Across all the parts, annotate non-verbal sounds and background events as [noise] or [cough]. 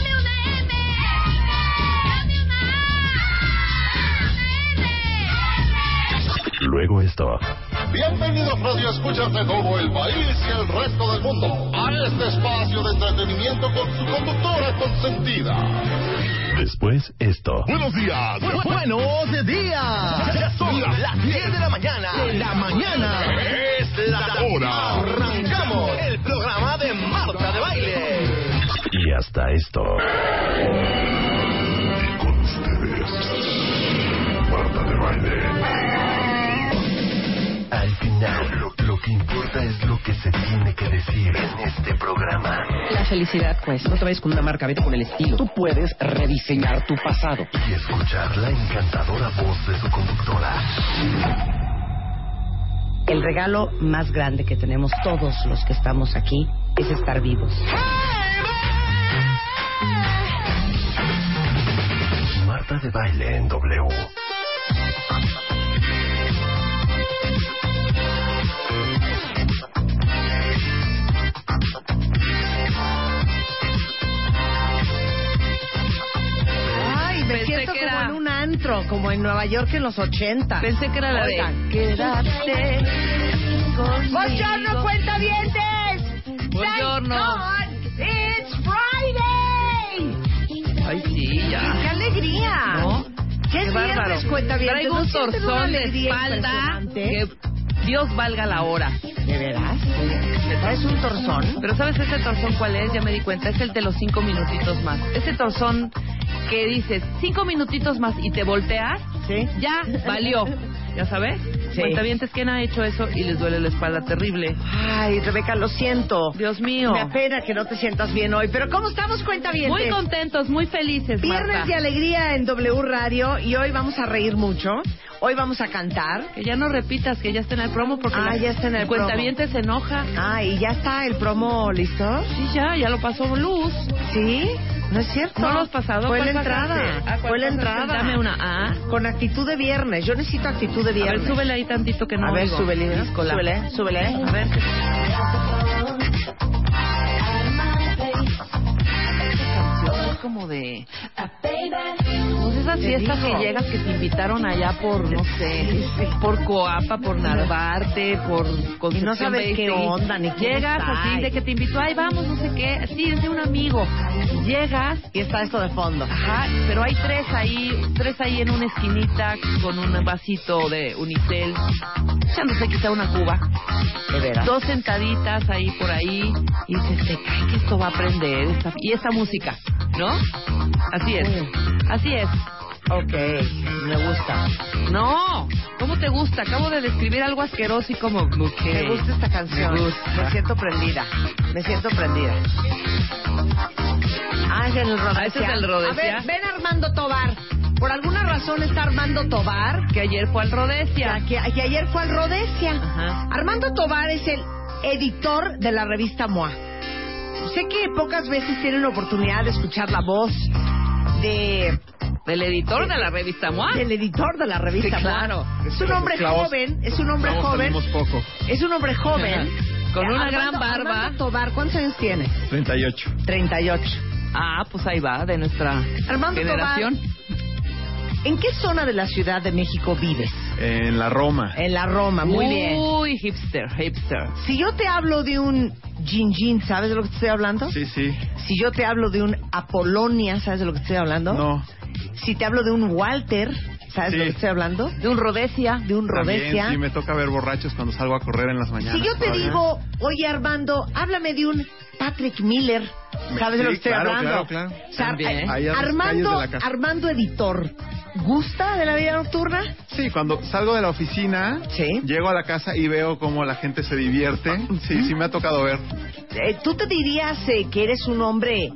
¡Dame una M! ¡Dame una Luego esto. Bienvenidos Radio Escuchas de todo el país y el resto del mundo a este espacio de entretenimiento con su conductora consentida. Después esto. Buenos días. Buenos días. Ya son las 10 de la mañana. De la mañana. Es la hora. Arrancamos el programa Y hasta esto. Con ustedes, Marta de Baile. Al final, lo, lo que importa es lo que se tiene que decir en este programa. La felicidad, pues, no te vayas con una marca, vete con el estilo. Tú puedes rediseñar tu pasado. Y escuchar la encantadora voz de su conductora. El regalo más grande que tenemos todos los que estamos aquí es estar vivos. Marta de Baile en W. Ay, me Pensé siento que como era- en un antro, como en Nueva York en los 80. Pensé que era la Oigan. de Quédate conmigo. ¡Buongiorno, cuentavientes! Buongiorno. Thank Ay, sí, ¡Qué ya. alegría! ¿No? ¿Qué Qué es bárbaro. viernes, cuentavientes? Traigo ¿No un torzón de alegría espalda que Dios valga la hora. ¿De veras? ¿Me traes un torzón? Pero ¿sabes ese torzón cuál es? Ya me di cuenta. Es el de los cinco minutitos más. Ese torzón que dices cinco minutitos más y te volteas, Sí. ya valió. [laughs] ¿Ya sabes? Sí. Cuentavientes, ¿quién ha hecho eso y les duele la espalda terrible? Ay, Rebeca, lo siento. Dios mío. Me apena que no te sientas bien hoy. Pero ¿cómo estamos, cuentavientes? Muy contentos, muy felices, Viernes Marta. de alegría en W Radio y hoy vamos a reír mucho. Hoy vamos a cantar. Que ya no repitas, que ya está en el promo porque Ah, la ya está en el cuentaviente se enoja. Ah, y ya está el promo listo. Sí, ya, ya lo pasó Luz. ¿Sí? No es cierto. ¿No lo has pasado? Fue ¿Cuál la entrada. Ah, ¿cuál Fue la entrada. Dame una A. Con actitud de viernes. Yo necesito actitud de A viernes. ver, súbele ahí tantito que no A ver, súbele, súbele, súbele. A ver. Es como de... Pues esas fiestas que llegas que te invitaron allá por, no sé, por Coapa, por Narvarte, por Concepción no sabes Bay qué onda, ni quién Llegas está. así de que te invitó, ay, vamos, no sé qué. Sí, es de un amigo. Llegas Y está esto de fondo. Ajá, pero hay tres ahí, tres ahí en una esquinita con un vasito de unicel, echándose quizá una cuba. De veras. Dos sentaditas ahí por ahí y dices, te cae que esto va a aprender. Esta, y esta música, ¿no? Así es, así es. Ok, me gusta. No, ¿cómo te gusta? Acabo de describir algo asqueroso y como... ok. Me gusta esta canción. Me gusta. Me siento prendida. Me siento prendida. Ángel Rodesia. Ah, ese es el Rodesia. A ver, ven Armando Tobar. Por alguna razón está Armando Tobar. Que ayer fue al Rodesia. Que, que ayer fue al Rodesia. Ajá. Armando Tobar es el editor de la revista MOA. Sé que pocas veces tienen oportunidad de escuchar la voz de Del editor de la revista MOA. del editor de la revista Sí, MOA. claro. Es un hombre joven, es un hombre joven. poco. Es un hombre joven. Con una Armando- gran barba. Armando Tobar, ¿cuántos años tiene? 38. 38. Ah, pues ahí va, de nuestra Armando generación. ¿En qué zona de la Ciudad de México vives? En la Roma. En la Roma, muy bien. Uy, hipster, hipster. Si yo te hablo de un Gin Gin, ¿sabes de lo que te estoy hablando? Sí, sí. Si yo te hablo de un Apolonia, ¿sabes de lo que te estoy hablando? No. Si te hablo de un Walter, ¿sabes de Sí. lo que estoy hablando? De un Rodesia. De un También, Rodesia. sí, me toca ver borrachos cuando salgo a correr en las mañanas. Si yo te todavía. digo, oye Armando, háblame de un Patrick Miller, ¿sabes de lo que estoy claro, hablando? claro, claro. O sea, También. Ahí a las Armando. Armando Editor, ¿gusta de la vida nocturna? Sí, cuando salgo de la oficina, Sí. llego a la casa y veo cómo la gente se divierte. Sí, sí me ha tocado ver. Eh, ¿Tú te dirías eh, que eres un hombre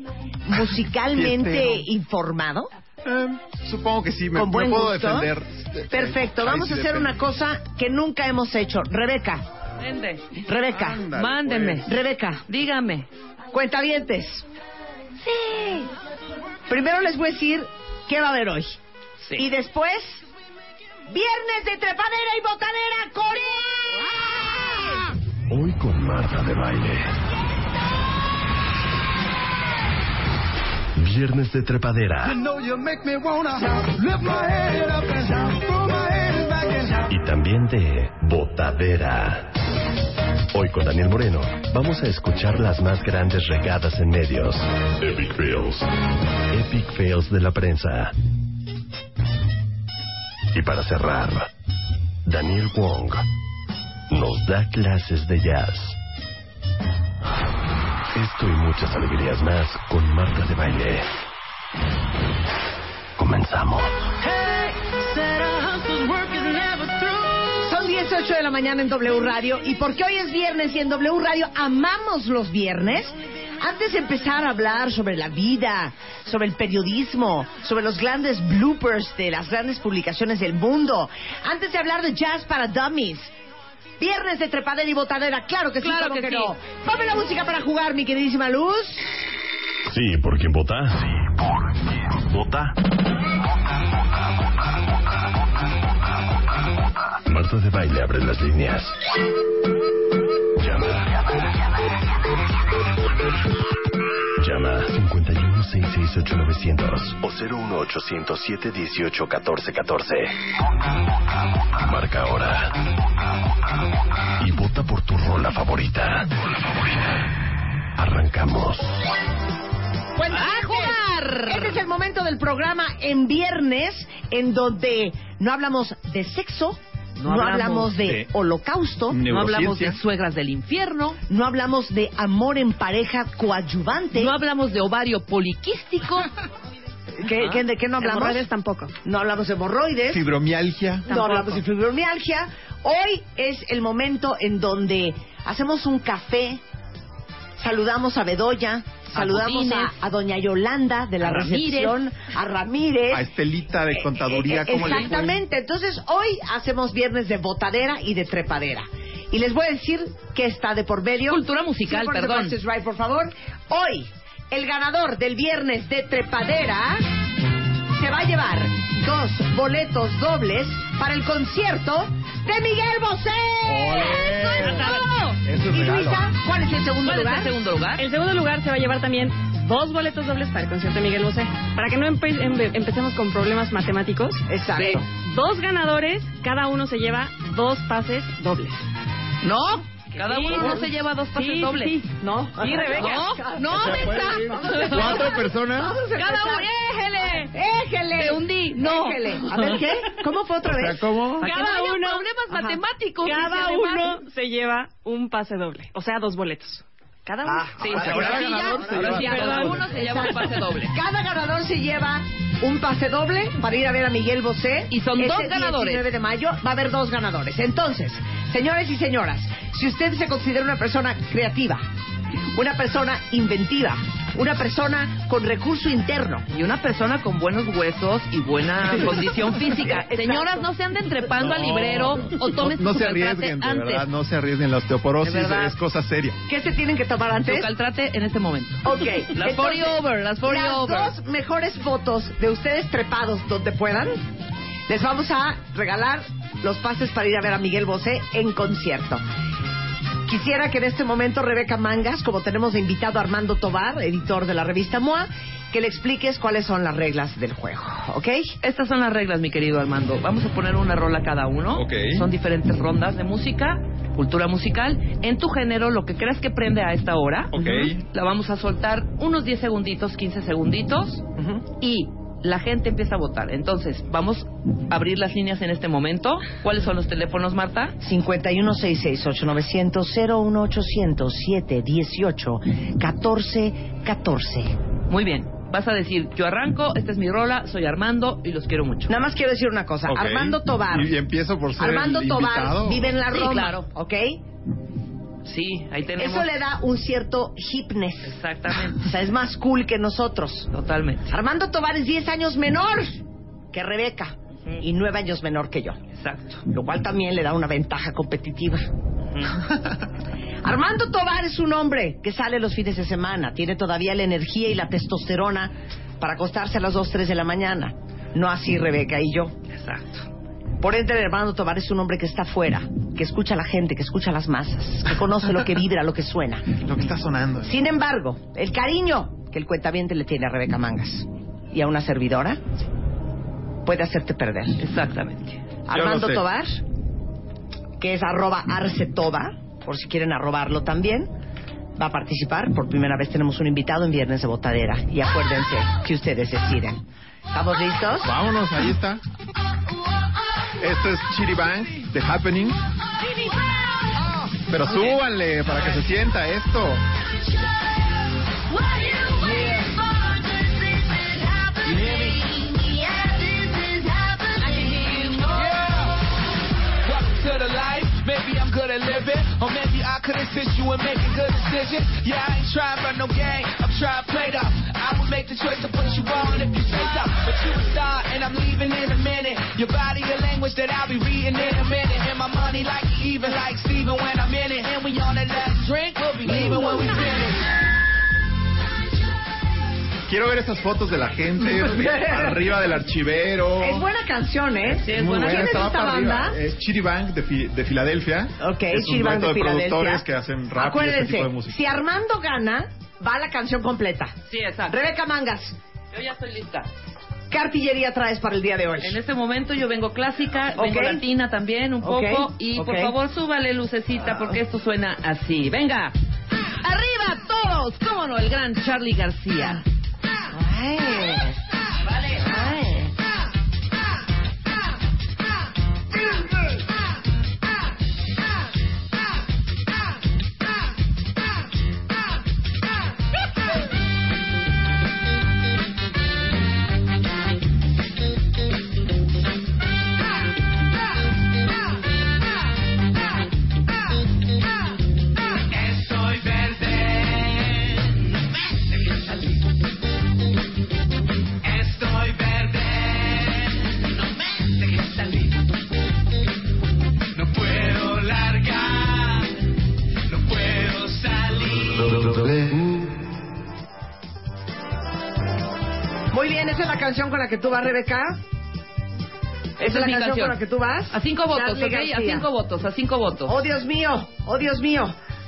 musicalmente [laughs] informado? Eh, supongo que sí, me, ¿Con me buen puedo gusto? defender. Eh, Perfecto, vamos sí a hacer depende. una cosa que nunca hemos hecho. Rebeca, Vende. Rebeca, Ándale, Mándeme. pues. Rebeca, Dígame. Cuentavientes. Sí. Primero les voy a decir qué va a haber hoy. Sí. Y después, viernes de trepadera y botanera, Corea. Hoy con Marta de Baile. Viernes de trepadera. Y también de botadera. Hoy con Daniel Moreno vamos a escuchar las más grandes regadas en medios. Epic Fails. Epic Fails de la prensa. Y para cerrar, Daniel Wong nos da clases de jazz. Esto y muchas alegrías más con Marta de Baile. Comenzamos. Son 18 de la mañana en W Radio y porque hoy es viernes y en W Radio amamos los viernes. Antes de empezar a hablar sobre la vida, sobre el periodismo, sobre los grandes bloopers de las grandes publicaciones del mundo, antes de hablar de jazz para dummies, viernes de trepadera y botadera, claro que sí, Claro ¿cómo que que sí. no. Ponme la música para jugar, mi queridísima Luz. Sí, ¿por quién vota? Sí, ¿por quién vota? Marta de Baile abre las líneas. Llama. Llama 51668900 o 01807181414. Marca ahora. Y vota por tu rola favorita. Arrancamos. ¡A jugar! Este es el momento del programa en viernes en donde no hablamos de sexo, no, No hablamos, hablamos de, de holocausto, No hablamos de suegras del infierno. no hablamos de amor en pareja coadyuvante. No hablamos de ovario poliquístico. [laughs] ¿Qué- qué- ¿De qué no hablamos? Hemorroides tampoco. No hablamos de hemorroides. Fibromialgia. No hablamos de fibromialgia. Hoy es el momento en donde hacemos un café, saludamos a Bedoya, saludamos a, doña Yolanda de la A Ramírez. recepción, a Ramírez. A Estelita de contaduría. Eh, eh, ¿cómo le? Exactamente. Entonces, hoy hacemos viernes de botadera y de trepadera. Y les voy a decir que está de por medio. Cultura musical, perdón. Right, por favor. Hoy, el ganador del viernes de trepadera se va a llevar dos boletos dobles para el concierto de Miguel Bosé. ¡Eso es todo! Eso es y. Luisa, ¿cuál es el segundo ¿Cuál es lugar? el segundo lugar? El segundo lugar se va a llevar también dos boletos dobles para el concierto de Miguel Bosé. Para que no empe- empe- empecemos con problemas matemáticos. Exacto. Dos ganadores, cada uno se lleva dos pases dobles. ¿No? Cada Sí, uno no. no se lleva dos pases Sí, dobles. sí, sí. ¿No? Sí, Rebeca. No, no, me está. ¿Cuatro personas? Cada uno, éjele. ¡Éjele! Te hundí. No. Éjele. A ver, ¿qué? ¿Cómo fue otra O sea, vez? ¿cómo? Que no Cada uno- problemas Ajá. matemáticos. Cada uno se lleva un pase doble. O sea, dos boletos. Cada uno. Ah, Sí, Ahora, sí, ahora sí, ganador ya, se ahora uno se lleva un pase doble. Cada ganador se lleva un pase doble para ir a ver a Miguel Bosé. Y son Este dos ganadores. 19 de mayo va a haber dos ganadores. Entonces, señores y señoras, si usted se considera una persona creativa, una persona inventiva, una persona con recurso interno, Y una persona con buenos huesos y buena [laughs] condición física. Señoras, no se anden trepando al librero o tomen no, no su se arriesguen, de antes. verdad, no se arriesguen. La osteoporosis es cosa seria. ¿qué se tienen que tomar Su antes? caltrate en este momento. Ok. Las 40 over, las 40 las over. dos mejores fotos de ustedes trepados donde puedan, les vamos a regalar los pases para ir a ver a Miguel Bosé en concierto. Quisiera que en este momento Rebeca Mangas, como tenemos de invitado a Armando Tobar, editor de la revista MOA, que le expliques cuáles son las reglas del juego, ¿ok? Estas son las reglas, mi querido Armando. Vamos a poner una rola cada uno. Ok. Son diferentes rondas de música, cultura musical. En tu género, lo que creas que prende a esta hora, Ok. la vamos a soltar unos 10 segunditos, 15 segunditos. Y la gente empieza a votar. Entonces, vamos a abrir las líneas en este momento. ¿Cuáles son los teléfonos, Marta? 5166-8900-718-1414. Muy bien. Vas a decir, yo arranco, esta es mi rola, soy Armando y los quiero mucho. Nada más quiero decir una cosa. Armando Tobar. Y, y empiezo por ser Armando el Tobar invitado. vive en la Sí, Roma, claro. ¿ok? Sí, ahí tenemos. Eso le da un cierto hipness. Exactamente. O sea, es más cool que nosotros. Totalmente. Armando Tobar es 10 años menor que Rebeca y 9 años menor que yo. Exacto. Lo cual también le da una ventaja competitiva. Armando Tobar es un hombre que sale los fines de semana, tiene todavía la energía y la testosterona para acostarse a las 2, 3 de la mañana. No así Rebeca y yo. Exacto. Por ende, Armando Tobar es un hombre que está afuera, que escucha a la gente, que escucha a las masas, que conoce lo que vibra, lo que suena. Lo que está sonando. Sin embargo, el cariño que el cuentaviente le tiene a Rebeca Mangas y a una servidora puede hacerte perder. Exactamente. Armando. Tobar, que es arroba arcetoba, por si quieren arrobarlo también, va a participar. Por primera vez tenemos un invitado en Viernes de Botadera. Y acuérdense que ustedes deciden. ¿Estamos listos? Vámonos, ahí está. Esto es Chitty Bang, The Happening. Pero súbanle para que se sienta esto. Maybe I'm good at living, or maybe I could assist you in making good decisions. Yeah, I ain't trying for no game. I'm trying to play tough. I will make the choice to put you on if you say so. But you a star, and I'm leaving in a minute. Your body, a language that I'll be reading in a minute. And my money like even like Steven when I'm in it. And we on that last drink, we'll be leaving when we finish. Quiero ver esas fotos de la gente [laughs] arriba del archivero. Es buena canción, ¿eh? Sí, es Muy buena. ¿Quién es esta para arriba. banda? Es Chitty Bang de, Fi- de Filadelfia. Ok, es dueto de de productores Filadelfia. que hacen rap y Acuérdense, este tipo de música. si Armando gana, va la canción completa. Sí, exacto. Rebeca Mangas, Yo ya estoy lista. ¿qué artillería traes para el día de hoy? En este momento yo vengo clásica, Ok. vengo latina también un poco y por ok. favor súbale lucecita porque esto suena así. Venga. Arriba todos, cómo no, el gran Charlie García. Ay. Vale. Ay. Esa es la canción con la que tú vas, Rebeca. Esa es la mi canción, canción. con la que tú vas. A cinco votos, ¿ok? A cinco votos, a cinco votos. Oh, Dios mío, oh, Dios mío.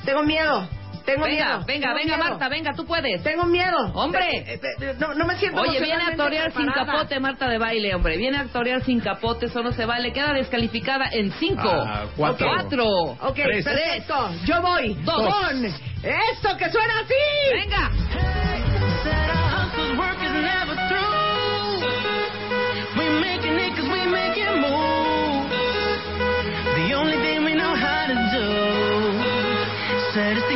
Tengo miedo, tengo venga, miedo. venga, tengo venga, miedo. Marta, venga, tú puedes. Tengo miedo. Hombre. Eh, eh, eh, No, no me siento Oye, viene a torear sin preparada. capote Marta de baile, hombre. Viene a torear sin capote, eso no se vale. Queda descalificada en cinco. Ah, cuatro. Cuatro. Ok, Tres. perfecto. Yo voy. Dos. Con esto que suena así. Venga. Said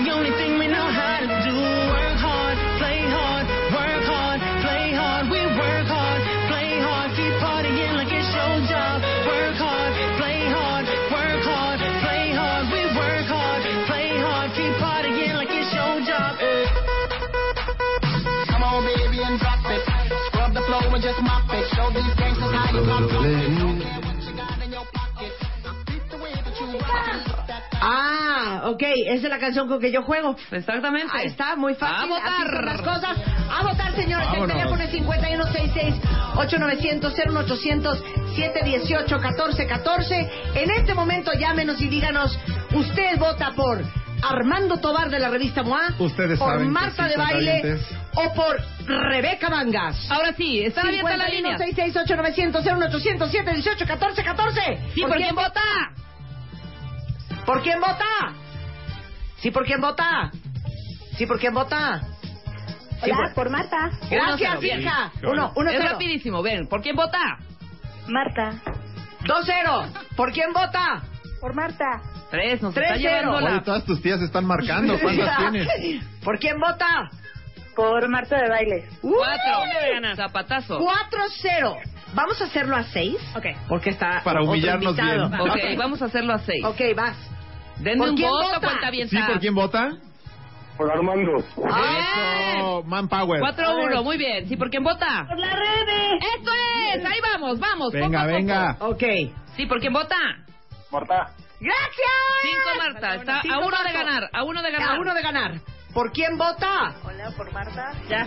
ok, esa es la canción con que yo juego. Exactamente. Ahí está, muy fácil. A votar. Así son las cosas. A votar, señores. El teléfono es 5166-8900-01800-718-1414. En este momento llámenos y díganos, ¿usted vota por Armando Tobar de la revista MOA, Ustedes por Marta sí, de Baile o por Rebeca Vangas. Ahora sí, están abiertas las líneas. 668 900 01800 18 14 14 Sí, ¿por quién vota? ¿Por quién vota? Sí, ¿por quién vota? Sí, ¿por quién vota? Sí, Hola, por Marta. Gracias, Uno, cero. hija. Uno, uno, es cero. rapidísimo, ven, ¿por quién vota? Marta. Dos cero. ¿Por quién vota? Por Marta. Tres, nos Tres, está llevando cero. Oye, la... todas tus tías están marcando. [laughs] ¿Cuántas tienes? ¿Por quién vota? Por Marta de Baile. Cuatro. Zapatazo. 4-0. ¿Vamos a hacerlo a 6? Ok. Porque está Para humillarnos invitado. bien. Ok, vamos a hacerlo a seis. Ok, vas. Denme ¿Por un voto, vota? cuenta bien. ¿Sí, por quién vota? Por Armando. Eso, Manpower. 4-1, muy bien. ¿Sí, por quién vota? Por la Rebe. ¡Esto es! Ahí vamos, vamos. Venga, poco a poco. venga. Ok. ¿Sí, por quién vota? Marta. ¡Gracias! Cinco, Marta. Está Cinco, a uno de Marta. ganar, a uno de ganar. A uno de ganar. ¿Por quién vota? Hola, por Marta. Ya.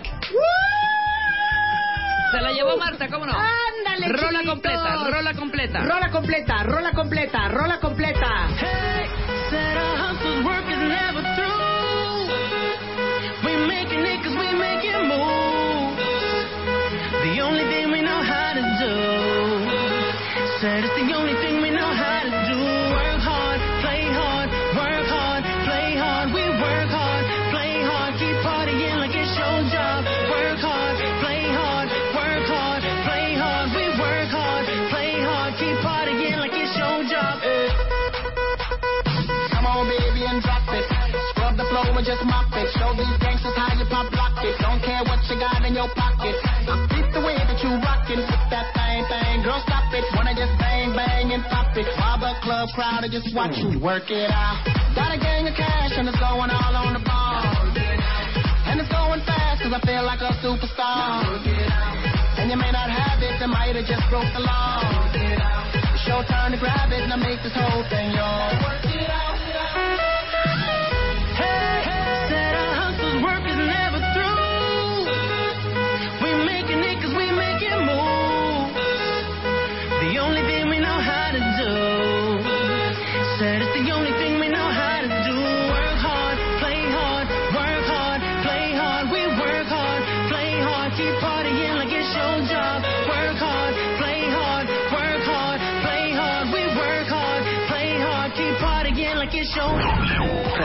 Se la llevó Marta, ¿cómo no? Ándale, Rola chiquitos. completa, rola completa. Rola completa, rola completa, rola completa. Hey, said our hustle's work is never through. We making it 'cause we making moves. The only thing we know how to do. Said it's the only thing Club crowd and just watch you work it out. Got a gang of cash and it's going all on the ball. And it's going fast 'cause I feel like a superstar. And you may not have it, I might have just broke the law. It's your turn to grab it and I make this whole thing yours.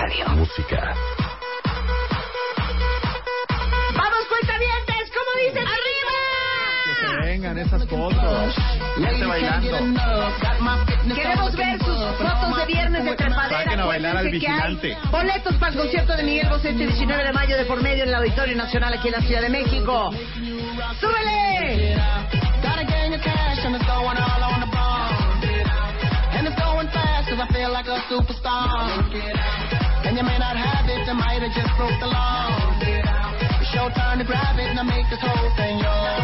Música. ¡Vamos, cuentavientes! ¿Cómo dicen? Que se ¡Arriba! vengan esas fotos. Gente bailando. Queremos ver sus fotos de viernes de trepadera. A bailar al que vigilante. Boletos para el concierto de Miguel Bosé este 19 de mayo de por medio en el Auditorio Nacional aquí en la Ciudad de México. ¡Súbele! And it's going fast 'cause I feel like a superstar. And you may not have it, I might have just broke the law. It's your turn to grab it and I make this whole thing yours.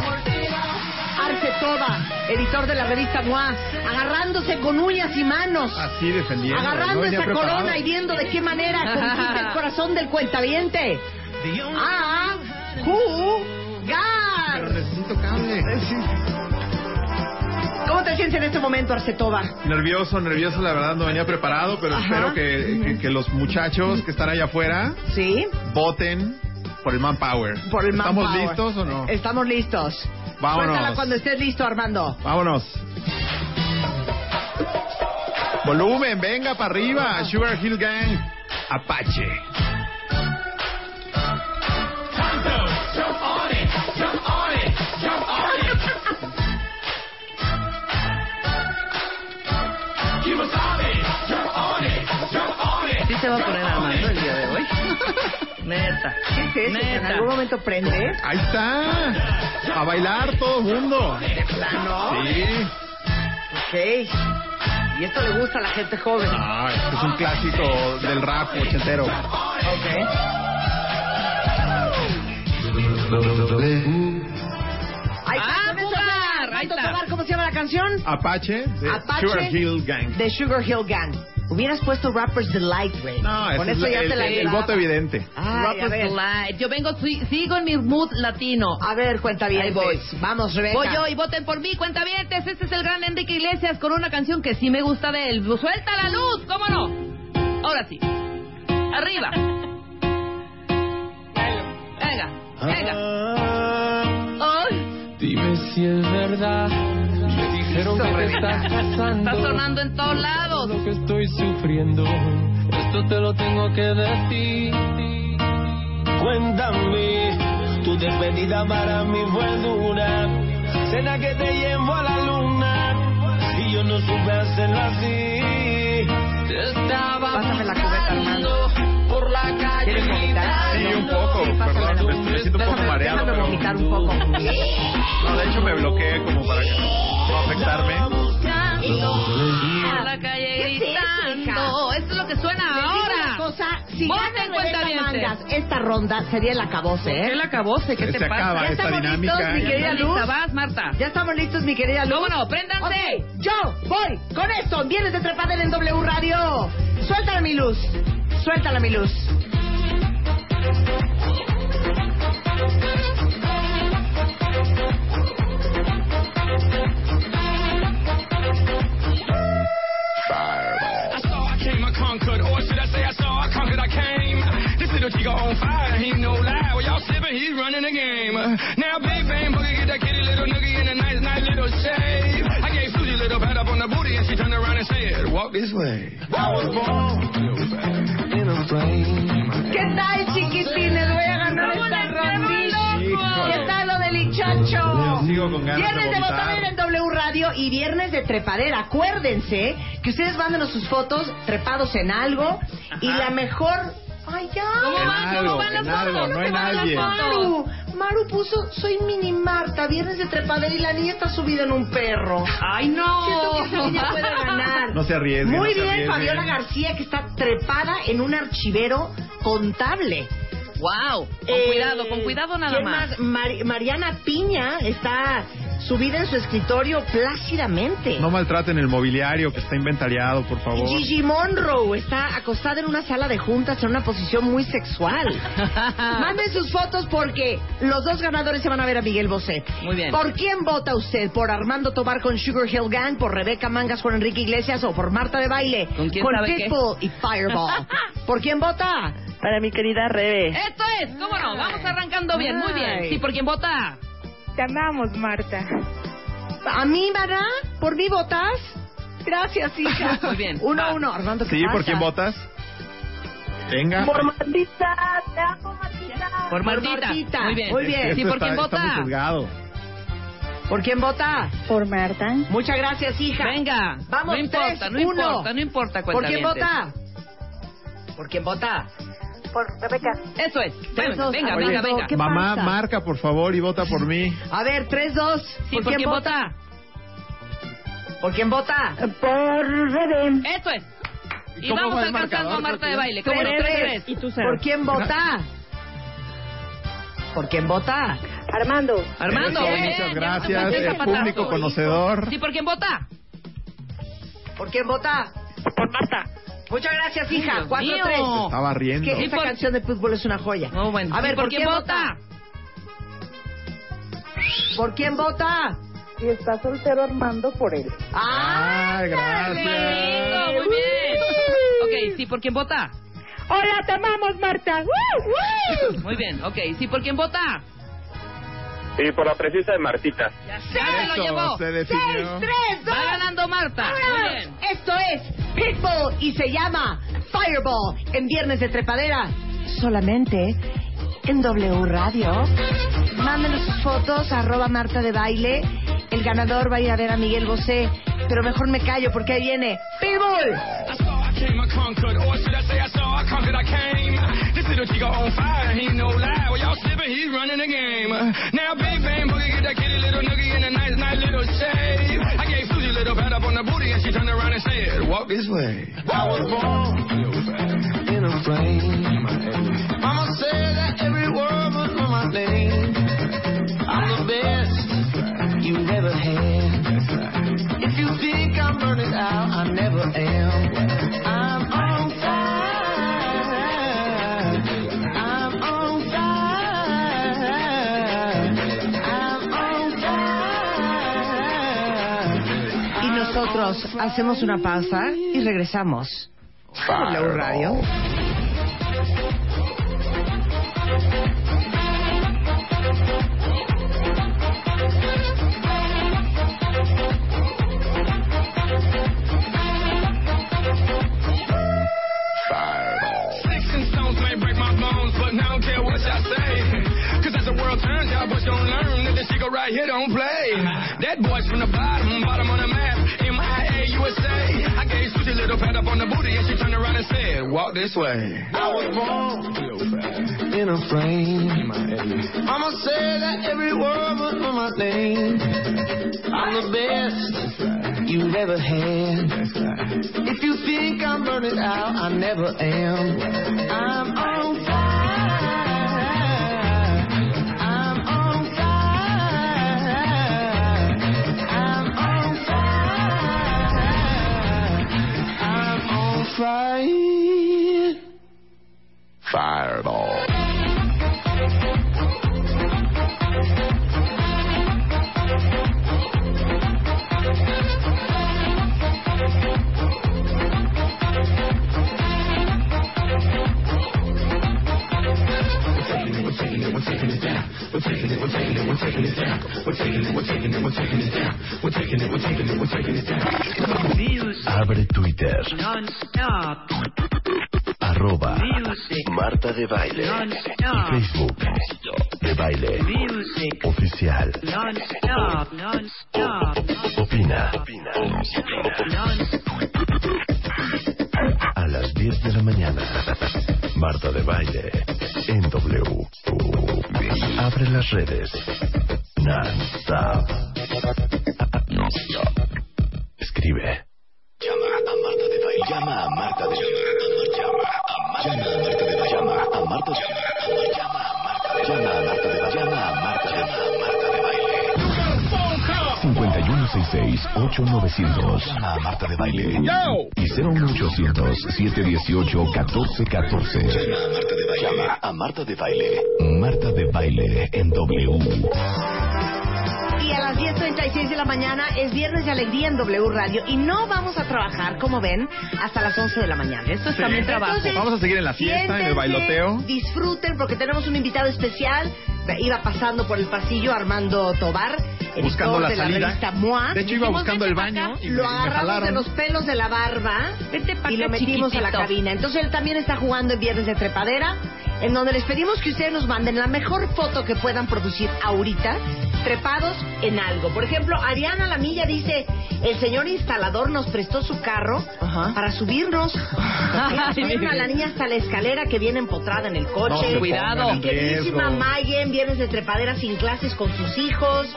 Arce Toba, editor de la revista MOA, agarrándose con uñas y manos. Así defendiendo. Agarrando no esa preparado. corona y viendo de qué manera conquista el corazón del cuentaviente. ¡Ah! ¡Jugar! Te sientes en este momento, Arcetoba? Nervioso, nervioso, la verdad no venía preparado, pero Ajá. espero que, que, que los muchachos que están allá afuera ¿Sí? voten por el Manpower. Por el ¿Estamos Manpower. listos o no? Estamos listos. Vámonos. Cuéntala cuando estés listo, Armando. Vámonos. Volumen, venga para arriba. Sugar Hill Gang. Apache. Se va a poner Armando el día de hoy. [laughs] Neta. ¿Qué es eso? ¿En Neta. algún momento prende? Ahí está. A bailar todo el mundo. plano? Sí. Ok. Y esto le gusta a la gente joven. Ah, este es un clásico del rap ochentero. Ok. Se llama la canción? Apache de Apache Sugar Hill Gang. De Sugar Hill Gang. Hubieras puesto Rappers Delight, güey. No, Con eso es ya el, te la el- el voto evidente. Ay, Rappers. Delight. Yo vengo, si- sigo en mi mood latino. A ver, cuenta bien. Ahí voy. Vamos, Rebeca. Voy yo y voten por mí, cuentavientes. Este es el gran Enrique Iglesias con una canción que sí me gusta de él. Suelta la luz, ¿cómo no? Ahora sí. Arriba. Venga, venga. Ay, Dime si es verdad. Me que te estás casando. está sonando en todos lados. Lo que estoy sufriendo. Esto te lo tengo que decir. Cuéntame, tu despedida para mí fue dura. Cena que te llevo a la luna. Y yo no supe hacerlo así. Te estaba Pásame la cubeta, Armando. Por la calle. ¿Quieres vomitar? Sí, un poco, perdón, me, me siento un poco Déjame, mareado, déjame pero... vomitar un poco. No, de hecho me bloqueé como para que no afectarme. Por la calle ¿Qué es eso, gritando. Esto es lo que suena Te ahora. cosa, si Voten, gana cuentavientes. Rebeca Mangas esta ronda sería el acabose, ¿eh? ¿Qué la acabose? ¿Qué Se te acaba pasa? esta estamos dinámica. listos, mi Ya querida ¿Ya Luz? lista vas, Marta? ¿Ya estamos listos, mi querida Luz? ¿Cómo no? Préndanse. Ok, yo voy con esto. Vienes de trepadera en W Radio. Suéltala, mi luz. Suéltala, mi luz. I saw, I came, I conquered. Or should I say I saw, I conquered, I came. This little chico on fire, he no lie. Well, y'all sipping, he's running the game. Now, big bang, boogie, get that kitty little noogie in a nice, nice little shave. I gave Susie a little pat up on the booty, and she turned around and said, Walk this way. I was born in a flame. ¿Qué tal, chiquitines? Voy a ganar esta rondilla. ¿Qué tal lo del hinchacho? Sigo con ganas de Viernes de botadera en W Radio y viernes de trepadera. Acuérdense que ustedes mándenos sus fotos trepados en algo y la mejor... ¡Ay, ya! ¿Cómo En van? algo, ¿Cómo van las en algo, fotos? no ¿Cómo en van las alguien. Maru, Maru puso, soy mini Marta, viernes de trepadera y la niña está subida en un perro. ¡Ay, no! Siento que esa niña puede ganar. No se arriesgue, Muy no bien, arriesgue. Fabiola García, que está trepada en un archivero contable. ¡Wow! Con Eh, cuidado, con cuidado nada ¿quién más. Mari- Mariana Piña está subida en su escritorio plácidamente. No maltraten el mobiliario que está inventariado, por favor. Gigi Monroe está acostada en una sala de juntas en una posición muy sexual. [laughs] Manden sus fotos porque los dos ganadores se van a ver a Miguel Bosé. Muy bien. ¿Por quién vota usted? ¿Por Armando Tobar con Sugar Hill Gang? ¿Por Rebeca Mangas con Enrique Iglesias? ¿O por Marta de Baile ¿Con quién sabe qué? Pitbull y Fireball? [laughs] ¿Por quién vota? Para mi querida Rebe. Esto es, ¿cómo no? Vamos arrancando bien, muy bien. Sí, ¿por quién vota? Te amamos, Marta. ¿A mí, Mana? ¿Por mí votas? Gracias, hija. [laughs] Muy bien, Uno a uno. Armando, ¿qué Sí, ¿por pasa? quién votas? Venga. Por Martita, te amo, Martita. Por Por Martita. Martita. Muy bien. Muy bien. Sí, ¿por está- quién está muy vota? juzgado. ¿Por quién vota? Por Marta. Muchas gracias, hija. Venga. Vamos, no importa, tres, no uno. importa, no importa. ¿Por quién cuentavientes. vota? ¿Por quién vota? Por Rebeca. Eso es. Tres, dos. Venga, Oye, venga, venga. ¿qué Mamá, pasa? marca, por favor, y vota por mí. A ver, tres, dos. Sí, ¿por quién vota? ¿Por quién vota? Por Rebe. Eso es. Y vamos alcanzando a? Marta de baile. Tres, ¿Cómo no? Tres, tres. tres. Y tú cero. ¿Por quién vota? ¿Por quién vota? Armando. Armando, bien. muchas gracias, el zapatazo. público conocedor. Sí, ¿por quién vota? ¿Por quién vota? Por Marta. Muchas gracias, hija. Dios Cuatro, mío. tres. Estaba riendo. Que esta por- canción de fútbol es una joya. No, bueno. A ver, Sí, ¿por quién vota? ¿Por quién vota? Si está soltero Armando, por él. Ay, gracias. Lindo, muy bien. Ok, sí, ¿por quién vota? Hola, te amamos, Marta. ¡Woo, woo! Muy bien, ok. Sí, ¿por quién vota? Y por la precisa de Martita. Ya se lo llevó. se Seis, definió. tres, dos. Va ganando Marta. Muy bien. Esto es Pitbull y se llama Fireball en Viernes de Trepadera. Solamente en W Radio. Mándenos sus fotos, arroba Marta de Baile. El ganador va a ir a ver a Miguel Bosé. Pero mejor me callo porque ahí viene Pitbull. Came, I conquered. Or should I say I saw, I conquered, I came. This little chico on fire, he no lie. Well, y'all slipping, he's running the game. Now, big bang, boogie, get that kitty little noogie in a nice, nice little shave. I gave Susie a little pat up on the booty, and she turned around and said, Walk this way. I was born in a flame. Mama said that every word was my name. I'm the best you've ever had. If you think I'm burning out, I never am. I'm on fire. I'm on fire. I'm on fire. Y nosotros hacemos una pausa y regresamos. W Radio. Right here don't play. That boy's from the bottom, bottom on the map, MIA USA. I gave Susie a little pat up on the booty and she turned around and said, walk this way. I was born in a flame. Mama said that every word was for my name. I'm the best you've ever had. If you think I'm burning out, I never am. I'm on fire. Fire. Abre Twitter. Non-stop. Arroba Music. Marta de Baile. Non-stop. Facebook. De Baile. Music. Oficial. Non-stop. Non-stop. Opina. A las 10 de la mañana. Marta de Baile. En W. Abre las redes. Non-stop. 5166-8900. Llama a Marta de Baile. Y 01800-718-1414. Llama a Marta de Baile. Marta de Baile en W. Y a las 10.36 de la mañana es Viernes de Alegría en W Radio y no vamos a trabajar, como ven, hasta las 11 de la mañana. Esto es Sí. también trabajo. Vamos a seguir en la fiesta, en el bailoteo. Disfruten porque tenemos un invitado especial. Iba pasando por el pasillo Armando Tobar, Buscando la de la salida. revista MOA. De hecho, iba buscando "Vente el baño acá". y me- lo me agarramos de los pelos de la barba y lo metimos a la cabina. Entonces él también está jugando en Viernes de Trepadera, en donde les pedimos que ustedes nos manden la mejor foto que puedan producir ahorita, trepados en algo. Por ejemplo, Ariana Lamilla dice, el señor instalador nos prestó su carro para subirnos. [laughs] Subieron a la niña hasta la escalera que viene empotrada en el No coche. se Cuidado. Queridísima. Mayen, Viernes de Trepadera sin clases con sus hijos.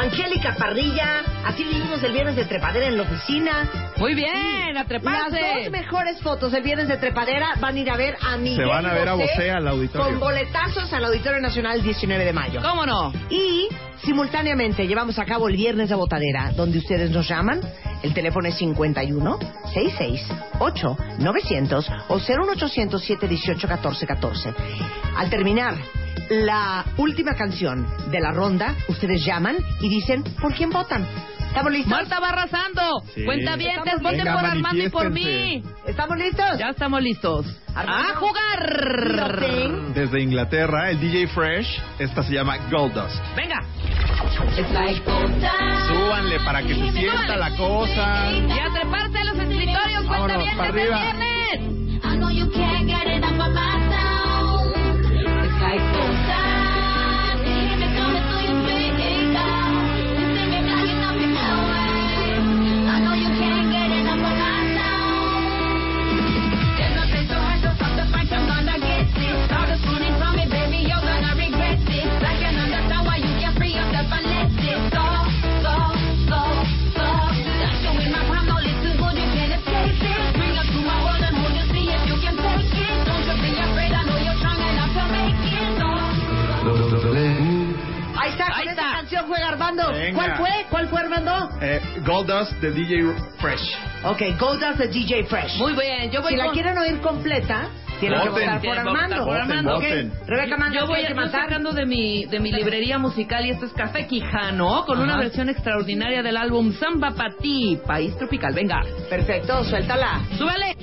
Angélica Parrilla, así vivimos el Viernes de Trepadera en la oficina. Muy bien, a treparse. Las dos mejores fotos del Viernes de Trepadera van a ir a ver a Miguel van a ver a Bosé Bosé al auditorio. Con boletazos al Auditorio Nacional el 19 de mayo. ¿Cómo no? Y simultáneamente llevamos a cabo el Viernes de Botadera, donde ustedes nos llaman. El teléfono es 51 66 8 900 o 01800 718 1414. Al terminar la última canción de la ronda, ustedes llaman y dicen por quién votan. ¿Estamos listos? Marta va arrasando. Sí. Cuenta bien, voten por Armando y por mí. ¿Estamos listos? Ya estamos listos. ¡A jugar! Desde Inglaterra, el DJ Fresh. Esta se llama Gold Dust. Venga. Súbanle para que se sienta la cosa. Y a treparse a los escritorios. Cuenta bien para desde arriba. viernes. I know you can't get it up on my sound. It's like juega Armando. Venga. ¿Cuál fue? ¿Cuál fue Armando? Eh, Gold Dust de DJ Fresh. Ok, Gold Dust de DJ Fresh. Muy bien, yo voy si la con- quieren oír completa, tienen que votar por Armando. por Armando. Rebeca Manda, Yo voy ¿qué hay que yo matar? sacando de mi, de mi librería musical y esto es Café Quijano con una versión extraordinaria del álbum Samba Pa' Ti, País Tropical. Venga, Perfecto, suéltala. súbele.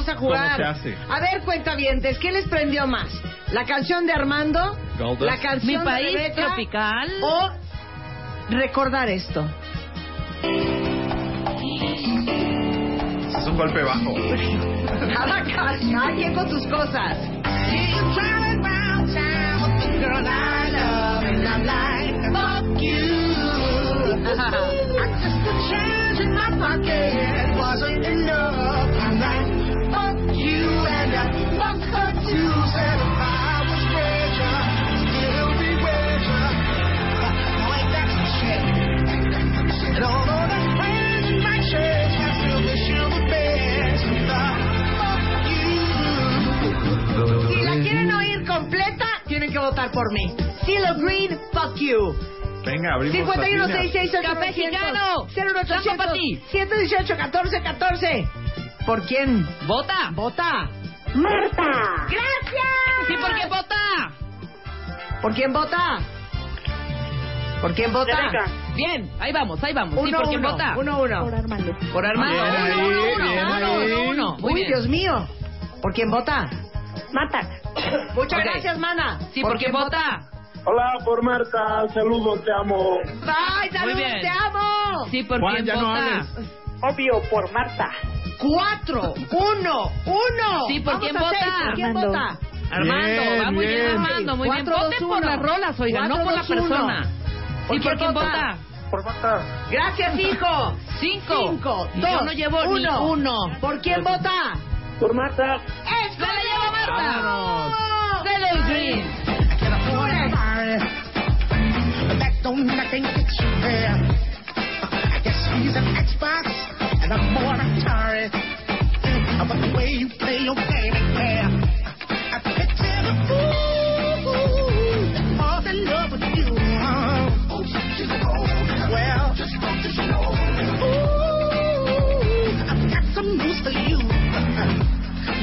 Enseñar a jugar. ¿Cómo se hace? A ver, cuentavientes, ¿qué les prendió más? ¿La canción de Armando? ¿La canción Mi de país Rebeca? tropical. ¿O recordar esto? Es un golpe bajo. [laughs] Cada, cada, cada quien con sus cosas. [laughs] votar por mí. CeeLo Green, fuck you. Venga, abrimos las 51 líneas. 66 Café Mexicano. 0800 Saco pa' ti. 118 14 14 ¿Por quién? ¡Vota! Vota. Marta. ¡Gracias! ¿Sí, por qué vota? ¿Por quién vota? ¿Por quién vota? Bien, ahí vamos, ahí vamos. ¿Sí, Uno, por quién uno, vota? uno, uno. Por Armando. Por Armando. Bien uno, ahí, uno, uno, bien uno, uno, uno. Muy Uy, bien. Dios mío. ¿Por quién vota? Marta. Muchas Ok. gracias, mana. Sí, ¿por quién vota? Hola, por Marta. Saludos, te amo. ¡Ay, saludos, bien. te amo! Sí, ¿por Juan, quién ya no vota? hables. Obvio, por Marta. Cuatro, uno, uno. Sí, ¿por Vamos quién vota? ¿Por quién Armando. vota? Armando, Bien, va muy bien, bien. Armando, muy bien. Cuatro, Voten dos, por las rolas, oiga, no por la uno. persona. ¿Por ¿Sí, por quién vota? vota? Por Marta. Gracias, hijo. Cinco. Cinco, Y dos, Yo no llevo ni uno. uno. ¿Por quién vota? Por Marta. ¡Es ¡Se la lleva Marta! ¡Vámonos! Can't get you there. I guess he's an Xbox and I'm more Atari. Mm, But the way you play your game ain't fair. I picture the fool that falls in love with you. Oh, well, ooh, I've got some news for you.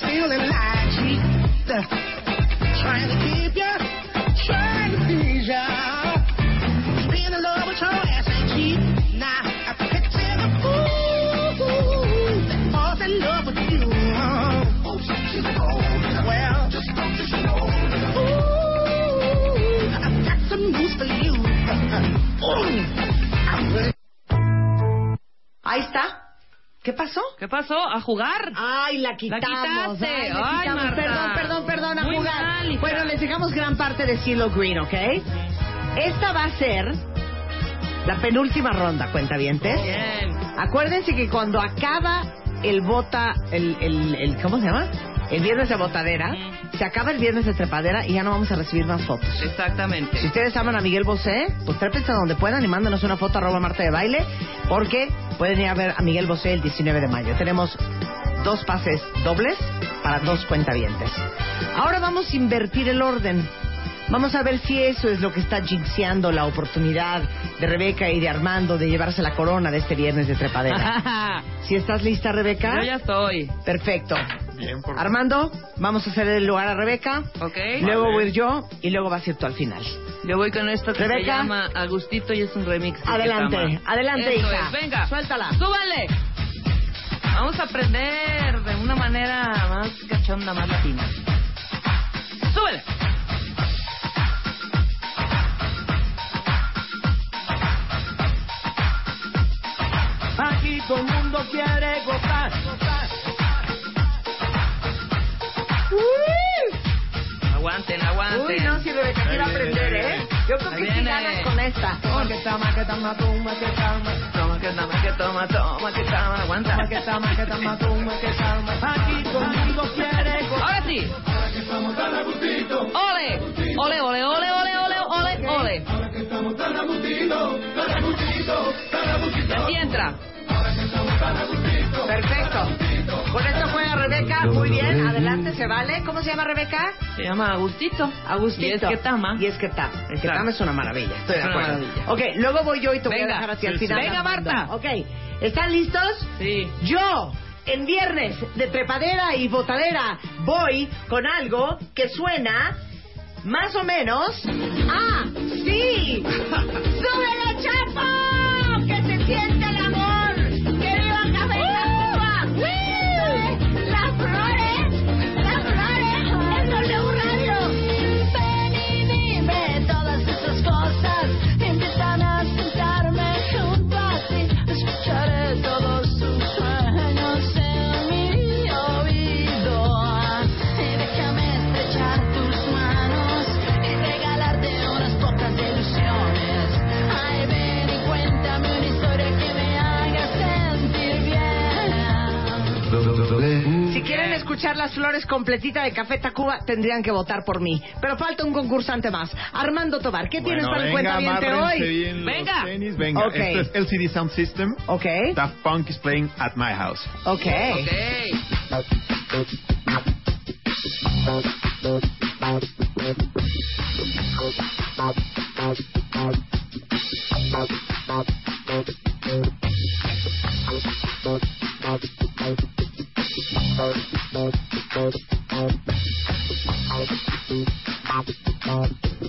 cheat, uh, trying to keep ya, trying to please ya. Being in love with your ass I picture the fool that falls in love with you. Ooh, I've got some news for you. [laughs] Really Ahí está. ¿Qué pasó? ¿Qué pasó? ¿A jugar? Ay, la quitamos. quitaste. Ay, la Ay, quitamos. Perdón, perdón, perdón, a Muy jugar. mal, bueno, les dejamos gran parte de CeeLo Green, ¿ok? Esta va a ser la penúltima ronda, cuentavientes. Bien. Acuérdense que cuando acaba el bota, el, el, el- ¿cómo se llama? El viernes de botadera, se acaba el viernes de trepadera y ya no vamos a recibir más fotos. Si Exactamente. ustedes aman a Miguel Bosé, pues trépense donde puedan y mándenos una foto arroba Marta de Baile, porque pueden ir a ver a Miguel Bosé el 19 de mayo. Tenemos dos pases dobles para dos cuentavientes. Ahora vamos a invertir el orden. Vamos a ver si eso es lo que está jinxeando la oportunidad de Rebeca y de Armando de llevarse la corona de este viernes de trepadera. [laughs] si estás lista, Rebeca. Yo ya estoy. Perfecto. Bien, por Armando, vamos a hacer el lugar a Rebeca. ¿Ok? Luego voy a ir yo y luego vas a ir tú al final. Yo voy con esto que se llama Agustito y es un remix. de Adelante, adelante, Eso hija. es, Venga, Suéltala. súbanle. Vamos a aprender de una manera más cachonda, más latina. Súbele. Aquí todo el mundo quiere gozar. Aguanten, aguanten. Uy, no, si Rebeca a aprender, ¿eh? Yo creo que sí ganas con esta. Toma que toma, que toma, toma, que toma. Toma que toma, que toma, toma, que toma. Aguanta. Toma que toma, que toma, toma, que toma. Aquí conmigo quiere Ahora sí. Ole. Ole, ole, ole, ole, ole, ole, ole. Y así entra. Perfecto. Con esto juega Rebeca. Muy bien, adelante, se vale. ¿Cómo se llama Rebeca? Se llama Agustito. Agustito. Y es que tama. Y es que tama. Es que tama es una maravilla. Estoy de Es una acuerdo. maravilla. Ok, luego voy yo y te voy a dejar hacia el final. Venga. Marta. Ok, ¿están listos? Sí. Yo, en viernes de trepadera y botadera, voy con algo que suena más o menos. ¡Ah! ¡Sí! ¡Súbele, chapo! ¡Que se siente escuchar las flores completita de Café Tacuba, tendrían que votar por mí. Pero falta un concursante más. Armando Tobar, ¿qué tienes Bueno, para el venga, cuentaviente hoy? Venga. tenis, venga. Ok. Esto es LCD Sound System. Ok. Daft Punk is playing at my house. Ok.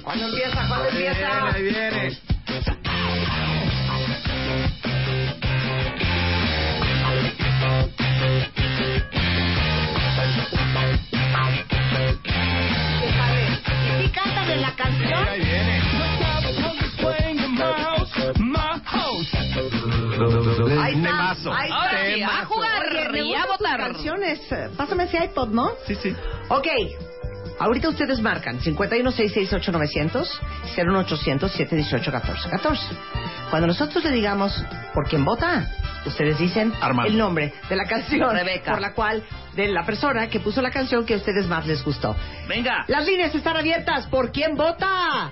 ¿Cuándo empieza? ¿Cuándo empieza? Ahí viene. ¿Y cantan en la canción? Ahí está. Temazo. Ahí está. Ahora sí, a jugar Oye, me y a gustan tus votar. canciones. Pásame ese iPod, ¿no? Sí, sí. Ok. Ahorita ustedes marcan 51668900 01800 718 1414. Cuando nosotros le digamos por quién vota, ustedes dicen Armando. el nombre de la canción Rebeca. por la cual de la persona que puso la canción que a ustedes más les gustó. Venga. Las líneas están abiertas. ¿Por quién vota?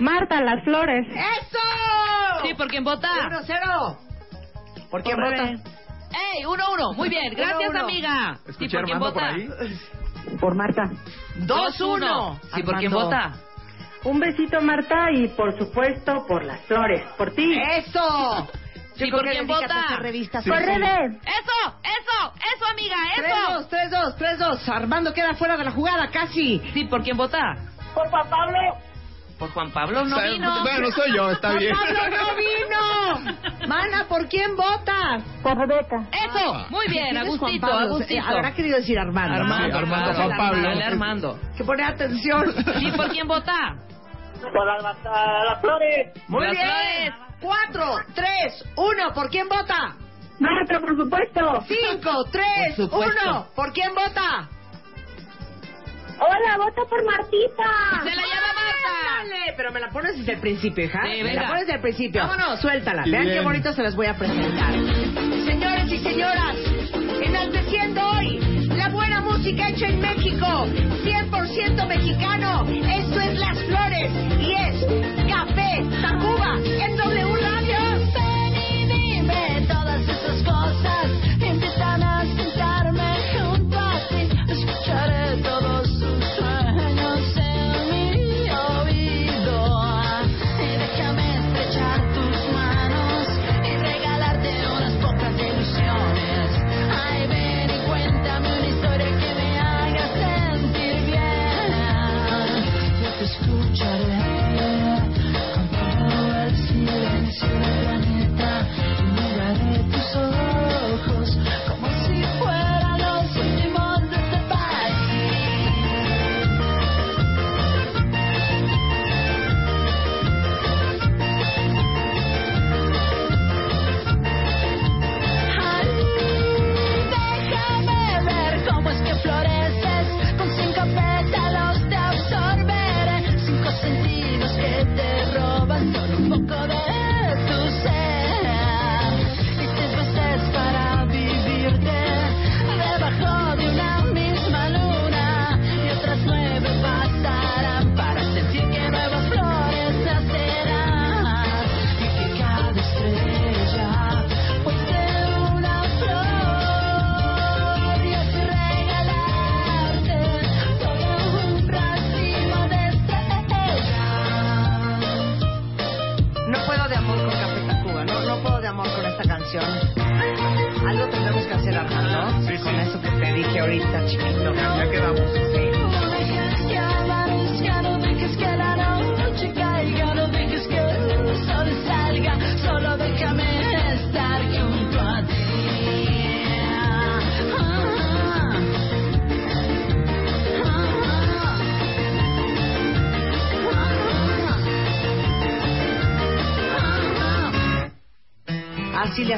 Marta, las flores. ¡Eso! Sí, ¿por quién vota? 1-0. ¿Por quién Por vota? ¡Ey! Uno, uno. Muy bien. [laughs] Gracias, Uno, uno. amiga. Escuché ¿por quién por vota? ahí. Por Marta. 2-1. Sí, ¿por quién vota? Un besito, Marta, y por supuesto por las flores. Por ti. ¡Eso! Sí, ¿por quién vota? revistas. Sí, por sí. ¡Eso! ¡Eso! ¡Eso, amiga! ¡Eso! 3-2, 3-2, 3-2. Armando queda fuera de la jugada, casi. Sí, ¿por quién vota? Por Juan Pablo. Por Juan Pablo no vino. Bueno, soy yo, está Juan bien. Pablo no vino. Mana, ¿por quién vota? Por Rebeca. Eso, muy bien, ¿Quién es Juan Agustito? Agustito. Eh, Habrá querido decir Armando. Armando, Sí, Armando, Juan Pablo. Dale, Armando. Que poner atención. Sí, ¿por quién vota? Por las, las flores. Muy Las bien. flores. 4, 3, 1. ¿Por quién vota? Marta, por supuesto. 5, 3, Por supuesto. 1. ¿Por quién vota? Hola, vota por Martita. ¡Se la llama Marta! Dale, pero me la pones desde el principio, hija. Sí, me la pones desde el principio. Vámonos, suéltala. Vean qué bonito se las voy a presentar. Señores y señoras, enalteciendo hoy la buena música hecha en México, 100% mexicano. Esto es Las Flores y es Café Tacuba en W Radio. Ven y dime todas esas cosas.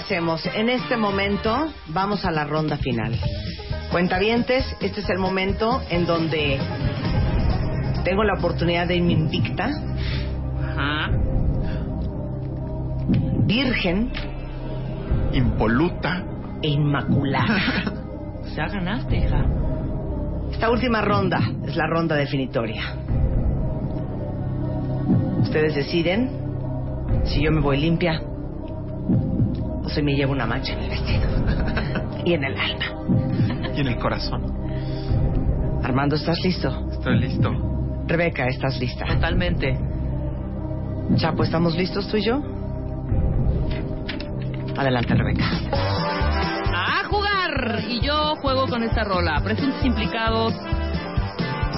Hacemos. En este momento vamos a la ronda final. Cuentavientes, este es el momento en donde tengo la oportunidad de irme invicta, Ajá. virgen Impoluta. e inmaculada. [laughs] Ya ganaste, hija. Esta última ronda es la ronda definitoria. Ustedes deciden si yo me voy limpia si me llevo una mancha en el vestido y en el alma. Y en el corazón. Armando, ¿estás listo? Estoy listo. Rebeca, ¿estás lista? Totalmente. Chapo, ¿estamos listos tú y yo? Adelante, Rebeca. ¡A jugar! Y yo juego con esta rola. Presuntos implicados.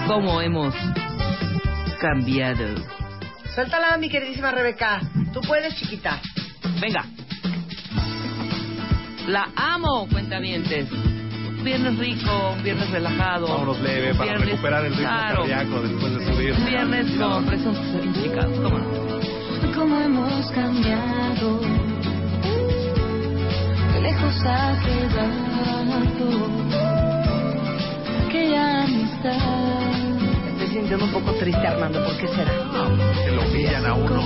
¿Cómo hemos cambiado? Suéltala, mi queridísima Rebeca. Tú puedes, chiquita. Venga. La amo, cuentavientes. Viernes rico, un viernes relajado. Vámonos leve para Viernes- recuperar el ritmo claro. cardíaco después de subir. Un viernes con presuntos implicados. ¿Cómo no? Cómo hemos cambiado, qué lejos ha quedado aquella amistad. Me estoy sintiendo un poco triste, Armando. ¿Por qué será? Que lo humillan a uno.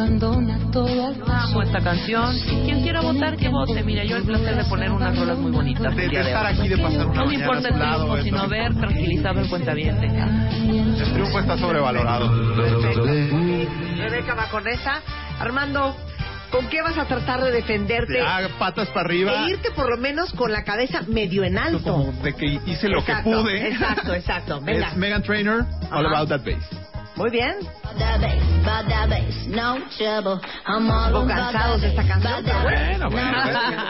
Abandona todo al paso. Amo esta canción. Y quien quiera votar, que vote. Mira, yo el placer de poner unas rolas muy bonitas. De, de estar aquí, de pasar una No me importa a el triunfo, sino ver tranquilizado el cuentaviente. El triunfo está sobrevalorado. Rebeca va con esa. Armando, ¿con qué vas a tratar de defenderte? Ya, patas para arriba. E irte por lo menos con la cabeza medio en alto. Como de que hice lo Exacto, que pude. Exacto, exacto. [laughs] Venga. Es Megan Trainer, All. About That Bass. Muy bien. Un poco cansados de that esta canción, pero bueno.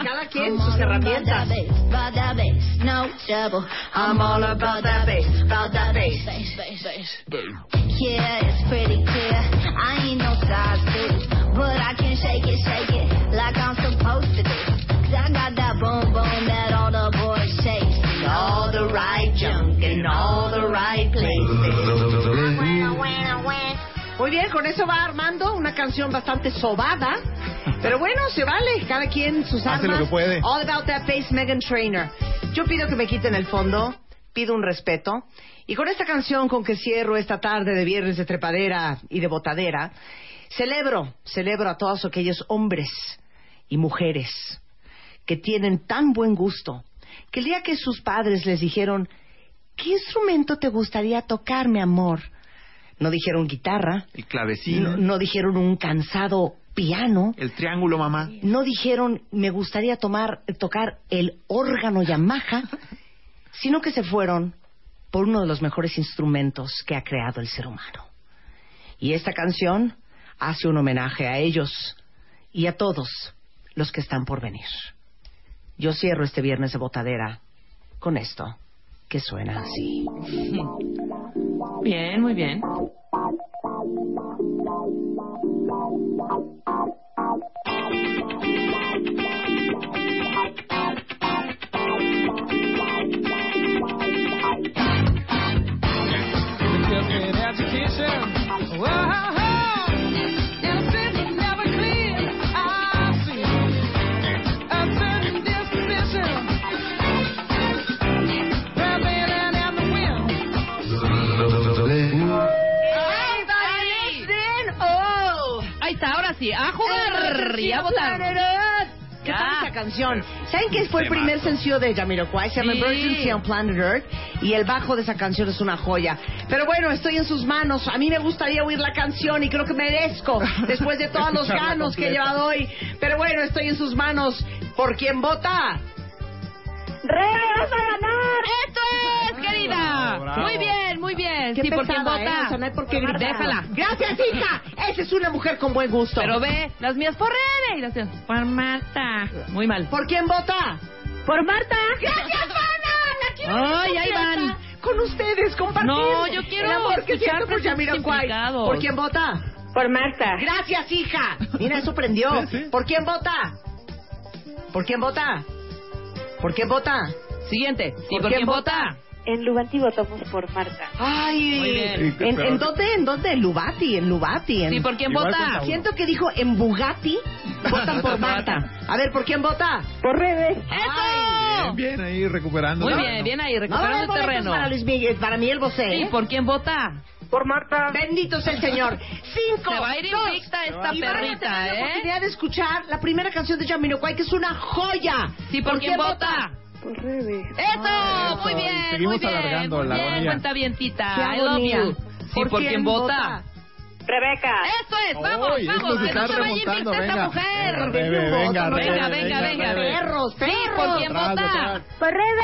Cada quien sus herramientas. I'm all about that bass, about that bass. Yeah, it's pretty clear. I ain't no size six, but I can shake it, shake it like I'm supposed to do. 'Cause I got that boom boom that all the boys shake. And all the right junk in all the right places. Muy bien, con eso va Armando, una canción bastante sobada. Pero bueno, se vale, cada quien sus armas. Hace lo que puede. All about that bass, Megan Trainer. Yo pido que me quiten el fondo, pido un respeto. Y con esta canción con que cierro esta tarde de viernes de trepadera y de botadera, celebro, celebro a todos aquellos hombres y mujeres que tienen tan buen gusto que el día que sus padres les dijeron, ¿qué instrumento te gustaría tocar, mi amor? No dijeron guitarra, El no, no dijeron un cansado piano, El triángulo, mamá. no dijeron me gustaría tomar, tocar el órgano Yamaha, [laughs] sino que se fueron por uno de los mejores instrumentos que ha creado el ser humano. Y esta canción hace un homenaje a ellos y a todos los que están por venir. Yo cierro este viernes de botadera con esto que suena así. Bien, muy bien. A jugar y a votar. ¿Qué tal esa canción? ¿Saben que fue el primer sencillo de Jamiroquai? Se llama. Emergency on Planet Earth y el bajo de esa canción es una joya. Pero bueno, estoy en sus manos. A mí me gustaría oír la canción y creo que merezco [laughs] después de todos los ganos que he llevado hoy. Pero bueno, estoy en sus manos. ¿Por quién vota? ¡Re, vas a ganar! ¡Esto es, querida! bravo. Muy bien, muy bien. Qué Sí, ¿por vota? ¿eh? O sea, no hay por qué gritar. Déjala. Gracias, hija. Esa es una mujer con buen gusto. Pero ve, las mías por Rebe. Y las tuyas, por Marta. Muy mal. ¿Por quién vota? Por Marta. Gracias, Ana. La quiero Ay, ahí van. Con ustedes, compartiendo. No, yo quiero El amor que siento por. ¿Por quién vota? Por Marta. Gracias, hija. Mira, eso prendió. ¿Por quién vota? ¿Por quién vota? ¿Por quién vota? Siguiente. ¿Y ¿Por por quién vota? En Lubanti votamos por Marta. Ay, Muy bien. ¿En, en dónde? ¿En dónde? En Lubati, en Lubati. En... Sí, ¿por quién Igual vota? Siento que dijo en Bugatti votan por Marta. A ver, ¿por quién vota? Por Rebe. ¡Eso! Bien, bien ahí recuperando. Muy bien, bien ahí, No, recuperando no, el terreno. Para Luis Miguel, para Miguel Bosé. ¿Y ¿eh? por quién vota? Por Marta. Bendito sea el Señor. Cinco. Se va a ir dos, invicta esta y van a perrita, tener la ¿eh? oportunidad de escuchar la primera canción de Jamiroquai, que es una joya. Sí, ¿por quién vota? Por Rebe. ¡Eso! Muy bien, Seguimos muy bien. alargando muy la bien, agonía. cuenta vientita. I love you. Sí, ¿por quién vota? Rebeca. Eso es, vamos, Uy, esto vamos, se que no está se vaya a invicta esta venga. mujer. Venga, Rebe, venga, venga, Rebe, venga, venga, venga. Rebe. Perros, Sí, perros. ¿por quién vota? Por Rebe.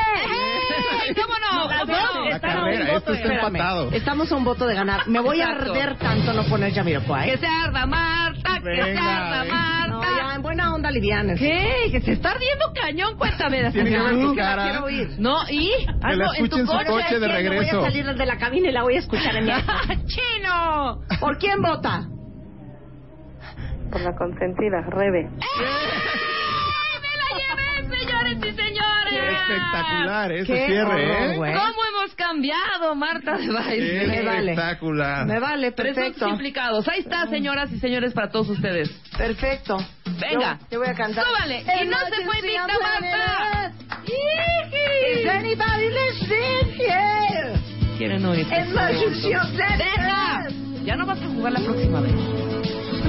¡Ey! ¿Cómo no? Las ¿Cómo no? La están a un carrera, voto esto de- está empatado. Estamos a un voto de ganar. Me voy a Exacto. arder tanto no poner Jamiroquai. Que se arda Marta, que se Venga, arda venga. No, Marta. ya, en buena onda liviana. ¿Qué? Que se está ardiendo cañón, cuéntame. Tiene que ver tu la cara. No, ¿y? Que la Algo en su coche. coche de ¿Qué? Regreso. Voy a salir de la cabina y la voy a escuchar en mi [laughs] ¡Chino! ¿Por quién vota? Por la consentida, Rebe. ¡Ay, me la llevé, señores y señores! Qué espectacular ese Qué cierre, horror, ¿eh? güey. ¿Cómo hemos cambiado, Marta de baile? Me vale. Espectacular. Me vale, perfecto. implicados. Ahí está, señoras y señores, para todos ustedes. Perfecto. Venga. Yo, yo voy a cantar. Súbale. Y no se fue invicta, Marta. Is anybody listening here? Quieren oír. Emergency of death. ¡Deja! Ya no vas a jugar la próxima vez.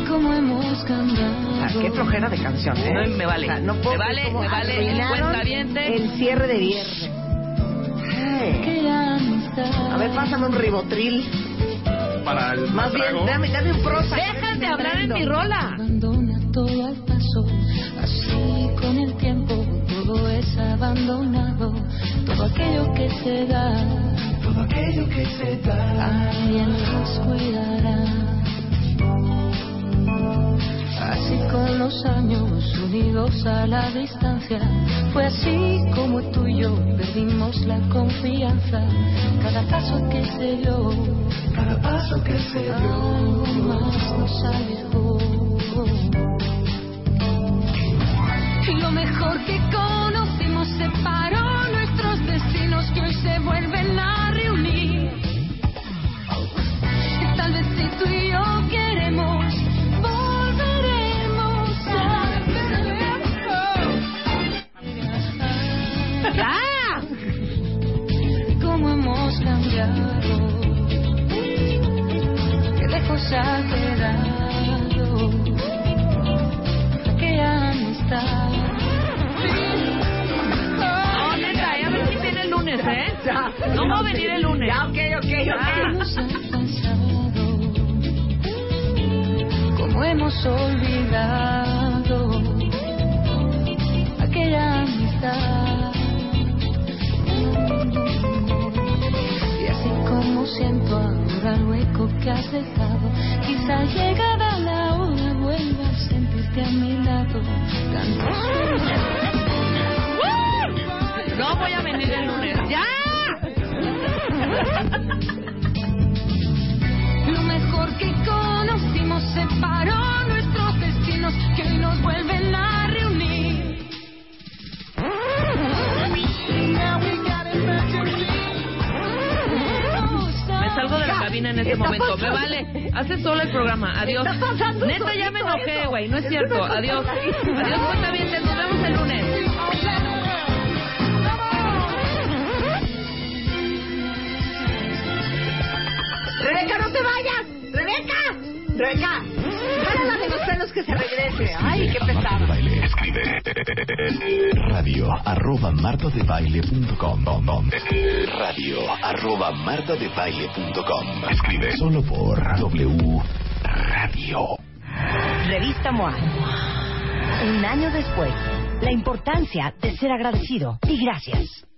Cómo hemos cambiado. Ah, qué flojera de canción, ¿eh? No, me vale. O sea, no puedo Me vale, me vale. El cuentaviente. El cierre de viernes. Ay. A ver, pásame un ribotril. Para el Más bien, trago. dame, dame un prosa. Dejas de hablar en mi rola. Abandona todo al paso, así con el tiempo todo es abandonado, todo aquello que se da, todo aquello que se da, alguien los cuidará. Así con los años unidos a la distancia, fue así como tú y yo perdimos la confianza. Cada paso que se dio, cada paso que se dio, algo más nos alejó. Quedado aquella amistad. No, neta, ya ver si viene el lunes, ¿eh? No va a venir el lunes. Ya, ok, ok, alcanzado, como hemos olvidado aquella amistad. Y así como siento ahora el hueco que has dejado, quizá llegada la hora vuelva a sentirte a mi lado. No voy a venir el lunes. ¡Ya! Lo mejor que conocimos separó nuestros destinos que hoy nos vuelven cabina en este momento. Me vale. Hace solo el programa. Adiós. Neta, ya me enojé, güey. No es cierto. Adiós. Adiós, cuenta bien. Nos vemos el lunes. Rebeca, no te vayas. Rebeca. Rebeca. De los que se regrese. Ay, qué Marta de pesado. Baile. Escribe radio arroba martadebaile.com radio arroba martadebaile.com Escribe solo por W Radio. Revista MOA. Un año después, la importancia de ser agradecido y gracias.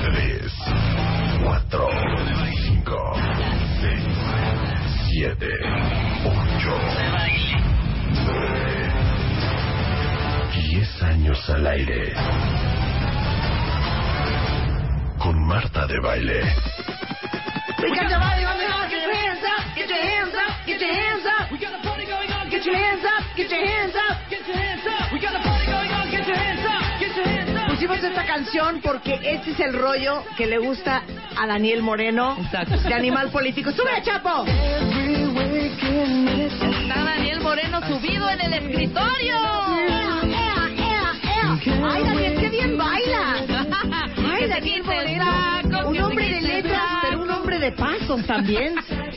3, 4, 5, 6, 7, 8, 9, 10 años al aire. Con Marta de Baile. Got your body on get your hands up, get your hands up, get your hands up. We got a party going on, get your hands up, get your hands up, get your hands up. We got a Pusimos esta canción porque este es el rollo que le gusta a Daniel Moreno de Animal Político. ¡Sube, Chapo! Está Daniel Moreno subido en el escritorio. ¡Ay, Daniel, qué bien baila! [laughs] ¡Ay, Daniel Moreno! Un hombre de hombre de pasos también.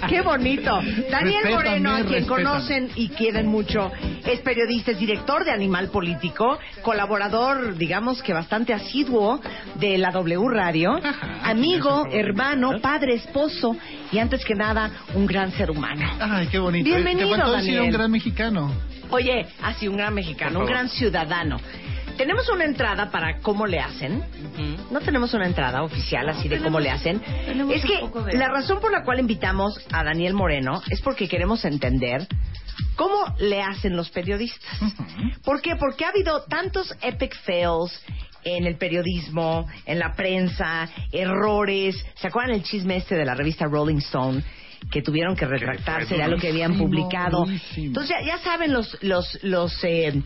¡Qué bonito! Daniel Respétame, Moreno, a quien respétame. conocen y quieren mucho, es periodista, es director de Animal Político, colaborador, digamos que bastante asiduo de la W Radio, amigo, hermano, padre, esposo y antes que nada, un gran ser humano. Ay, qué bonito. Bienvenido, Te Daniel. un gran mexicano. Oye, así un gran mexicano, un gran ciudadano. Tenemos una entrada para cómo le hacen. No tenemos una entrada oficial así de cómo le hacen. Es que de- la razón por la cual invitamos a Daniel Moreno es porque queremos entender cómo le hacen los periodistas. ¿Por qué? Porque ha habido tantos epic fails en el periodismo, en la prensa, errores. ¿Se acuerdan el chisme este de la revista Rolling Stone? que tuvieron que retractarse de algo que habían publicado. Entonces ya, ya saben los los los eh,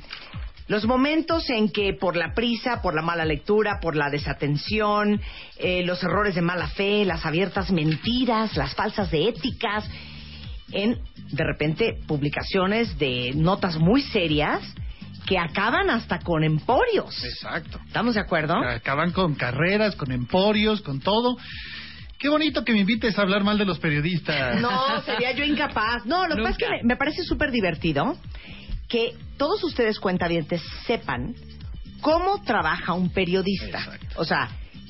los momentos en que por la prisa, por la mala lectura, por la desatención, eh, los errores de mala fe, las abiertas mentiras, las falsas de éticas, en de repente publicaciones de notas muy serias que acaban hasta con emporios. Exacto. ¿Estamos de acuerdo? Acaban con carreras, con emporios, con todo. Qué bonito que me invites a hablar mal de los periodistas. No, sería yo incapaz. No, lo que pasa es que me, me parece súper divertido que todos ustedes cuentavientes sepan cómo trabaja un periodista. O sea,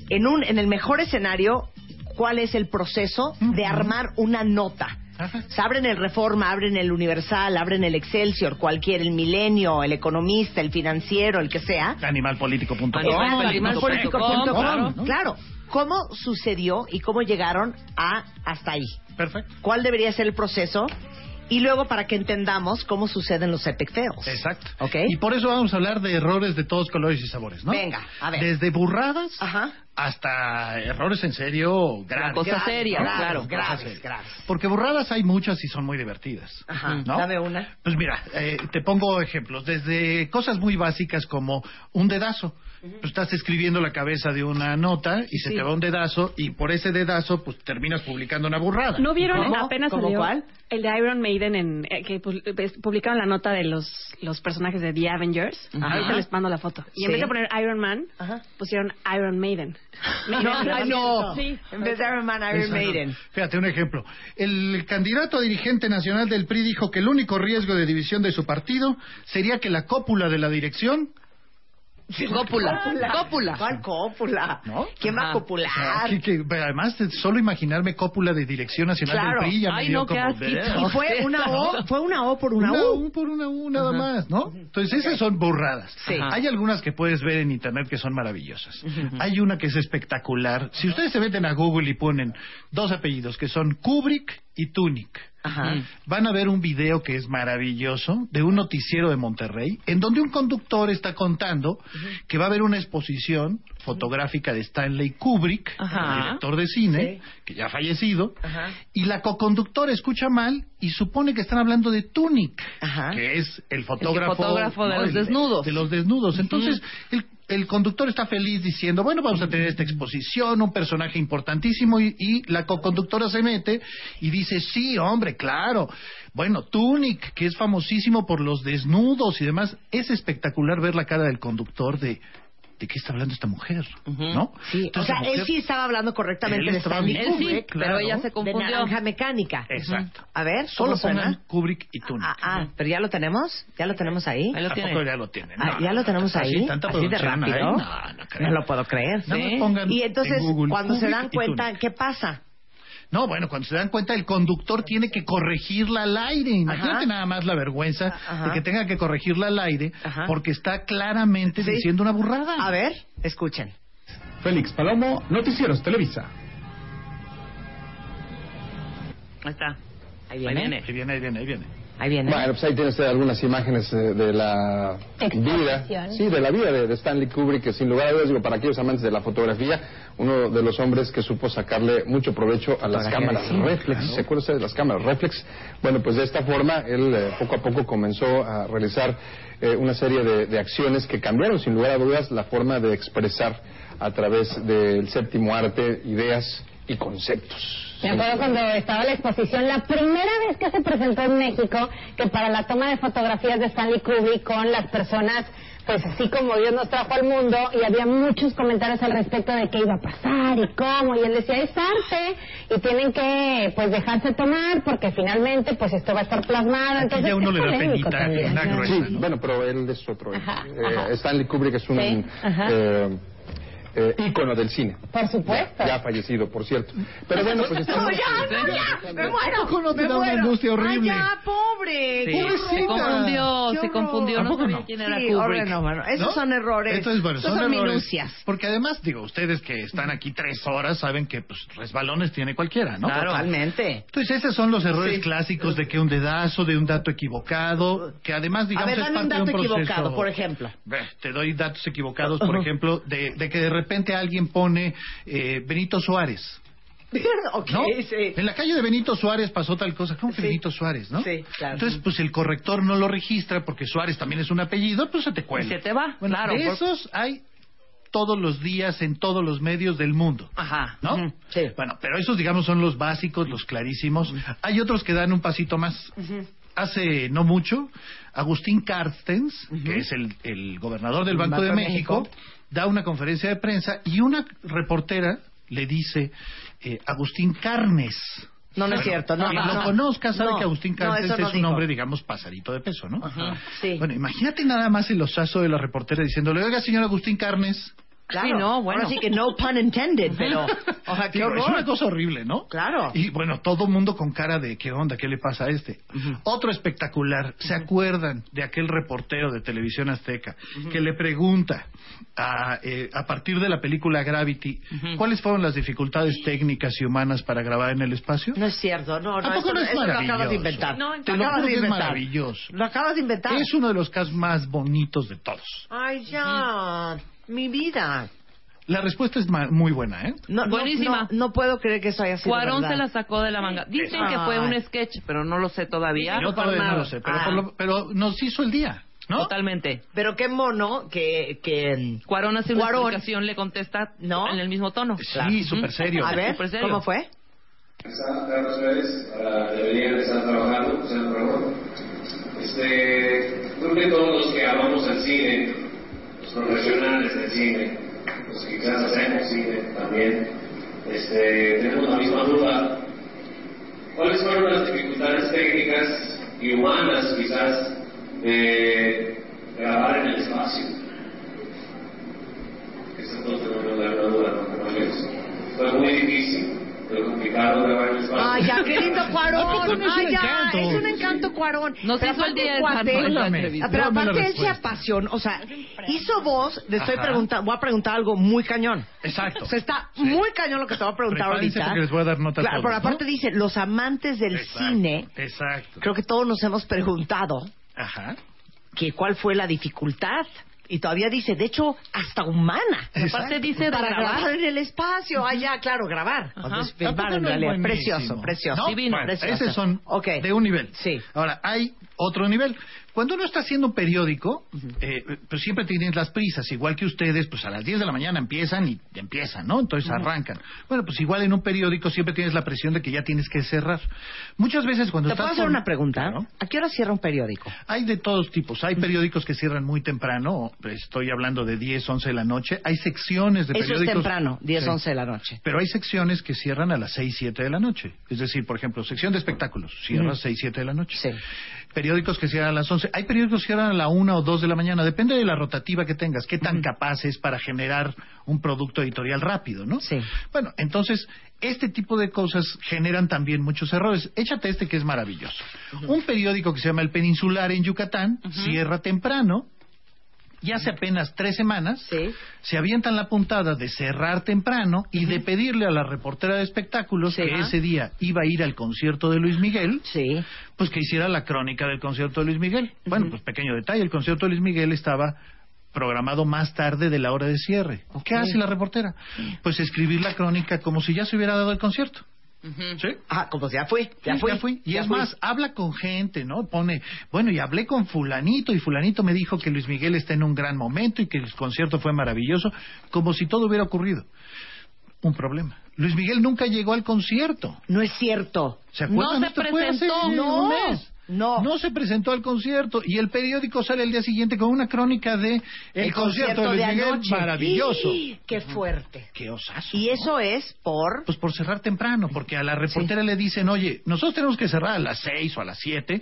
en un en el mejor escenario, ¿cuál es el proceso de armar una nota? O sea, abren el Reforma, abren el Universal, abren el Excelsior, cualquier, el Milenio, el Economista, el Financiero, el que sea. Animalpolitico.com. Claro, ¿no? Claro. ¿Cómo sucedió y cómo llegaron a hasta ahí? Perfecto. ¿Cuál debería ser el proceso? Y luego para que entendamos cómo suceden los epic fails. Exacto. ¿Ok? Y por eso vamos a hablar de errores de todos colores y sabores, ¿no? Venga, a ver. Desde burradas hasta errores en serio graves. Cosas serias, claro. Graves, graves. Porque burradas hay muchas y son muy divertidas. Ajá. ¿no? Dame una. Pues mira, eh, te pongo ejemplos. Desde cosas muy básicas como un dedazo. Tú estás escribiendo la cabeza de una nota y se Sí. te va un dedazo y por ese dedazo pues terminas publicando una burrada. ¿No vieron ¿no? apenas ¿Cómo salió cuál? el de Iron Maiden en eh, que pu- ves- publicaron la nota de los los personajes de The Avengers? Ajá. Ahorita les mando la foto. Y Sí. en vez de poner Iron Man, pusieron Iron Maiden. [laughs] No, no, [laughs] no. Sí. En vez de Iron Man, Iron Exacto. Maiden. Fíjate, un ejemplo. El candidato a dirigente nacional del PRI dijo que el único riesgo de división de su partido sería que la cópula de la dirección... Cópula. Cópula. ¿Cuál cópula? ¿No? ¿Quién va a copular? Ah, que- que- además, de solo imaginarme cópula de dirección nacional Claro. del PRI ya me Ay, dio no, como... Y fue una O, fue una O por una, Una U. U por una U nada más, ¿no? Entonces esas son burradas. Sí. Hay algunas que puedes ver en internet que son maravillosas. Hay una que es espectacular. Si ustedes se meten a Google y ponen dos apellidos que son Kubrick y Tunic. Ajá. Van a ver un video que es maravilloso de un noticiero de Monterrey, en donde un conductor está contando que va a haber una exposición fotográfica de Stanley Kubrick, Ajá. director de cine, que ya ha fallecido, y la coconductora escucha mal y supone que están hablando de Tunic, que es el fotógrafo, fotógrafo de ¿no? los El- desnudos. De los desnudos. Entonces, el, el conductor está feliz diciendo, bueno, vamos a tener esta exposición, un personaje importantísimo, y, y la coconductora se mete y dice, sí, hombre, claro. Bueno, Tunic, que es famosísimo por los desnudos y demás, es espectacular ver la cara del conductor de... ¿De qué está hablando esta mujer? ¿No? Sí, o Entonces, sea, la él sí estaba hablando correctamente Él de Stanley sí, pero ella se confundió. De naranja mecánica. Exacto. A ver, Solo pongan Kubrick y Tunic. Ah, ah, pero ya lo tenemos, ya lo tenemos ahí. Ahí lo tiene. ¿A poco ya lo tienen? Ah, No, ya lo tenemos así, ahí. tanta Así de producción rápido. ahí, no, no creo. lo puedo creer. Nada más pongan y entonces, en Google cuando se dan cuenta. ¿qué pasa? No, bueno, cuando se dan cuenta, el conductor tiene que corregirla al aire. Imagínate Ajá. nada más la vergüenza Ajá. de que tenga que corregirla al aire porque está claramente Sí. diciendo una burrada. A ver, escuchen. Félix Palomo, Noticieros Televisa. Ahí está. Ahí viene. Ahí viene, ahí viene, ahí viene. Ahí viene. Bueno, pues ahí tiene usted algunas imágenes eh, de la vida, sí, de la vida de, de Stanley Kubrick, que sin lugar a dudas, digo, para aquellos amantes de la fotografía, uno de los hombres que supo sacarle mucho provecho a las cámaras reflex. claro. ¿Se acuerda usted de las cámaras reflex? Bueno, pues de esta forma, él eh, poco a poco comenzó a realizar eh, una serie de, de acciones que cambiaron, sin lugar a dudas, la forma de expresar a través del séptimo arte ideas y conceptos. Me acuerdo cuando estaba la exposición, la primera vez que se presentó en México, que para la toma de fotografías de Stanley Kubrick con las personas, pues así como Dios nos trajo al mundo, y había muchos comentarios al respecto de qué iba a pasar y cómo, y él decía, es arte, y tienen que, pues, dejarse tomar, porque finalmente, pues, esto va a estar plasmado, entonces es polémico también, ¿no? Sí, bueno, pero él es otro. Ajá, Eh, ajá. Stanley Kubrick es un Sí, eh, eh, ícono del cine. Por supuesto. Ya, ya fallecido, por cierto. Pero bueno, pues estamos... No, ya, no, ya, me muero. ¿A poco no te me da una muero. angustia horrible? Ay, ya, pobre. Sí, se confundió, se confundió, ¿A no sabía no? quién era Sí, Kubrick. no, bueno, esos ¿No? son errores. Bueno, Esos son, son errores. minucias. Porque además, digo, ustedes que están aquí tres horas saben que pues resbalones tiene cualquiera, ¿no? Claro. Totalmente. Entonces, esos son los errores Sí. clásicos de que un dedazo, de un dato equivocado, que además, A digamos, ver, es dame un parte de dato un proceso... equivocado, por ejemplo. Te doy datos equivocados, por ejemplo, de, de que de repente alguien pone eh, Benito Suárez. [laughs] ok, ¿no? sí. En la calle de Benito Suárez pasó tal cosa. ¿Cómo que Benito Suárez, no? Sí, claro. Entonces, pues el corrector no lo registra porque Suárez también es un apellido, pues se te cuela. Y se te va, Bueno, claro. de por- esos hay todos los días en todos los medios del mundo. Ajá. ¿No? Ujú. Bueno, pero esos, digamos, son los básicos, los clarísimos. Hay otros que dan un pasito más. Hace no mucho, Agustín Carstens, que es el, el gobernador del Banco, de México, da una conferencia de prensa y una reportera le dice eh, Agustín Carnes. No, no es cierto, no, Quien no, lo no. conozca sabe No, que Agustín Carnes es un hombre, digamos, pasadito de peso, ¿no? Sí. Bueno, imagínate nada más el osazo de la reportera diciéndole, oiga, señor Agustín Carnes. Claro. Sí, no, bueno. Ahora sí que no pun intended, pero... O sea, [laughs] qué Digo, es horror. una cosa horrible, ¿no? Claro. Y bueno, todo mundo con cara de qué onda, qué le pasa a este. Otro espectacular, ¿se acuerdan de aquel reportero de televisión azteca que le pregunta a, eh, a partir de la película Gravity cuáles fueron las dificultades técnicas y humanas para grabar en el espacio? No es cierto, no, no, ¿A poco eso, no es eso lo acabas maravilloso? de inventar. No, te lo acabas juro que es maravilloso. Lo acabas de inventar. Es uno de los casos más bonitos de todos. Ay, ya, mi vida. La respuesta es muy buena, ¿eh? No, no, Buenísima. No, no puedo creer que eso haya sido Cuarón verdad. se la sacó de la manga. Dicen que fue un Ay. sketch, pero no lo sé todavía. Yo todavía no lo sé, pero, Ah. lo- pero nos hizo el día, ¿no? Totalmente. Pero qué mono que... que Cuarón hace una Cuarón. explicación, le contesta ¿No? en el mismo tono. Sí, súper serio. A ver, Súper serio. ¿cómo fue? Carlos Pérez, para deberían estar trabajando, sean. Este, creo que todos los que amamos el cine, profesionales del cine, los quizás hacemos cine también, este, tenemos la misma duda. ¿Cuáles fueron las dificultades técnicas y humanas quizás de grabar en el espacio? Tenemos la menor duda, no, es. Fue muy difícil, fue complicado grabar en el espacio. Ay, ya, qué lindo [laughs] Cuarón. no Ay, ya, encanto. es un encanto Cuarón. Nos Pero hizo el aparte, día de cuate- Pero aparte él se apasiona, o sea, hizo voz, le estoy preguntando, voy a preguntar algo muy cañón. Exacto. O sea, está muy cañón lo que te voy a preguntar Prepárense ahorita. porque les voy a dar nota Claro, todos, pero aparte ¿no? dice, los amantes del Exacto, cine, Exacto. creo que todos nos hemos preguntado Ajá. que cuál fue la dificultad. Y todavía dice, de hecho, hasta humana. Aparte dice para grabar. grabar en el espacio. Ah, ya, claro, grabar. Entonces, filmar en realidad. Precioso, precioso. ¿No? Divino. Bueno, Precioso. Esos son de un nivel. Sí. Ahora, hay otro nivel. Cuando uno está haciendo un periódico, eh, pues siempre tienes las prisas. Igual que ustedes, pues a las 10 de la mañana empiezan y empiezan, ¿no? Entonces arrancan. Bueno, pues igual en un periódico siempre tienes la presión de que ya tienes que cerrar. Muchas veces cuando ¿Te estás puedo hacer una pregunta? Claro. ¿A qué hora cierra un periódico? Hay de todos tipos. Hay periódicos que cierran muy temprano. Estoy hablando de 10, 11 de la noche. Hay secciones de Eso es periódicos. temprano, 10, Sí. 11 de la noche. Pero hay secciones que cierran a las 6, 7 de la noche. Es decir, por ejemplo, sección de espectáculos, cierra a Ujú. 6, 7 de la noche. Sí. Periódicos que cierran a las 11. Hay periódicos que cierran a la 1 o 2 de la mañana. Depende de la rotativa que tengas, qué tan capaz es para generar un producto editorial rápido, ¿no? Sí. Bueno, entonces, este tipo de cosas generan también muchos errores. Échate este que es maravilloso. Un periódico que se llama El Peninsular en Yucatán cierra temprano y hace apenas tres semanas se avientan la puntada de cerrar temprano y de pedirle a la reportera de espectáculos que ese día iba a ir al concierto de Luis Miguel, pues que hiciera la crónica del concierto de Luis Miguel. Bueno, pues pequeño detalle, el concierto de Luis Miguel estaba programado más tarde de la hora de cierre. ¿Qué hace la reportera? Pues escribir la crónica como si ya se hubiera dado el concierto. ¿Sí? Ah, como ya fue, ya Sí, fue. Y ya es más, habla con gente, ¿no? Pone, bueno, y hablé con fulanito y fulanito me dijo que Luis Miguel está en un gran momento y que el concierto fue maravilloso, como si todo hubiera ocurrido. Un problema. Luis Miguel nunca llegó al concierto. No es cierto. ¿Se acuerdan? No se hace presentó. un No. mes. No. se presentó al concierto y el periódico sale el día siguiente con una crónica de el, concierto, de Luis Miguel anoche. maravilloso. ¡Y! ¡Qué fuerte! Qué osazo. Y eso es por... Pues por cerrar temprano, porque a la reportera le dicen, oye, nosotros tenemos que cerrar a las seis o a las siete.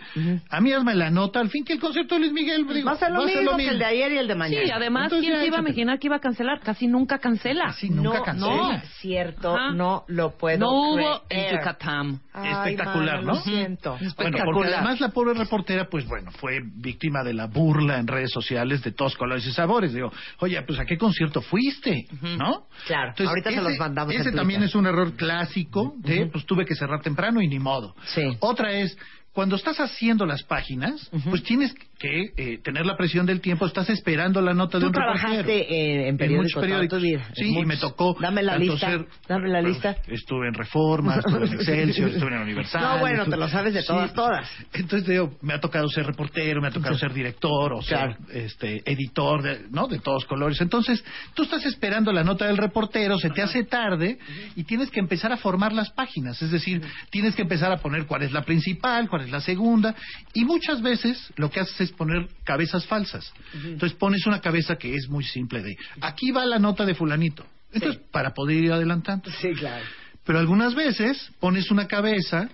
A mí hazme la nota, al fin que el concierto de Luis Miguel digo, Va a ser lo mismo que el de ayer y el de mañana. Sí, además, Entonces, ¿quién se iba a imaginar que iba a cancelar? Casi nunca cancela. Casi nunca no, cancela. no es cierto, Ajá. no lo puedo No hubo en Yucatán. Ay, Espectacular, ¿no? Lo siento. Bueno, Espectacular. porque además la pobre reportera, pues bueno, fue víctima de la burla en redes sociales de todos colores y sabores. Digo, oye, pues ¿a qué concierto fuiste? ¿No? Claro, ahorita se los mandamos Ese también es un error clásico de, pues tuve que cerrar temprano y ni modo. Sí. Otra es, cuando estás haciendo las páginas, pues tienes que eh, tener la presión del tiempo, estás esperando la nota de un trabajaste reportero. en, en muchos toda periódicos. tu vida. Sí, En y me tocó. Dame la lista. ser- Dame la bueno, lista. Estuve en Reforma, estuve en [laughs] Excelsior, estuve en el Universal. No, bueno, estuve- te lo sabes de Sí. todas, todas. Entonces, digo, me ha tocado ser reportero, me ha tocado ser director o Claro. ser este, editor, de, ¿no? De todos colores. Entonces, tú estás esperando la nota del reportero, se te hace tarde y tienes que empezar a formar las páginas. Es decir, tienes que empezar a poner cuál es la principal, cuál es la segunda. Y muchas veces lo que haces es poner cabezas falsas. Entonces, pones una cabeza que es muy simple de, aquí va la nota de fulanito. Entonces, para poder ir adelantando. Sí, claro. Pero algunas veces pones una cabeza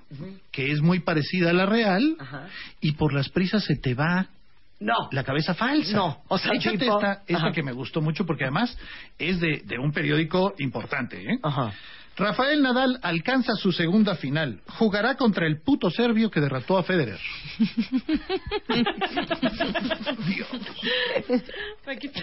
que es muy parecida a la real Ajá. y por las prisas se te va No. la cabeza falsa. No, o sea, Échate tipo- esta, esta que me gustó mucho porque además es de, de un periódico importante. ¿eh? Ajá. Rafael Nadal alcanza su segunda final. Jugará contra el puto serbio que derrotó a Federer.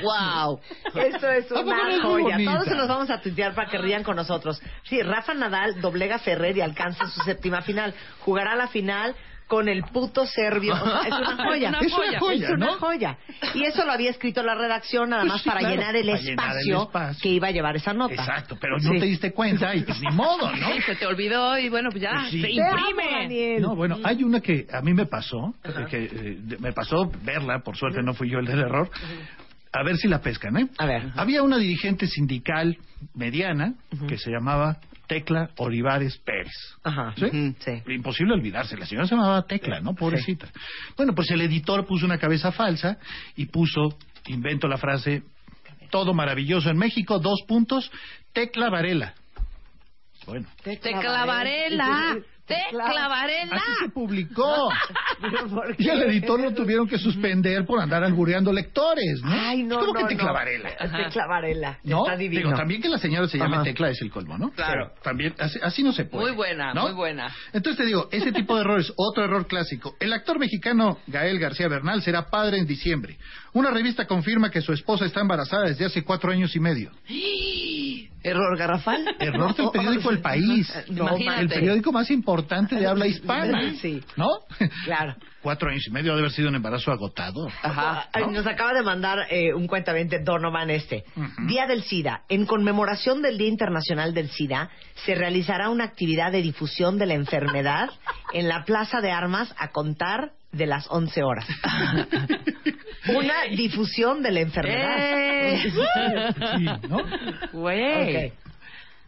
Wow, esto es ¿A poco no una joya. Todos se los vamos a tuitear para que rían con nosotros. Sí, Rafa Nadal doblega a Ferrer y alcanza su séptima final. Jugará la final con el puto serbio. O sea, es una [laughs] joya. Es una joya, Es una ¿no? joya. Y eso lo había escrito la redacción nada Pues más sí, para claro, llenar el para llenar el espacio espacio. que iba a llevar esa nota. Exacto, pero no Sí. te diste cuenta y pues ni modo, ¿no? Sí, [laughs] se te olvidó y bueno, pues ya, Pues sí. se imprime. No, bueno, hay una que a mí me pasó, que eh, me pasó verla, por suerte no fui yo el del error. A ver si la pescan, ¿eh? A ver. Había una dirigente sindical mediana que se llamaba Tecla Olivares Pérez. Ajá. ¿Sí? Imposible olvidarse. La señora se llamaba Tecla, ¿no? Pobrecita. Bueno, pues el editor puso una cabeza falsa y puso, invento la frase, todo maravilloso en México, dos puntos, Tecla Varela. Bueno, Te clavaré la. Te clavaré la. Así se publicó. [laughs] Y al editor lo tuvieron que suspender por andar albureando lectores, ¿no? Ay, no, ¿Cómo no, que te no. clavarela? Te clavarela. ¿No? Está divino. Digo, también que la señora se llame Ajá. Tecla es el colmo, ¿no? Claro. Pero también, así, así no se puede. Muy buena, ¿no? muy buena. Entonces te digo, ese tipo de errores, otro error clásico. El actor mexicano Gael García Bernal será padre en diciembre. Una revista confirma que su esposa está embarazada desde hace cuatro años y medio. [gasps] Error garrafal. Error del [laughs] periódico El País. No, Imagínate. el periódico más importante de habla hispana. [laughs] Sí. ¿No? Claro. Cuatro años y medio ha de haber sido un embarazo agotador. Ajá. Nos acaba de mandar eh, un cuentamente Donovan este. Día del SIDA. En conmemoración del Día Internacional del SIDA, se realizará una actividad de difusión de la enfermedad en la Plaza de Armas a contar de las 11 horas. [laughs] una difusión de la enfermedad. ¡Eh! Sí, ¿no? Güey.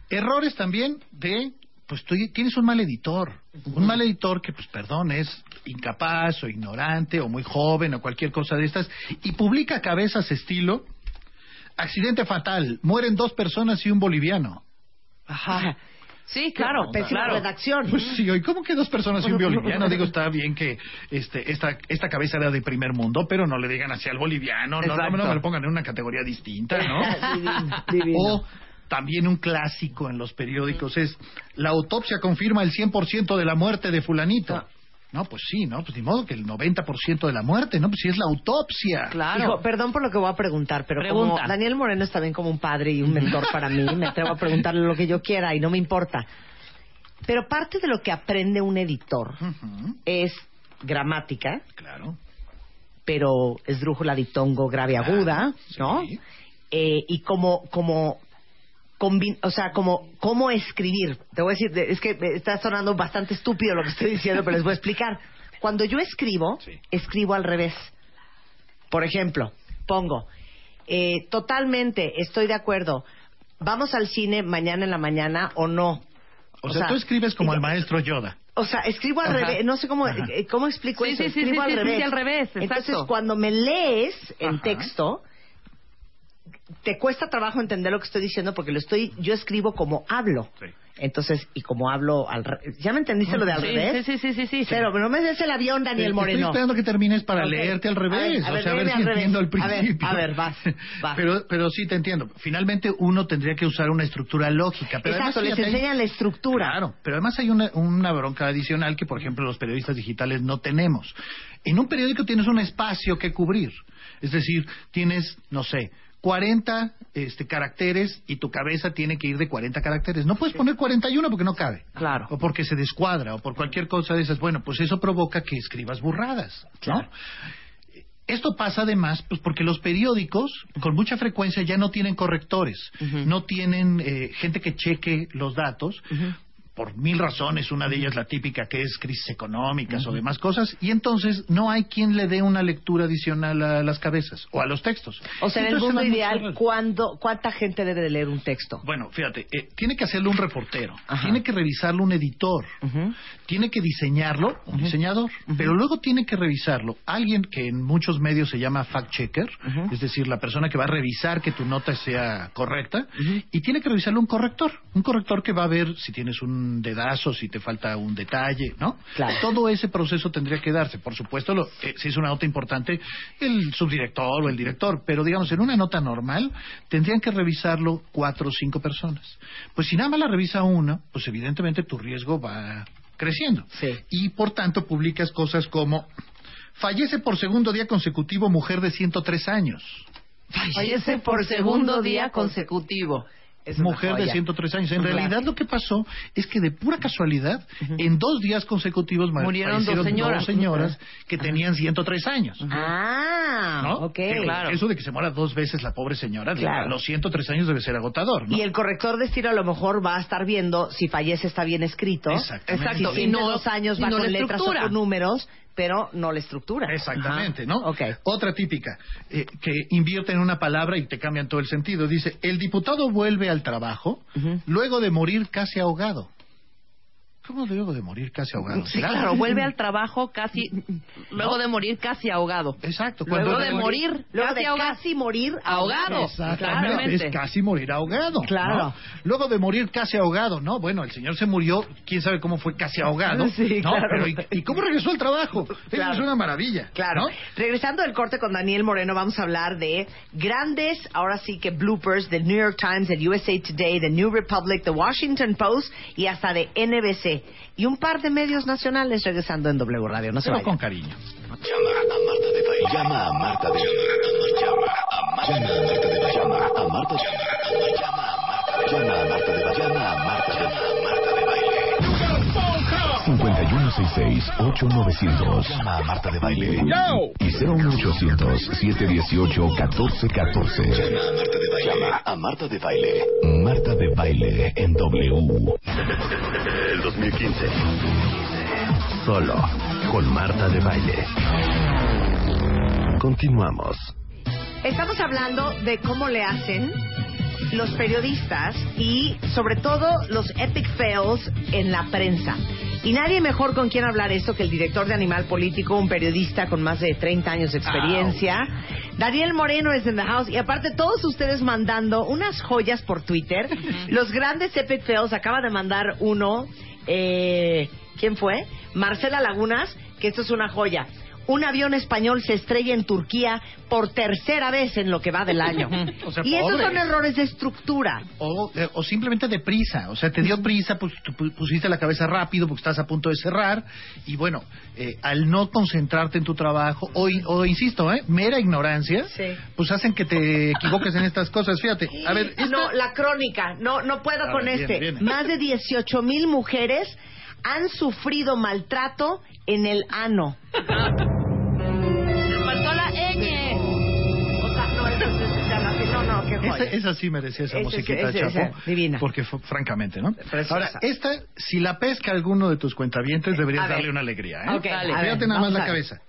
Errores también de, pues tú tienes un mal editor. Un mal editor que, pues perdón, es incapaz o ignorante o muy joven o cualquier cosa de estas y publica cabezas estilo accidente fatal, mueren dos personas y un boliviano. Ajá. Sí, claro. Pésima claro. redacción. Pues sí, ¿y cómo que dos personas y un boliviano? Digo, está bien que este, esta, esta cabeza era de primer mundo, pero no le digan así al boliviano, no, no, no me lo pongan en una categoría distinta, ¿no? [laughs] Divino, divino. O también un clásico en los periódicos es la autopsia confirma el 100% de la muerte de fulanito. No, pues sí, ¿no? Pues ni modo que el 90% de la muerte, ¿no? Pues sí es la autopsia. Claro. Hijo, perdón por lo que voy a preguntar, pero como. Daniel Moreno es también como un padre y un mentor para mí, me atrevo a preguntarle lo que yo quiera y no me importa. Pero parte de lo que aprende un editor es gramática, Claro. pero esdrújula, diptongo, grave, aguda, ¿no? sí. Eh, y como, como, o sea, como, cómo escribir. Te voy a decir, de- es que me está sonando bastante estúpido lo que estoy diciendo, pero les voy a explicar. Cuando yo escribo, Sí. escribo al revés. Por ejemplo, pongo, eh, totalmente, estoy de acuerdo. ¿Vamos al cine mañana en la mañana o no? O, sea, tú escribes como el maestro Yoda. O sea, escribo al Ajá. revés, no sé cómo, Ajá. eh, cómo explico Sí, eso. sí, escribo sí, al sí, revés. sí, al revés, Entonces, cuando me lees Ajá. texto, te cuesta trabajo entender lo que estoy diciendo porque lo estoy, yo escribo como hablo. Sí. Entonces, y como hablo al re- ¿Ya me entendiste lo de al Sí, revés? sí, sí, sí, sí, sí. Pero no me des el avión, Daniel te Moreno. Estoy esperando que termines para leerte al A ver, revés. a ver, o sea, a ver si al revés. entiendo al A ver, principio. a ver, vas, [laughs] vas. Pero, pero sí te entiendo. Finalmente uno tendría que usar una estructura lógica. Pero Exacto, además, les hay- enseñan la estructura. Claro, pero además hay una, una bronca adicional que, por ejemplo, los periodistas digitales no tenemos. En un periódico tienes un espacio que cubrir. Es decir, tienes, no sé, 40 este, caracteres y tu cabeza tiene que ir de 40 caracteres. No puedes poner 41 porque no cabe. Claro. O porque se descuadra o por cualquier cosa de esas. Bueno, pues eso provoca que escribas burradas. ¿no? Claro. Esto pasa además pues porque los periódicos con mucha frecuencia ya no tienen correctores, no tienen eh, gente que cheque los datos. Por mil razones, una de ellas la típica que es crisis económicas o demás cosas, y entonces no hay quien le dé una lectura adicional a las cabezas o a los textos. O sea, en el mundo ideal. ¿cuándo, ¿cuánta gente debe de leer un texto? Bueno, fíjate, eh, tiene que hacerlo un reportero, Ajá. tiene que revisarlo un editor. Tiene que diseñarlo un diseñador, pero luego tiene que revisarlo alguien que en muchos medios se llama fact checker, es decir, la persona que va a revisar que tu nota sea correcta, y tiene que revisarlo un corrector, un corrector que va a ver si tienes un dedazo, si te falta un detalle, ¿no? Claro. Todo ese proceso tendría que darse. Por supuesto, lo, eh, si es una nota importante, el subdirector o el director, pero digamos, en una nota normal, tendrían que revisarlo cuatro o cinco personas. Pues si nada más la revisa una, pues evidentemente tu riesgo va creciendo. Sí. Y por tanto publicas cosas como fallece por segundo día consecutivo mujer de 103 años. Fallece por segundo día consecutivo. Es mujer de joya. 103 años. En Claro. realidad lo que pasó es que de pura casualidad, en dos días consecutivos Murieron dos señoras. señoras que tenían 103 años. Ah, ¿No? ok. Claro. Eso de que se muera dos veces la pobre señora, Claro. a los 103 años debe ser agotador, ¿no? Y el corrector de estilo a lo mejor va a estar viendo si fallece está bien escrito. Exactamente. Exacto, Si y no- dos años va no con letras o con números, pero no la estructura. Exactamente, Ajá. ¿no? Ok. Otra típica, eh, que invierte en una palabra y te cambian todo el sentido. Dice, el diputado vuelve al trabajo luego de morir casi ahogado. ¿Cómo luego de morir casi ahogado? Sí, claro, vuelve al trabajo casi, [laughs] luego de morir casi ahogado. Exacto. Luego de morir, Luego casi de ahogado. casi morir ahogado. Exactamente, Claramente. es casi morir ahogado. Claro. ¿no? Luego de morir casi ahogado, ¿no? Bueno, el señor se murió, quién sabe cómo fue casi ahogado. Sí, ¿no? claro. Pero ¿y, y cómo regresó al trabajo? Eso Claro. es una maravilla. Claro. ¿no? Regresando del corte con Daniel Moreno, vamos a hablar de grandes, ahora sí que bloopers del New York Times, del USA Today, The New Republic, The Washington Post y hasta de NBC. Y un par de medios nacionales regresando en W Radio. No se Pero con cariño. Llama a Marta de Baile. Llama a Marta de Llama a Marta de Llama a Marta de Llama a Marta de Llama a Marta de Marta de Baile. 5166-8900. Llama a Marta de Baile. Y 01800-718-1414. Llama a Marta de Baile. Llama a Marta de Baile. Marta de Baile en W. El 2015. Solo con Marta de Baile. Continuamos. Estamos hablando de cómo le hacen los periodistas y sobre todo los epic fails en la prensa. Y nadie mejor con quien hablar eso que el director de Animal Político, un periodista con más de 30 años de experiencia. Daniel Moreno es en the house y aparte todos ustedes mandando unas joyas por Twitter. Los grandes epic fails acaba de mandar uno, eh, ¿quién fue? Marcela Lagunas, que esto es una joya. Un avión español se estrella en Turquía por tercera vez en lo que va del año. [laughs] O sea, y esos son errores de estructura. O, eh, o simplemente de prisa, o sea, te dio prisa, pues pusiste la cabeza rápido porque estás a punto de cerrar y bueno, eh, al no concentrarte en tu trabajo o, o insisto, ¿eh? mera ignorancia, pues hacen que te equivoques en estas cosas. Fíjate, a ver, esta- No, la crónica, no, no puedo A con ver, este. Más de 18 mil mujeres han sufrido maltrato en el ano. Faltó la ñ. O sea, no, no, no, qué joya. Esa, esa sí merecía esa Ese- musiquita, ese- Chapo. ese, divina. Porque, francamente, ¿no? Preciosa. Ahora, esta, si la pesca alguno de tus cuentavientes, deberías A ver. darle una alegría, ¿eh? Ok, Dale. a ver, Fíjate nada más vamos la a ver. cabeza.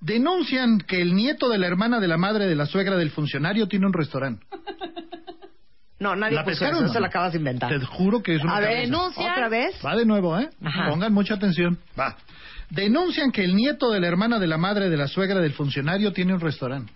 Denuncian que el nieto de la hermana de la madre de la suegra del funcionario tiene un restaurante. [laughs] No, nadie ¿La puso pescaron eso, no? lo acabas de inventar. Te juro que es una A ver, denuncia. ¿Otra vez? Va de nuevo, ¿eh? Ajá. Pongan mucha atención. Va. Denuncian que el nieto de la hermana de la madre de la suegra del funcionario tiene un restaurante.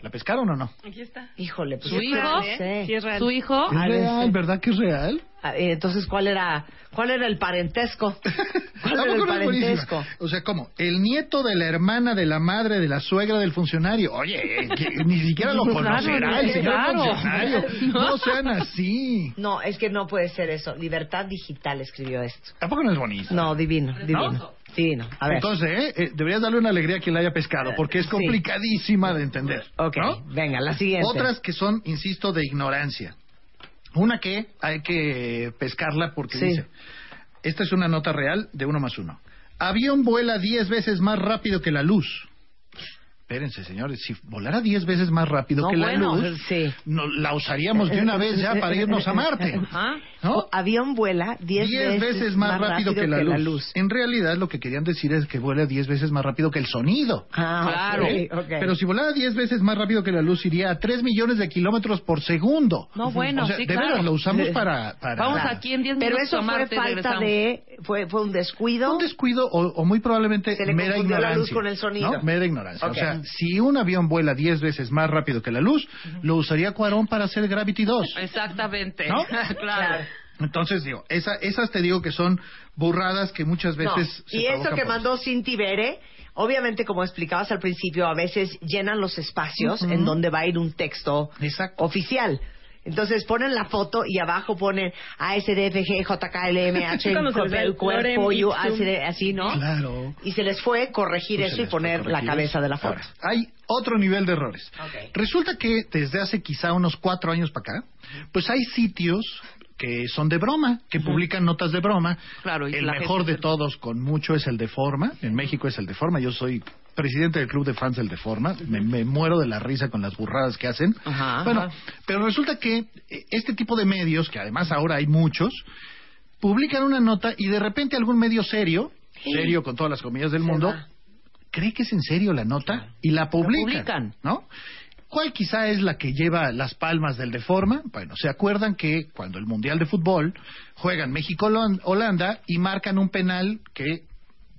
¿La pescaron o no? Aquí está. Híjole, pues ¿Su es hijo? real, ¿eh? Sí, es real. ¿Su hijo? Es A ver, real, sí. ¿verdad que es real? Ah, eh, Entonces, ¿cuál era, cuál era el parentesco? [laughs] ¿Cuál ¿A era el no parentesco? O sea, ¿cómo? El nieto de la hermana de la madre de la suegra del funcionario. Oye, que [laughs] ni siquiera lo conocerá el señor claro. funcionario. [laughs] No sean así. No, es que no puede ser eso. Libertad Digital escribió esto. Tampoco no es bonito. No, divino, divino. Divino. A ver. Entonces, ¿eh? Eh, deberías darle una alegría a quien la haya pescado, porque es Sí. complicadísima de entender. Ok, ¿no? venga, la siguiente. Otras que son, insisto, de ignorancia. Una que hay que pescarla porque Sí. dice, esta es una nota real de uno más uno. Avión vuela 10 veces más rápido que la luz. Espérense, señores, si volara 10 veces más rápido No, que la bueno, luz, sí. no, la usaríamos de una vez ya para irnos a Marte. [laughs] ¿No? Avión vuela 10 10 veces, más, rápido, que, la, luz. En realidad lo que querían decir es que vuela 10 veces más rápido que el sonido. Ah, Claro. ok, ok. Pero si volara 10 veces más rápido que la luz iría a 3 millones de kilómetros por segundo. No, bueno, o sea, sí, de claro. veras lo usamos para... para Vamos aquí en 10 Pero minutos eso a fue Marte y falta regresamos. de... Fue, fue un descuido. Un descuido o, o muy probablemente Se le mera confundió la ignorancia. luz con el sonido. ¿no? Mera ignorancia. Ok. O sea, si un avión vuela 10 veces más rápido que la luz, lo usaría Cuarón para hacer Gravity 2. Exactamente. ¿No? [laughs] claro. Entonces, digo, esa, esas te digo que son burradas que muchas No, veces... se Y eso que por- mandó Cinti Bere, obviamente, como explicabas al principio, a veces llenan los espacios en donde va a ir un texto Exacto. oficial. Entonces ponen la foto y abajo ponen ASDFG, JKLMH, el cuerpo. ASD, así, ¿no? Claro. Y se les fue corregir Pues eso y poner la cabeza de la foto. Ahora, hay otro nivel de errores. Resulta que desde hace quizá unos cuatro años para acá, pues hay sitios que son de broma, que publican notas de broma. Claro, y el la mejor gente de todos, con mucho, es el de Forma. En México es el de Forma. Yo soy presidente del club de fans del de Forma. Me, me muero de la risa con las burradas que hacen. Ajá, bueno, ajá. pero resulta que eh, este tipo de medios, que además ahora hay muchos, publican una nota y de repente algún medio serio, serio con todas las comillas del Se mundo, va. cree que es en serio la nota y la publican, publican. ¿no? ¿Cuál quizá es la que lleva las palmas del Deforma? Bueno, ¿se acuerdan que cuando el Mundial de Fútbol juegan México-Holanda y marcan un penal que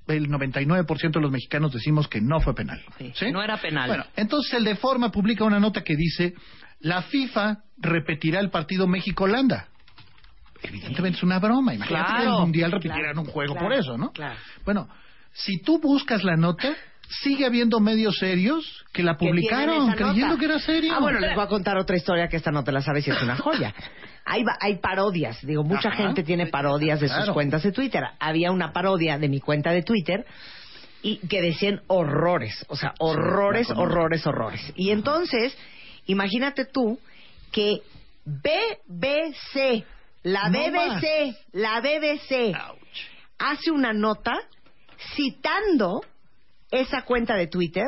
el 99% de los mexicanos decimos que no fue penal? ¿sí? No era penal. Bueno, entonces el Deforma publica una nota que dice, la FIFA repetirá el partido México-Holanda. Evidentemente es una broma. Imagínate que Claro, el Mundial repitieran claro, un juego claro, por eso, ¿no? claro. Bueno, si tú buscas la nota, sigue habiendo medios serios que la publicaron creyendo nota. que era serio. Ah, bueno, les voy a contar otra historia que esta no te la sabes y es una joya. Hay, hay parodias, digo, mucha Ajá. gente tiene parodias de sus cuentas de Twitter. Había una parodia de mi cuenta de Twitter y que decían horrores, o sea, horrores, horrores, horrores. Y entonces, imagínate tú que BBC, la No BBC, la BBC, hace una nota citando esa cuenta de Twitter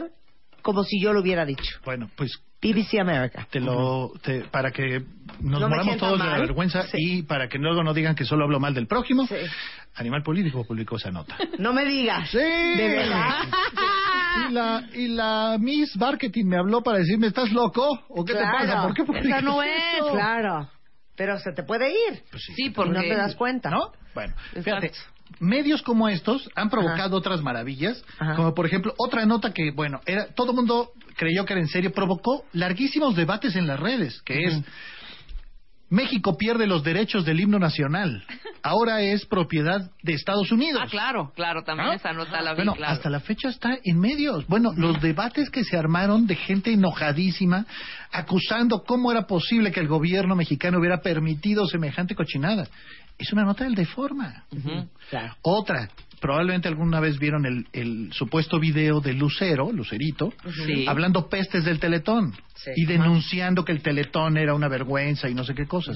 como si yo lo hubiera dicho. Bueno, pues BBC America. te lo te- para que nos No moramos todos de la vergüenza Sí. y para que luego no digan que solo hablo mal del prójimo. Animal Político publicó esa nota. [laughs] No me digas. Sí. De verdad. Y la, y la Miss Marketing me habló para decirme, ¿estás loco? ¿O qué te pasa? ¿Por qué publicas Esa no es. eso? Claro. Pero se te puede ir. sí, Y porque no te das cuenta. ¿No? Bueno, fíjate. Medios como estos han provocado otras maravillas, como por ejemplo otra nota que, bueno, era todo el mundo creyó que era en serio, provocó larguísimos debates en las redes, que es México pierde los derechos del himno nacional. Ahora es propiedad de Estados Unidos. Ah, claro, claro, también esa nota la vi, Bueno, claro. hasta la fecha está en medios. Bueno, los debates que se armaron de gente enojadísima, acusando cómo era posible que el gobierno mexicano hubiera permitido semejante cochinada. Es una nota del Deforma. Claro. Otra, probablemente alguna vez vieron el, el supuesto video de Lucero, Lucerito, Sí. hablando pestes del Teletón Sí. y denunciando que el Teletón era una vergüenza y no sé qué cosas.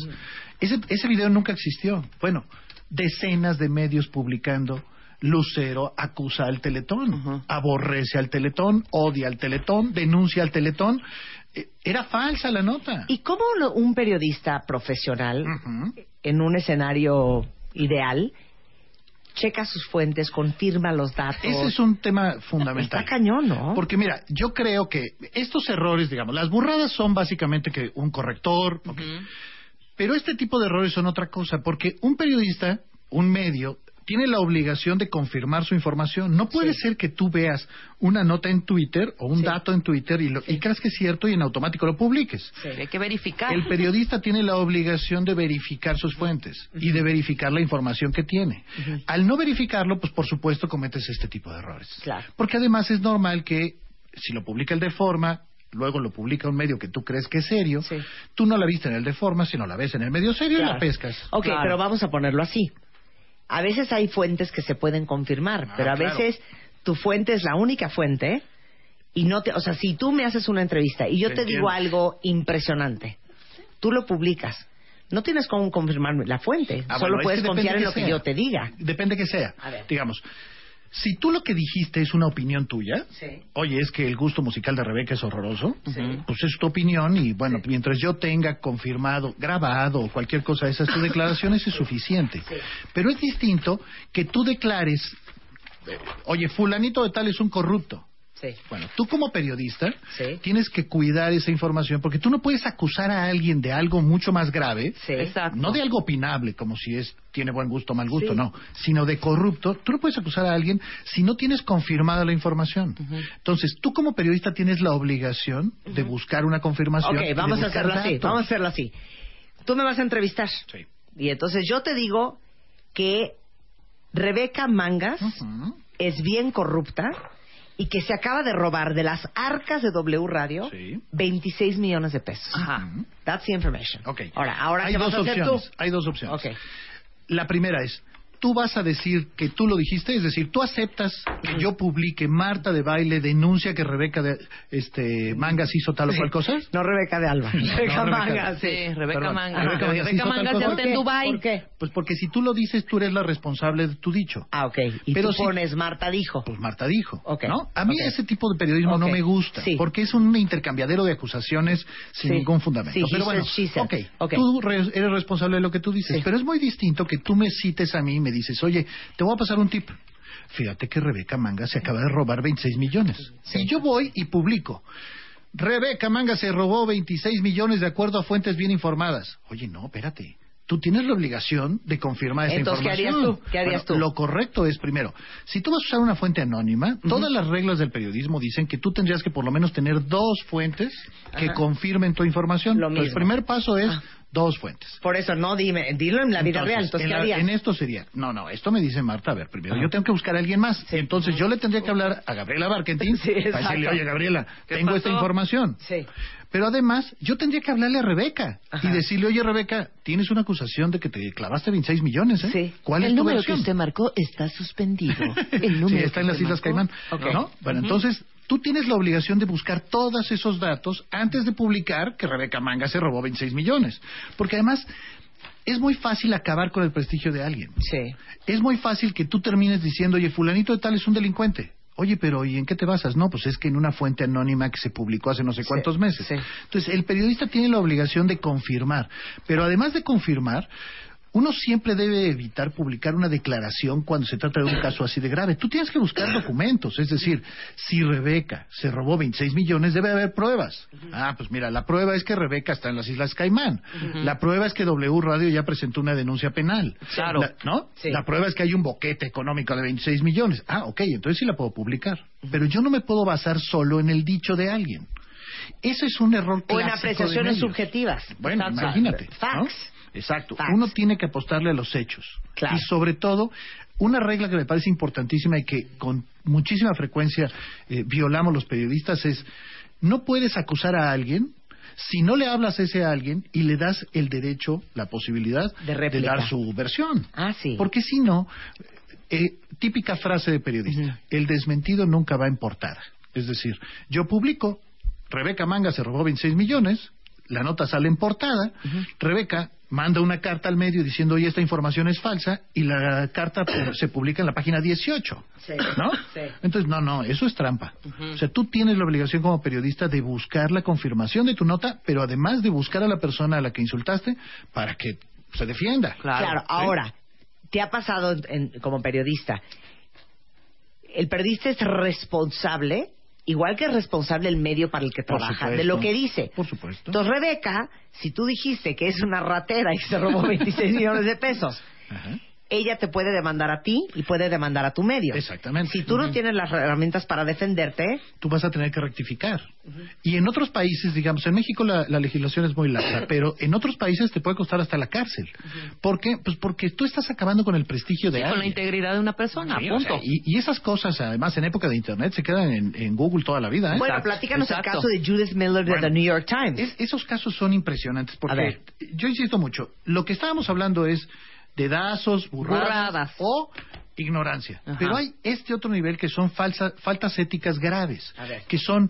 Ese, ese video nunca existió. Bueno, decenas de medios publicando. Lucero acusa al Teletón, aborrece al Teletón, odia al Teletón, denuncia al Teletón. Eh, Era falsa la nota. ¿Y cómo lo- un periodista profesional, en un escenario ideal, checa sus fuentes, confirma los datos? Ese es un tema fundamental. Está cañón, ¿no? Porque mira, yo creo que estos errores, digamos, las burradas son básicamente que un corrector, pero este tipo de errores son otra cosa, porque un periodista, un medio, tiene la obligación de confirmar su información. No puede ser que tú veas una nota en Twitter o un dato en Twitter y, lo, y creas que es cierto y en automático lo publiques. Hay que verificar. El periodista tiene la obligación de verificar sus fuentes y de verificar la información que tiene. Al no verificarlo, pues por supuesto cometes este tipo de errores. Claro. Porque además es normal que si lo publica el Deforma, luego lo publica un medio que tú crees que es serio, tú no la viste en el Deforma, sino la ves en el medio serio y la pescas. Ok, pero vamos a ponerlo así. A veces hay fuentes que se pueden confirmar, pero a Ah, claro. veces tu fuente es la única fuente y no te, o sea, si tú me haces una entrevista y yo Te digo algo impresionante, tú lo publicas. No tienes cómo confirmar la fuente, Ah, solo bueno, puedes confiar en lo que yo te diga. Depende que sea. Digamos, si tú lo que dijiste es una opinión tuya, Sí. oye, es que el gusto musical de Rebeca es horroroso, Sí. pues es tu opinión y bueno, mientras yo tenga confirmado, grabado o cualquier cosa de esas tus declaraciones es suficiente. Pero es distinto que tú declares, eh, oye, fulanito de tal es un corrupto. Sí. Bueno, tú como periodista Sí. tienes que cuidar esa información porque tú no puedes acusar a alguien de algo mucho más grave, Sí. No de algo opinable como si es tiene buen gusto o mal gusto, Sí. no, sino de corrupto. Tú no puedes acusar a alguien si no tienes confirmada la información. Entonces, tú como periodista tienes la obligación de buscar una confirmación. Ok, vamos a hacerlo así, vamos a hacerlo así. Tú me vas a entrevistar. Sí. Y entonces yo te digo que Rebeca Mangas es bien corrupta y que se acaba de robar de las arcas de W Radio Sí. 26 millones de pesos. Ajá. That's the information. Ok. Ahora, ahora hay ¿qué dos vas a hacer opciones. tú? Hay dos opciones. Ok. La primera es, tú vas a decir que tú lo dijiste, es decir, tú aceptas que yo publique Marta de baile denuncia que Rebeca de este Mangas hizo tal o cual cosa. No Rebeca de Alba. [laughs] Rebeca Rebeca. Mangas. Sí, Rebeca Perdón. Mangas. Rebeca Mangas Rebeca hizo tal Mangas ya está en Dubái. ¿Por qué? Pues porque si tú lo dices, tú eres la responsable de tu dicho. Ah, ok. Y Pero tú si- pones Marta dijo. Pues Marta dijo, Ok, ¿no? A mí ok. ese tipo de periodismo no Ok, me gusta, sí. porque es un intercambiadero de acusaciones sin Sí. ningún fundamento. Sí, pero bueno, said, said. ok, tú re- eres responsable de lo que tú dices, Sí. pero es muy distinto que tú me cites a mí y me dices, oye, te voy a pasar un tip. Fíjate que Rebeca Manga se acaba de robar 26 millones. Si yo voy y publico, Rebeca Manga se robó 26 millones de acuerdo a fuentes bien informadas. Oye, no, espérate. Tú tienes la obligación de confirmar esa Entonces, ¿qué harías información. tú? ¿Qué harías Bueno, tú? Lo correcto es, primero, si tú vas a usar una fuente anónima, todas las reglas del periodismo dicen que tú tendrías que por lo menos tener dos fuentes que Ajá. confirmen tu información. Lo Entonces, mismo. el primer paso es dos fuentes. Por eso, no, dime, dilo en la vida real. Entonces, en, ¿qué la- harías? en esto sería, no, no, esto me dice Marta, a ver, primero yo tengo que buscar a alguien más. Entonces yo le tendría que hablar a Gabriela Barkentin Sí, para decirle, oye, Gabriela, ¿Qué tengo esta pasó? información. Sí. Pero además, yo tendría que hablarle a Rebeca Ajá. y decirle, oye, Rebeca, tienes una acusación de que te clavaste 26 millones, ¿eh? Sí. ¿Cuál El es tu número versión? que usted marcó está suspendido. [laughs] El Sí, número está que en las Islas marcó- Caimán. Ok. ¿no? Bueno, entonces tú tienes la obligación de buscar todos esos datos antes de publicar que Rebeca Manga se robó 26 millones. Porque además es muy fácil acabar con el prestigio de alguien. Sí. Es muy fácil que tú termines diciendo, oye, fulanito de tal es un delincuente. Oye, pero ¿y en qué te basas? No, pues es que en una fuente anónima que se publicó hace no sé cuántos meses. Entonces, el periodista tiene la obligación de confirmar. Pero además de confirmar, uno siempre debe evitar publicar una declaración cuando se trata de un caso así de grave. Tú tienes que buscar documentos. Es decir, si Rebeca se robó 26 millones, debe haber pruebas. Ah, pues mira, la prueba es que Rebeca está en las Islas Caimán. La prueba es que W Radio ya presentó una denuncia penal. Claro. La- ¿No? Sí. La prueba es que hay un boquete económico de 26 millones. Ah, ok, entonces sí la puedo publicar. Pero yo no me puedo basar solo en el dicho de alguien. Ese es un error O en clásico apreciaciones subjetivas. Bueno, imagínate. ¿no? Exacto. Facts. Uno tiene que apostarle a los hechos. Claro. Y sobre todo, una regla que me parece importantísima y que con muchísima frecuencia eh, violamos los periodistas es, no puedes acusar a alguien si no le hablas a ese alguien y le das el derecho, la posibilidad De réplica. dar su versión. Ah, sí. Porque si no, eh, típica frase de periodista, el desmentido nunca va en portada. Es decir, yo publico, Rebeca Manga se robó 26 millones, la nota sale en portada, Rebeca manda una carta al medio diciendo, oye, esta información es falsa, y la carta se publica en la página 18. Sí. ¿No? Sí. Entonces, no, no, eso es trampa. O sea, tú tienes la obligación como periodista de buscar la confirmación de tu nota, pero además de buscar a la persona a la que insultaste para que se defienda. Claro, ¿Sí? ahora, ¿te ha pasado en- como periodista? El periodista es responsable, igual que es responsable el medio para el que Por trabaja, supuesto. de lo que dice. Por supuesto. Entonces, Rebeca, si tú dijiste que es una ratera y se robó [laughs] 26 millones de pesos, ella te puede demandar a ti y puede demandar a tu medio. Exactamente. Si tú no tienes las herramientas para defenderte, tú vas a tener que rectificar. Y en otros países, digamos, en México la, la legislación es muy laxa, [coughs] pero en otros países te puede costar hasta la cárcel. ¿Por qué? Pues porque tú estás acabando con el prestigio de Sí, con la alguien. integridad de una persona, Sí, o punto. sea, y, y esas cosas, además, en época de Internet, se quedan en, en Google toda la vida. ¿eh? bueno, platícanos el caso de Judith Miller de Bueno, The New York Times. Es- esos casos son impresionantes A porque ver. yo insisto mucho, lo que estábamos hablando es dedazos, burradas, Burradas. o ignorancia. Ajá. Pero hay este otro nivel que son falsa- faltas éticas graves, que son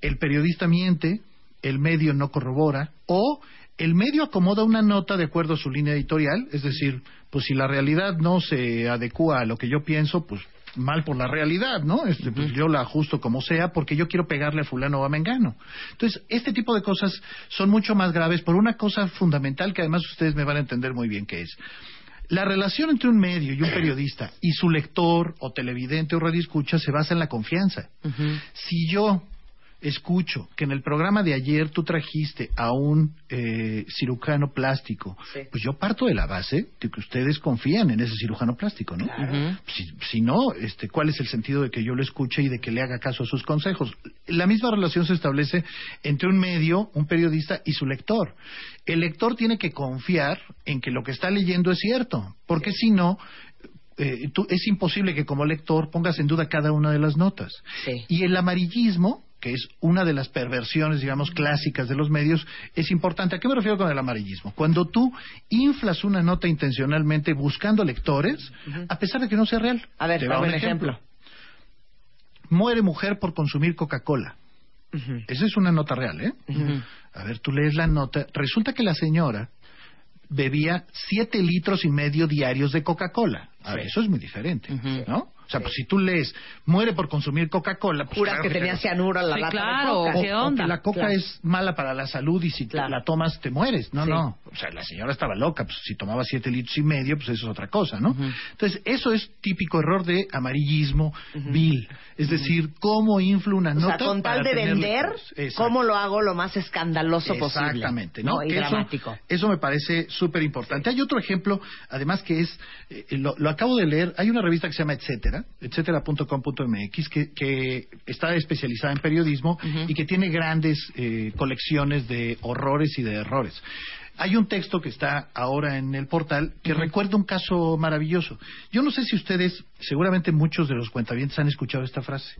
el periodista miente, el medio no corrobora o el medio acomoda una nota de acuerdo a su línea editorial, es decir, pues si la realidad no se adecua a lo que yo pienso, pues mal por la realidad, ¿no? Este, pues yo la ajusto como sea porque yo quiero pegarle a fulano o a mengano. Entonces, este tipo de cosas son mucho más graves por una cosa fundamental que además ustedes me van a entender muy bien que es. La relación entre un medio y un periodista y su lector o televidente o radioescucha se basa en la confianza. Si yo escucho que en el programa de ayer tú trajiste a un eh, cirujano plástico, pues yo parto de la base de que ustedes confían en ese cirujano plástico, ¿no? si, si no, este, ¿cuál es el sentido de que yo lo escuche y de que le haga caso a sus consejos? La misma relación se establece entre un medio, un periodista y su lector. El lector tiene que confiar en que lo que está leyendo es cierto, porque si no, eh, tú- es imposible que como lector pongas en duda cada una de las notas. Y el amarillismo, que es una de las perversiones, digamos, clásicas de los medios, es importante. ¿A qué me refiero con el amarillismo? Cuando tú inflas una nota intencionalmente buscando lectores, a pesar de que no sea real. A ver, Te va un un ejemplo. Muere mujer por consumir Coca-Cola. Esa es una nota real, ¿eh? A ver, tú lees la nota. Resulta que la señora bebía siete litros y medio diarios de Coca-Cola. A ver, eso es muy diferente, ¿no? O O sea, pues si tú lees, muere por consumir Coca-Cola, pues Juras claro que tenía te- cianuro en la Sí, lata claro, de coca. ¿qué o, o onda? que la coca Claro. es mala para la salud y si te la tomas te mueres. No, Sí. no. O sea, la señora estaba loca. Pues si tomaba siete litros y medio, pues eso es otra cosa, ¿no? Entonces, eso es típico error de amarillismo vil. Es decir, cómo infla una O nota sea, con tal para de tener vender. Exacto. ¿cómo lo hago lo más escandaloso posible? Exactamente, ¿no? Y eso- dramático. Eso, me parece súper importante. Hay otro ejemplo, además que es, eh, lo, lo acabo de leer, hay una revista que se llama Etcétera, etcétera.com.mx, que, que está especializada en periodismo y que tiene grandes eh, colecciones de horrores y de errores. Hay un texto que está ahora en el portal que recuerda un caso maravilloso. Yo no sé si ustedes, seguramente muchos de los cuentavientes han escuchado esta frase.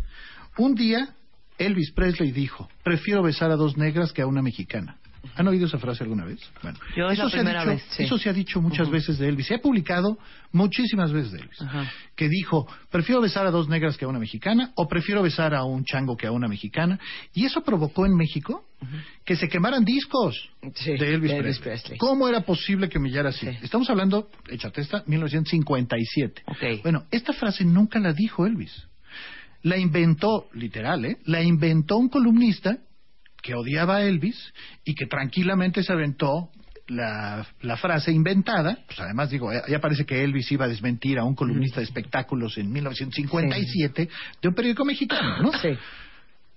Un día Elvis Presley dijo, prefiero besar a dos negras que a una mexicana. ¿Han oído esa frase alguna vez? Bueno, Yo es la se ha primera dicho- vez, sí. Eso se ha dicho muchas veces de Elvis. Se ha publicado muchísimas veces de Elvis. Que dijo, prefiero besar a dos negras que a una mexicana o prefiero besar a un chango que a una mexicana. Y eso provocó en México que se quemaran discos de Elvis, de Elvis Presley. Presley. ¿Cómo era posible que humillara así? Estamos hablando, échate esta, 1957. Bueno, esta frase nunca la dijo Elvis. La inventó, literal, ¿eh? La inventó un columnista que odiaba a Elvis y que tranquilamente se aventó la, la frase inventada. Pues además, digo, ya parece que Elvis iba a desmentir a un columnista de espectáculos en 1957 de un periódico mexicano, ¿no? Sí.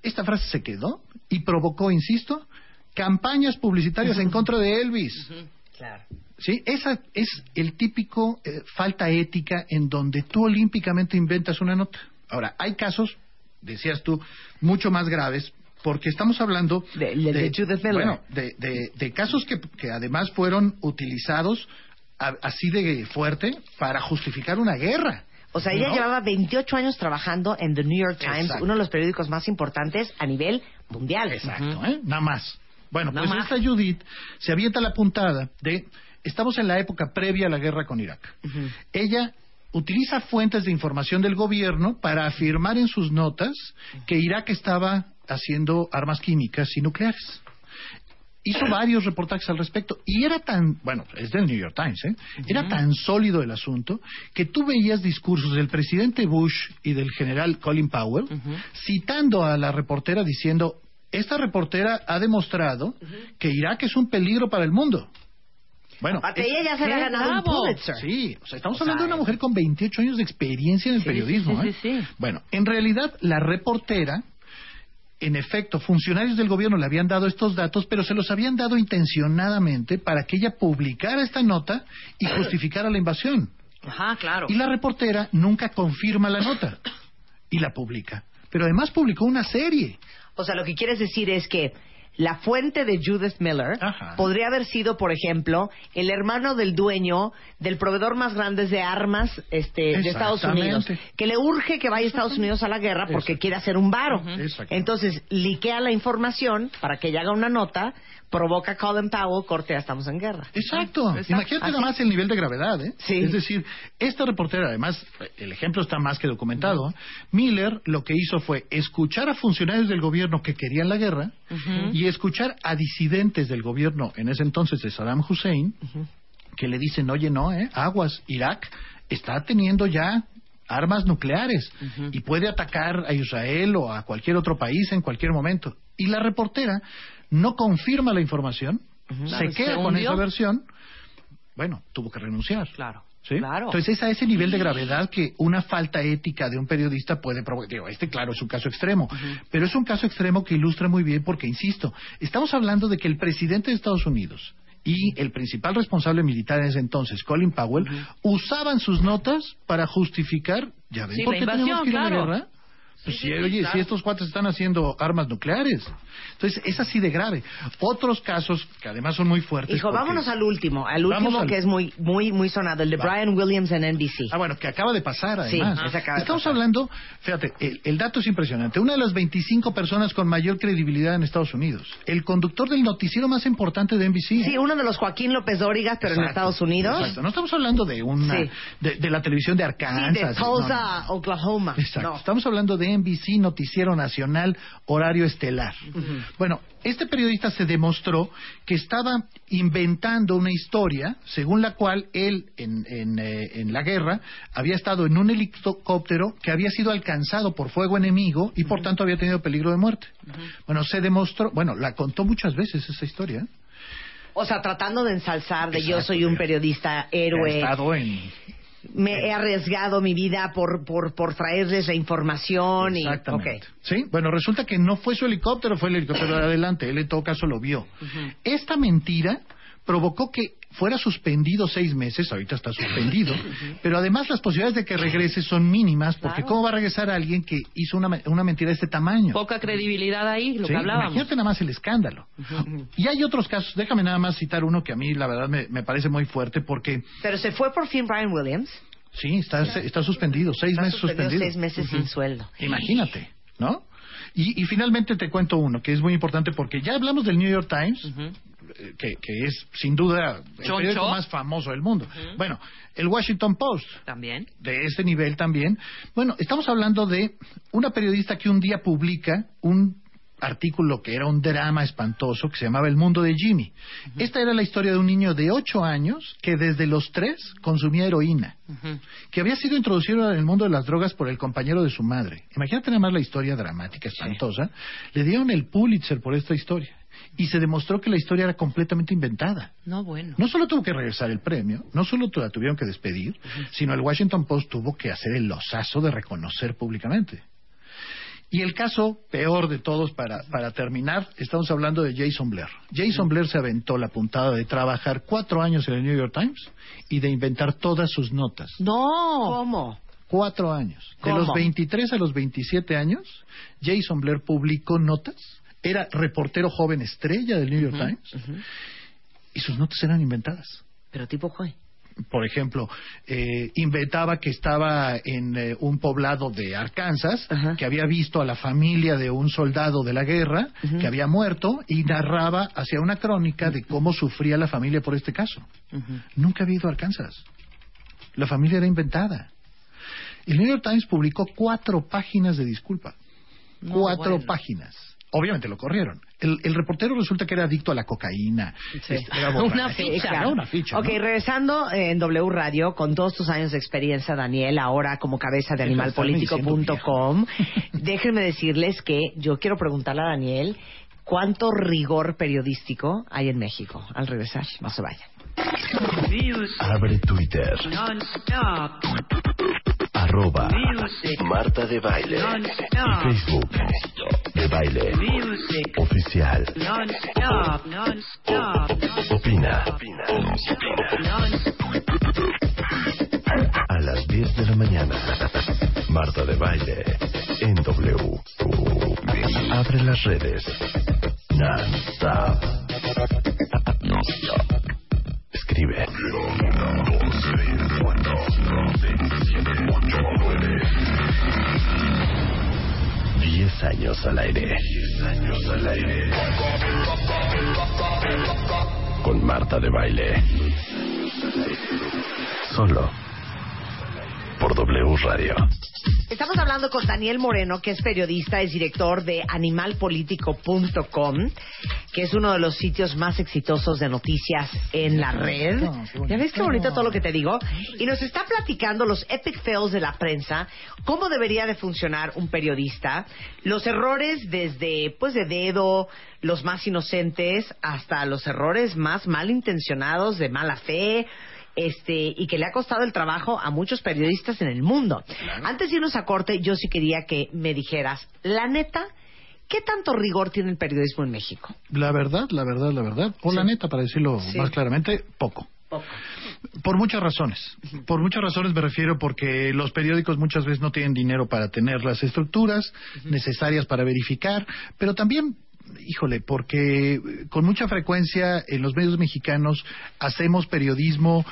Esta frase se quedó y provocó, insisto, campañas publicitarias en contra de Elvis. Claro. Sí, esa es el típico eh, falta ética en donde tú olímpicamente inventas una nota. Ahora, hay casos, decías tú, mucho más graves, porque estamos hablando de, de Judith Miller. bueno, de, de- de casos que, que además fueron utilizados a- así de fuerte para justificar una guerra. O sea, ella ¿no? llevaba 28 años trabajando en The New York Times, Exacto. uno de los periódicos más importantes a nivel mundial. Exacto, ¿eh? Nada más. Bueno, Nada pues más. esta Judith se avienta la puntada de estamos en la época previa a la guerra con Irak. Ella utiliza fuentes de información del gobierno para afirmar en sus notas que Irak estaba haciendo armas químicas y nucleares. Hizo varios reportajes al respecto y era tan, bueno, es del New York Times, ¿eh? Era tan sólido el asunto que tú veías discursos del presidente Bush y del general Colin Powell citando a la reportera diciendo, esta reportera ha demostrado que Irak es un peligro para el mundo. Bueno, Aparte, es- ella ya se ¡Qué ganado un bravo! Pulitzer. Sí, o sea, estamos O sea, hablando de una mujer con 28 años de experiencia en el Sí, periodismo. sí, ¿eh? sí, sí. Bueno, en realidad la reportera, en efecto, funcionarios del gobierno le habían dado estos datos, pero se los habían dado intencionadamente para que ella publicara esta nota y justificara la invasión. Ajá, claro. Y la reportera nunca confirma la nota y la publica. Pero además publicó una serie. O sea, lo que quieres decir es que la fuente de Judith Miller podría haber sido, por ejemplo, el hermano del dueño del proveedor más grande de armas este, de Estados Unidos, que le urge que vaya a Estados Unidos a la guerra porque quiere hacer un varo. Entonces, liquea la información para que ella haga una nota, provoca Colin Powell, corte, ya estamos en guerra. Exacto. Imagínate nada más el nivel de gravedad, ¿eh? Es decir, esta reportera, además, el ejemplo está más que documentado. Miller lo que hizo fue escuchar a funcionarios del gobierno que querían la guerra y escuchar a disidentes del gobierno, en ese entonces de Saddam Hussein, que le dicen, oye, no, ¿eh? Aguas, Irak está teniendo ya armas nucleares y puede atacar a Israel o a cualquier otro país en cualquier momento. Y la reportera no confirma la información, se Se queda con esa versión, bueno, tuvo que renunciar. Claro. ¿Sí? Claro. Entonces es a ese nivel de gravedad que una falta ética de un periodista puede provocar. Digo, este claro es un caso extremo, pero es un caso extremo que ilustra muy bien porque, insisto, estamos hablando de que el presidente de Estados Unidos y el principal responsable militar en ese entonces, Colin Powell, usaban sus notas para justificar, ya ven, Sí, ¿por la qué tenemos invasión, que ir a la claro. guerra? Pues Sí, sí, sí, sí, oye, claro. si estos cuates están haciendo armas nucleares. Entonces, es así de grave. Otros casos, que además son muy fuertes. Hijo, porque- vámonos al último, al último al- que es muy, muy, muy sonado, el de Va. Brian Williams en NBC. Ah, bueno, que acaba de pasar, Sí, además. ese acaba de Estamos pasar. hablando, fíjate, el, el dato es impresionante. Una de las 25 personas con mayor credibilidad en Estados Unidos. El conductor del noticiero más importante de NBC. Sí, uno de los Joaquín López Dórigas, pero en Exacto, Estados Unidos. Exacto. No estamos hablando de una Sí. de, de la televisión de Sí, Arkansas. de no, no. Tulsa, Oklahoma. Exacto. No. Estamos hablando de NBC, Noticiero Nacional, Horario Estelar. Bueno, este periodista se demostró que estaba inventando una historia según la cual él en, en, eh, en la guerra había estado en un helicóptero que había sido alcanzado por fuego enemigo y por tanto había tenido peligro de muerte. Bueno, se demostró, bueno, la contó muchas veces esa historia. ¿eh? O sea, tratando de ensalzar de yo soy un periodista héroe. Ha estado en Me he arriesgado mi vida por, por, por traerles la información y... Exactamente. Ok. Sí, bueno, resulta que no fue su helicóptero, fue el helicóptero de adelante. Él en todo caso lo vio. Esta mentira provocó que fuera suspendido seis meses, ahorita está suspendido, [laughs] pero además las posibilidades de que regrese son mínimas, porque Claro. ¿cómo va a regresar alguien que hizo una, una mentira de este tamaño? Poca credibilidad ahí, lo Sí, que hablábamos. Imagínate nada más el escándalo. Y hay otros casos, déjame nada más citar uno que a mí la verdad me, me parece muy fuerte porque Pero se fue por fin Brian Williams. sí, está, está suspendido, seis meses suspendido suspendido. seis meses sin sueldo. Imagínate, ¿no? Y, y finalmente te cuento uno que es muy importante porque ya hablamos del New York Times, que, que es sin duda el Choncho. periódico más famoso del mundo. Bueno, el Washington Post, También. de ese nivel también. Bueno, estamos hablando de una periodista que un día publica un artículo que era un drama espantoso que se llamaba El mundo de Jimmy. Esta era la historia de un niño de ocho años que desde los tres consumía heroína, que había sido introducido en el mundo de las drogas por el compañero de su madre. Imagínate nada más la historia dramática, espantosa. Le dieron el Pulitzer por esta historia y se demostró que la historia era completamente inventada. No, bueno. No solo tuvo que regresar el premio, no solo la tuvieron que despedir, sino el Washington Post tuvo que hacer el losazo de reconocer públicamente. Y el caso peor de todos para, para terminar, estamos hablando de Jason Blair. Jason Blair se aventó la puntada de trabajar cuatro años en el New York Times y de inventar todas sus notas. No. ¿Cómo? Cuatro años. ¿Cómo? De los 23 a los 27 años, Jason Blair publicó notas. Era reportero joven estrella del New York Times. Y sus notas eran inventadas. Pero tipo fue. Por ejemplo, eh, inventaba que estaba en eh, un poblado de Arkansas, que había visto a la familia de un soldado de la guerra que había muerto y narraba hacia una crónica de cómo sufría la familia por este caso. Nunca había ido a Arkansas. La familia era inventada. El New York Times publicó cuatro páginas de disculpa. cuatro bueno. páginas. Obviamente lo corrieron. El, el reportero resulta que era adicto a la cocaína. Este, era. Una ficha. Era una ficha. Ok, ¿no? regresando en W Radio, con todos tus años de experiencia, Daniel, ahora como cabeza de animalpolitico.com, [laughs] déjenme decirles que yo quiero preguntarle a Daniel cuánto rigor periodístico hay en México. Al regresar, no se vayan. Abre Twitter. Non-stop. Arroba Music. Marta de Baile. Non-stop. Facebook. De Baile. Music. Oficial. Non-stop. Non-stop. Opina. A las 10 de la mañana. Marta de Baile. En W. Abre las redes. Non-stop. Escribe. Años al aire. 10 años al aire. Con Marta de Baile. Solo. Por W Radio. Estamos hablando con Daniel Moreno, que es periodista, es director de animalpolitico.com, que es uno de los sitios más exitosos de noticias en la red. ¿Ya ves qué bonito todo lo que te digo? Y nos está platicando los epic fails de la prensa, cómo debería de funcionar un periodista, los errores desde, pues, de dedo, los más inocentes, hasta los errores más malintencionados, de mala fe, este y que le ha costado el trabajo a muchos periodistas en el mundo. Antes de irnos a corte, yo sí quería que me dijeras, la neta, ¿qué tanto rigor tiene el periodismo en México? La verdad, la verdad, la verdad, o la neta, para decirlo Sí. más claramente, poco. Por muchas razones. Por muchas razones me refiero porque los periódicos muchas veces no tienen dinero para tener las estructuras necesarias para verificar, pero también híjole, porque eh, con mucha frecuencia en los medios mexicanos hacemos periodismo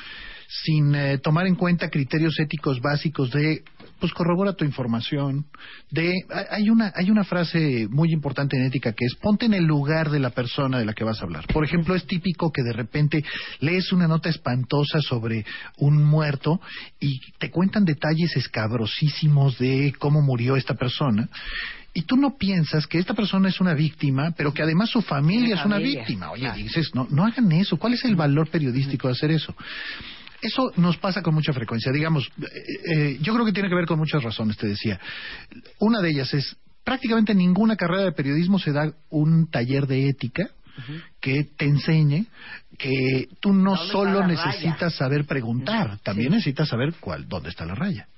sin eh, tomar en cuenta criterios éticos básicos de pues corrobora tu información. De, hay una, hay una frase muy importante en ética que es ponte en el lugar de la persona de la que vas a hablar. Por ejemplo, es típico que de repente lees una nota espantosa sobre un muerto y te cuentan detalles escabrosísimos de cómo murió esta persona. Y tú no piensas que esta persona es una víctima, pero que además su familia es una víctima. Oye, claro. dices, no, no hagan eso. ¿Cuál es el valor periodístico de hacer eso? Eso nos pasa con mucha frecuencia. Digamos, eh, eh, yo creo que tiene que ver con muchas razones, te decía. Una de ellas es, prácticamente ninguna carrera de periodismo se da un taller de ética que te enseñe que tú no ¿Dónde solo necesitas raya? saber preguntar, también Sí. necesitas saber cuál, dónde está la raya.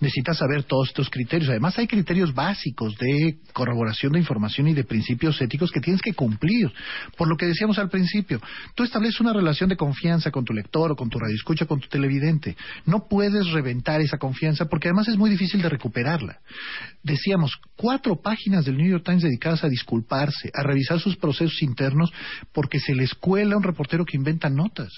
Necesitas saber todos estos criterios. Además, hay criterios básicos de corroboración de información y de principios éticos que tienes que cumplir. Por lo que decíamos al principio, tú estableces una relación de confianza con tu lector o con tu radioescucha, con tu televidente. No puedes reventar esa confianza porque además es muy difícil de recuperarla. Decíamos, cuatro páginas del New York Times dedicadas a disculparse, a revisar sus procesos internos porque se les cuela un reportero que inventa notas.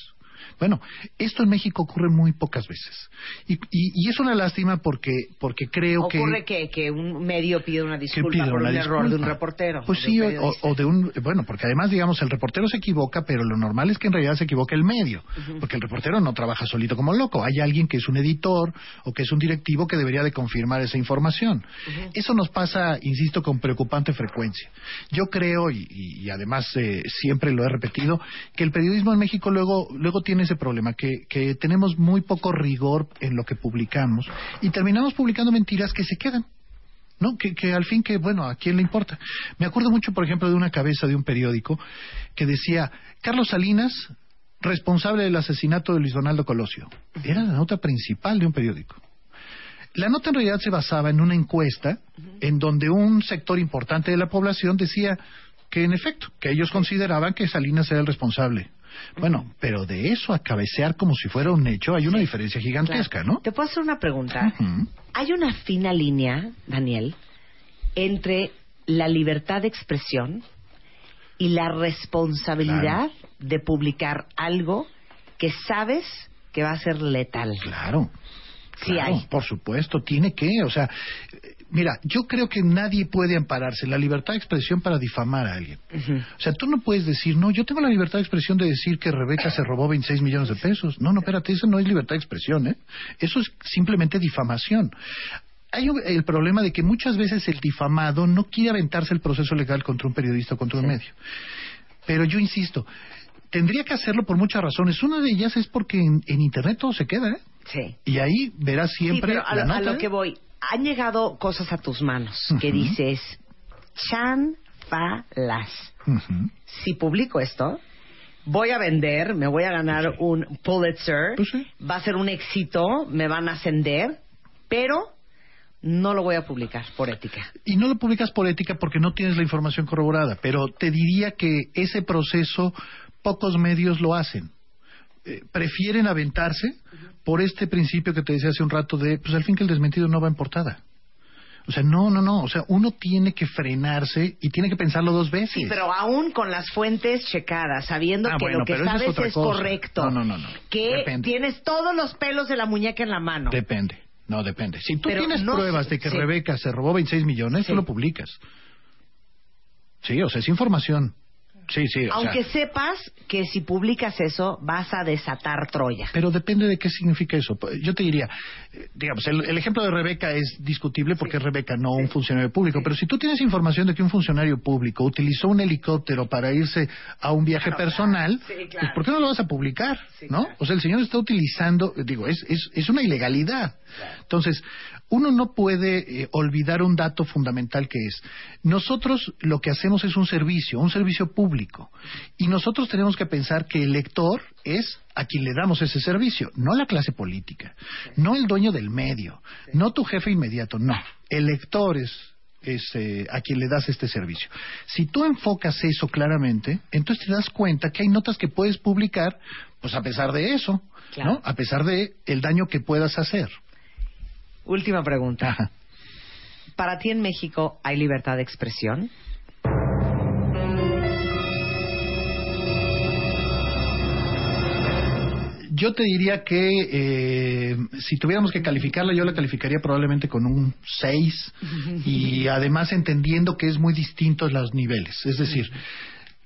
Bueno, esto en México ocurre muy pocas veces. Y, y- y es una lástima porque, porque creo que... Ocurre que, que un medio pide una disculpa pide por una un error de un reportero. Pues de sí, o, de un... Bueno, porque además, digamos, el reportero se equivoca, pero lo normal es que en realidad se equivoque el medio. Porque el reportero no trabaja solito como loco. Hay alguien que es un editor o que es un directivo que debería de confirmar esa información. Eso nos pasa, insisto, con preocupante frecuencia. Yo creo, y, y- y además eh, siempre lo he repetido, que el periodismo en México luego, luego tiene problema, que, que tenemos muy poco rigor en lo que publicamos y terminamos publicando mentiras que se quedan. ¿no? Que, que al fin que, bueno, ¿a quién le importa? Me acuerdo mucho, por ejemplo, de una cabeza de un periódico que decía, Carlos Salinas, responsable del asesinato de Luis Donaldo Colosio. Era la nota principal de un periódico. La nota en realidad se basaba en una encuesta en donde un sector importante de la población decía que, en efecto, que ellos consideraban que Salinas era el responsable. Bueno, pero de eso a cabecear como si fuera un hecho hay una diferencia gigantesca, ¿no? Te puedo hacer una pregunta. Hay una fina línea, Daniel, entre la libertad de expresión y la responsabilidad de publicar algo que sabes que va a ser letal. Claro. Sí Claro, hay. Por supuesto, tiene que, o sea, mira, yo creo que nadie puede ampararse en la libertad de expresión para difamar a alguien. O sea, tú no puedes decir, no, yo tengo la libertad de expresión de decir que Rebeca se robó 26 millones de pesos. No, no, espérate, eso no es libertad de expresión, ¿eh? Eso es simplemente difamación. Hay el problema de que muchas veces el difamado no quiere aventarse el proceso legal contra un periodista o contra un medio. Pero yo insisto, tendría que hacerlo por muchas razones. Una de ellas es porque en, en Internet todo se queda, ¿eh? Sí. Y ahí verás siempre sí, pero a, la lo- a nota. lo que voy, han llegado cosas a tus manos que dices, chan, fa, las. Ujú. Si publico esto, voy a vender, me voy a ganar un Pulitzer, Pues va a ser un éxito, me van a ascender, pero no lo voy a publicar por ética. Y no lo publicas por ética porque no tienes la información corroborada, pero te diría que ese proceso pocos medios lo hacen. Eh, prefieren aventarse por este principio que te decía hace un rato de, pues al fin que el desmentido no va en portada. O sea, no, no, no. O sea, uno tiene que frenarse y tiene que pensarlo dos veces. Sí, pero aún con las fuentes checadas, sabiendo Ah, que bueno, lo que es sabes es, correcto, No, no, no, no. que Depende. tienes todos los pelos de la muñeca en la mano. Depende. No, depende. Si tú Pero tienes no pruebas de que sí. Rebeca se robó 26 millones, tú lo publicas. Sí, o sea, es información. Sí, sí. o Aunque sea, sepas que si publicas eso vas a desatar Troya. pero depende de qué significa eso. Yo te diría, digamos, el, el ejemplo de Rebeca es discutible porque es Rebeca, no un funcionario público. Pero si tú tienes información de que un funcionario público utilizó un helicóptero para irse a un viaje personal, pues ¿por qué no lo vas a publicar? ¿No? O sea, el señor está utilizando, digo, es, es, es una ilegalidad. Entonces, uno no puede eh, olvidar un dato fundamental que es, nosotros lo que hacemos es un servicio, un servicio público. Y nosotros tenemos que pensar que el lector es a quien le damos ese servicio, no la clase política, no el dueño del medio, no tu jefe inmediato, no. El lector es, es eh, a quien le das este servicio. Si tú enfocas eso claramente, entonces te das cuenta que hay notas que puedes publicar, pues a pesar de eso, ¿no? A pesar de el daño que puedas hacer. Última pregunta. ¿Para ti en México hay libertad de expresión? Yo te diría que eh, si tuviéramos que calificarla, yo la calificaría probablemente con un 6 [laughs] y además entendiendo que es muy distinto los niveles. Es decir,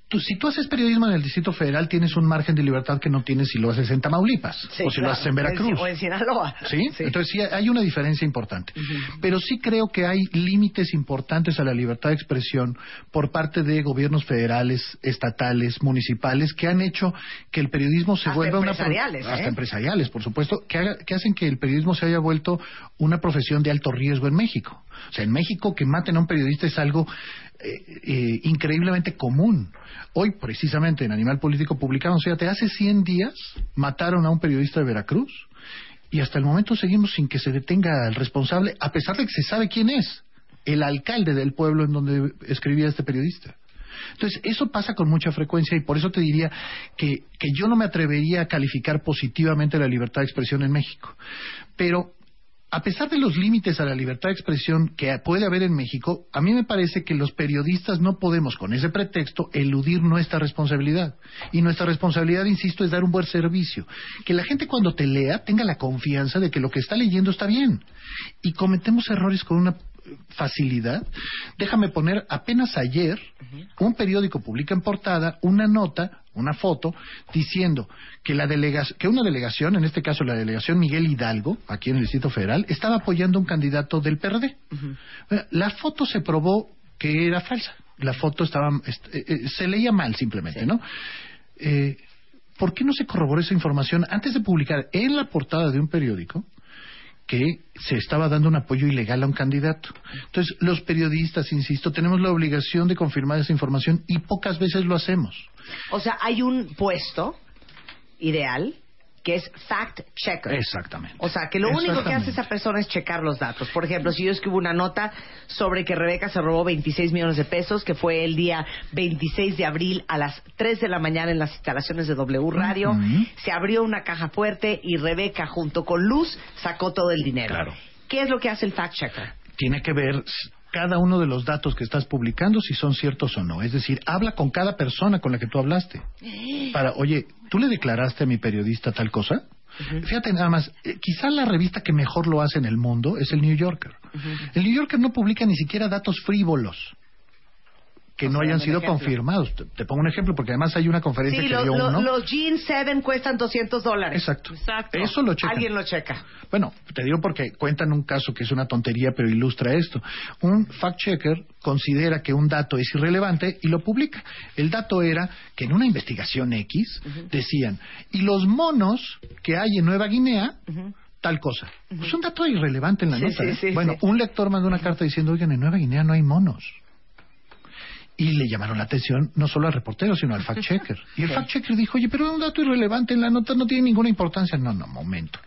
tú- si tú haces periodismo en el Distrito Federal, tienes un margen de libertad que no tienes si lo haces en Tamaulipas Sí, o si lo haces en Veracruz. O en Sinaloa. ¿Sí? Entonces sí hay una diferencia importante. Pero sí creo que hay límites importantes a la libertad de expresión por parte de gobiernos federales, estatales, municipales, que han hecho que el periodismo se Hasta vuelva una... pro- empresariales, ¿eh? Hasta empresariales, por supuesto, que, haga- que hacen que el periodismo se haya vuelto una profesión de alto riesgo en México. O sea, en México que maten a un periodista es algo eh, eh, increíblemente común. Hoy, precisamente, en Animal Político publicamos, fíjate, hace 100 días mataron a un periodista de Veracruz y hasta el momento seguimos sin que se detenga al responsable, a pesar de que se sabe quién es, el alcalde del pueblo en donde escribía este periodista. Entonces, eso pasa con mucha frecuencia y por eso te diría que, que yo no me atrevería a calificar positivamente la libertad de expresión en México. Pero a pesar de los límites a la libertad de expresión que puede haber en México, a mí me parece que los periodistas no podemos, con ese pretexto, eludir nuestra responsabilidad. Y nuestra responsabilidad, insisto, es dar un buen servicio. Que la gente cuando te lea tenga la confianza de que lo que está leyendo está bien. Y cometemos errores con una facilidad. Déjame poner, apenas ayer, un periódico publica en portada una nota, una foto, diciendo que, la delega- que una delegación, en este caso la delegación Miguel Hidalgo, aquí en el Distrito Federal, estaba apoyando a un candidato del PRD. Eh, La foto se probó que era falsa. La foto estaba, est- eh, eh, se leía mal simplemente, ¿no? Eh, ¿Por qué no se corroboró esa información antes de publicar en la portada de un periódico que se estaba dando un apoyo ilegal a un candidato? Entonces, los periodistas, insisto, tenemos la obligación de confirmar esa información y pocas veces lo hacemos. O sea, hay un puesto ideal que es fact checker. Exactamente. O sea, que lo único que hace esa persona es checar los datos. Por ejemplo, si yo escribo una nota sobre que Rebeca se robó 26 millones de pesos, que fue el día 26 de abril a las 3 de la mañana en las instalaciones de W Radio, se abrió una caja fuerte y Rebeca junto con Luz sacó todo el dinero. Claro. ¿Qué es lo que hace el fact checker? tiene que ver cada uno de los datos que estás publicando si son ciertos o no. Es decir, habla con cada persona con la que tú hablaste. Para, oye, ¿tú le declaraste a mi periodista tal cosa? Fíjate nada más, eh, quizá la revista que mejor lo hace en el mundo es el New Yorker. El New Yorker no publica ni siquiera datos frívolos que no hayan sido ejemplo. confirmados. Te, te pongo un ejemplo porque además hay una conferencia Sí, que lo- dio lo- uno. los Jeans 7 cuestan 200 dólares. Exacto. Exacto. Eso lo checan. Alguien lo checa. Bueno, te digo porque cuentan un caso que es una tontería, pero ilustra esto. Un fact-checker considera que un dato es irrelevante y lo publica. El dato era que en una investigación X decían, y los monos que hay en Nueva Guinea, tal cosa. Es un dato irrelevante en la Sí, nota. sí, ¿eh? sí, bueno, sí. un lector mandó una carta diciendo, oigan, en Nueva Guinea no hay monos. Y le llamaron la atención no solo al reportero, sino al fact-checker. [laughs] Y el fact-checker dijo, oye, pero es un dato irrelevante en la nota, no tiene ninguna importancia. No, no, momento.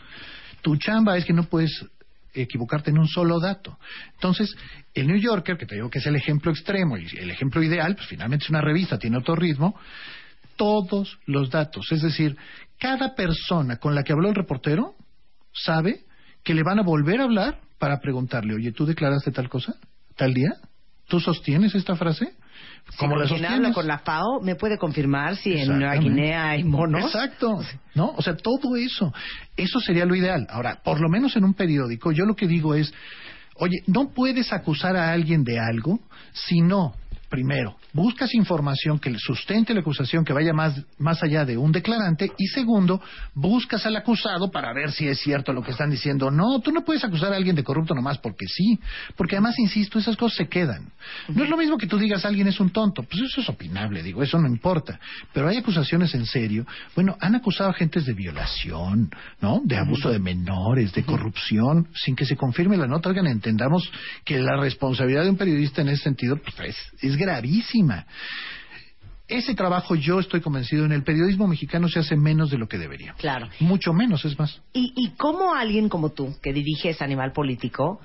Tu chamba es que no puedes equivocarte en un solo dato. Entonces, el New Yorker, que te digo que es el ejemplo extremo y el ejemplo ideal, pues finalmente es una revista, tiene otro ritmo, todos los datos. Es decir, cada persona con la que habló el reportero sabe que le van a volver a hablar para preguntarle, oye, ¿tú declaraste tal cosa? ¿Tal día? ¿Tú sostienes esta frase? ¿Cómo la quien sostienes? habla con la FAO me puede confirmar si en Nueva. Guinea hay monos. Exacto, ¿no? O sea, todo eso, eso sería lo ideal. Ahora, por lo menos en un periódico, yo lo que digo es, oye, no puedes acusar a alguien de algo si no, primero, buscas información que sustente la acusación, que vaya más, más allá de un declarante, y segundo, buscas al acusado para ver si es cierto lo que están diciendo. No, tú no puedes acusar a alguien de corrupto nomás porque sí, porque además, insisto, esas cosas se quedan. No es lo mismo que tú digas alguien es un tonto, pues eso es opinable, digo, eso no importa. Pero hay acusaciones en serio. Bueno, han acusado a gentes de violación, ¿no? De abuso de menores, de corrupción, sin que se confirme la nota. Oigan, entendamos que la responsabilidad de un periodista en ese sentido pues, es, es gravísima. Ese trabajo yo estoy convencido en el periodismo mexicano se hace menos de lo que debería. Claro. Mucho menos, es más. ¿Y, ¿Y cómo alguien como tú, que diriges Animal Político,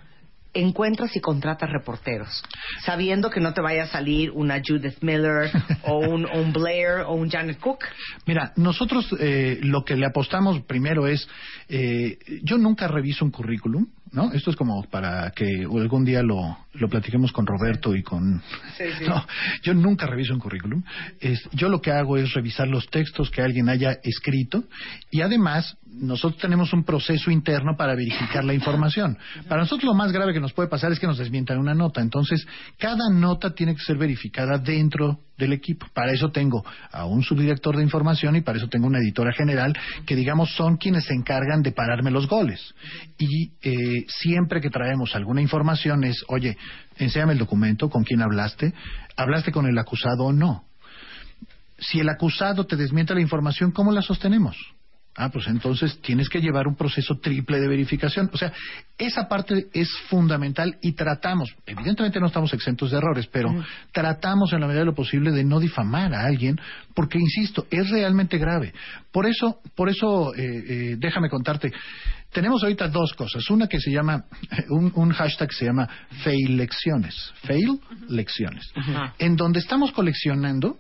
encuentras y contratas reporteros? Sabiendo que no te vaya a salir una Judith Miller o un, un Blair o un Janet Cook. Mira, nosotros eh, lo que le apostamos primero es, eh, yo nunca reviso un currículum, ¿no? Esto es como para que algún día lo, lo platiquemos con Roberto y con... [laughs] No, yo nunca reviso un currículum. Es, yo lo que hago es revisar los textos que alguien haya escrito y además nosotros tenemos un proceso interno para verificar la información. Para nosotros lo más grave que nos puede pasar es que nos desmientan una nota. Entonces, cada nota tiene que ser verificada dentro del equipo. Para eso tengo a un subdirector de información y para eso tengo una editora general que, digamos, son quienes se encargan de pararme los goles. Y eh, siempre que traemos alguna información es, oye, enséñame el documento, con quién hablaste, hablaste con el acusado o no. Si el acusado te desmiente la información, ¿cómo la sostenemos? Ah, pues entonces tienes que llevar un proceso triple de verificación. O sea, esa parte es fundamental y tratamos, evidentemente no estamos exentos de errores, pero tratamos en la medida de lo posible de no difamar a alguien, porque insisto, es realmente grave. Por eso, por eso, eh, eh, déjame contarte. Tenemos ahorita dos cosas. Una que se llama, un, un hashtag que se llama fail lecciones. Fail lecciones. En donde estamos coleccionando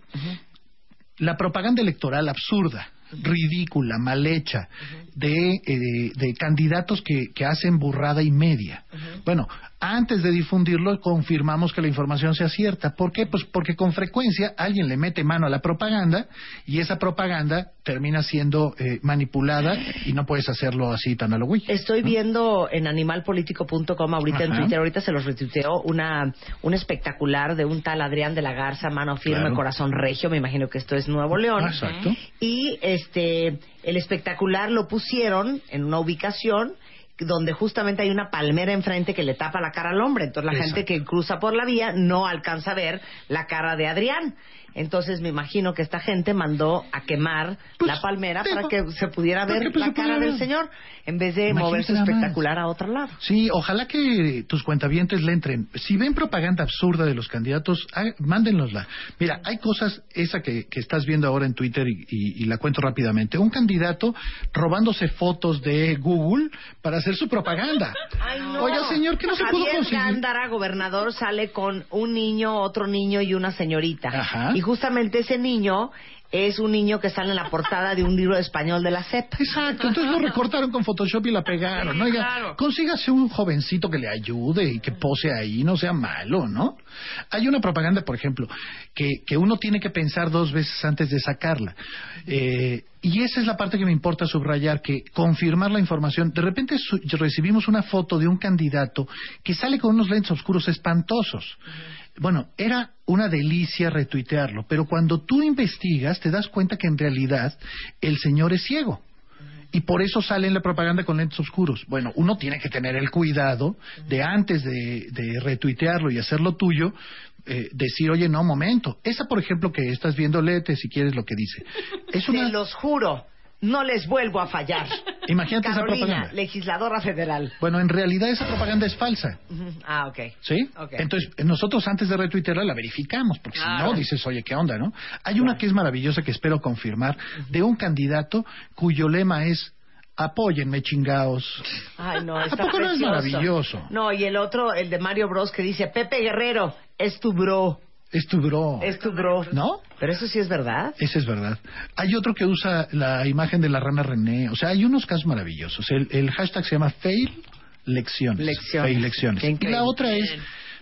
la propaganda electoral absurda, ridícula, mal hecha, de, eh, de candidatos que, que hacen burrada y media. Bueno, antes de difundirlo confirmamos que la información sea cierta. ¿Por qué? Pues porque con frecuencia alguien le mete mano a la propaganda y esa propaganda termina siendo eh, manipulada y no puedes hacerlo así tan a lo güey. Estoy viendo en animalpolitico.com ahorita en Ajá. Twitter, ahorita se los retuiteo, una, un espectacular de un tal Adrián de la Garza, mano firme, Claro. corazón regio, me imagino que esto es Nuevo León. Ah, exacto. Y este, el espectacular lo pusieron en una ubicación donde justamente hay una palmera enfrente que le tapa la cara al hombre. Entonces la Exacto. gente que cruza por la vía no alcanza a ver la cara de Adrián. Entonces me imagino que esta gente mandó a quemar la palmera para que se pudiera ver que, pues, la cara pudiera del señor en vez de Imagínate mover su espectacular a otro lado. Sí, ojalá que tus cuentavientes le entren. Si ven propaganda absurda de los candidatos, ah, mándenosla. Mira, hay cosas, esa que, que estás viendo ahora en Twitter y, y- y la cuento rápidamente. Un candidato robándose fotos de Google para hacer su propaganda. Ay, no. Oiga, señor, ¿qué no se pudo conseguir? Gándara, gobernador, sale con un niño, otro niño y una señorita. Ajá. Y justamente ese niño es un niño que sale en la portada de un libro de español de la CEP. Exacto, entonces lo recortaron con Photoshop y la pegaron. ¿no? Oiga, consígase un jovencito que le ayude y que pose ahí, no sea malo, ¿no? Hay una propaganda, por ejemplo, que, que uno tiene que pensar dos veces antes de sacarla. Eh, y esa es la parte que me importa subrayar, que confirmar la información. De repente su- recibimos una foto de un candidato que sale con unos lentes oscuros espantosos. Bueno, era una delicia retuitearlo, pero cuando tú investigas te das cuenta que en realidad el señor es ciego. Y por eso sale en la propaganda con lentes oscuros. Bueno, uno tiene que tener el cuidado de antes de, de retuitearlo y hacerlo tuyo, eh, decir, oye, no, momento. Esa, por ejemplo, que estás viendo, léete si quieres lo que dice. Es una... Los juro, no les vuelvo a fallar. [laughs] Imagínate esa propaganda. legisladora federal. Bueno, en realidad esa propaganda es falsa. Ah, ok. ¿Sí? Ok. Entonces, nosotros antes de retuitearla la verificamos, porque si no, dices, oye, ¿qué onda, no? Hay una que es maravillosa que espero confirmar, de un candidato cuyo lema es apóyenme, chingaos. Ay, no, ¿A está poco no es maravilloso? No, y el otro, el de Mario Bros, que dice, Pepe Guerrero, es tu bro. Es tu bro. Es tu bro. ¿No? Pero eso sí es verdad. Ese es verdad. Hay otro que usa la imagen de la rana René. O sea, hay unos casos maravillosos. El, el hashtag se llama fail lecciones. Lecciones. Fail lecciones. Y la otra es,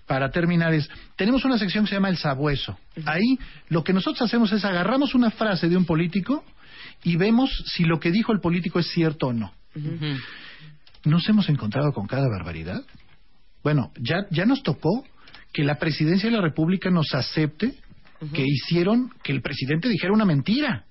para terminar, es, tenemos una sección que se llama el sabueso. Ahí lo que nosotros hacemos es agarramos una frase de un político y vemos si lo que dijo el político es cierto o no. ¿Nos hemos encontrado con cada barbaridad? Bueno, ya, ya nos tocó que la presidencia de la República nos acepte que hicieron que el presidente dijera una mentira,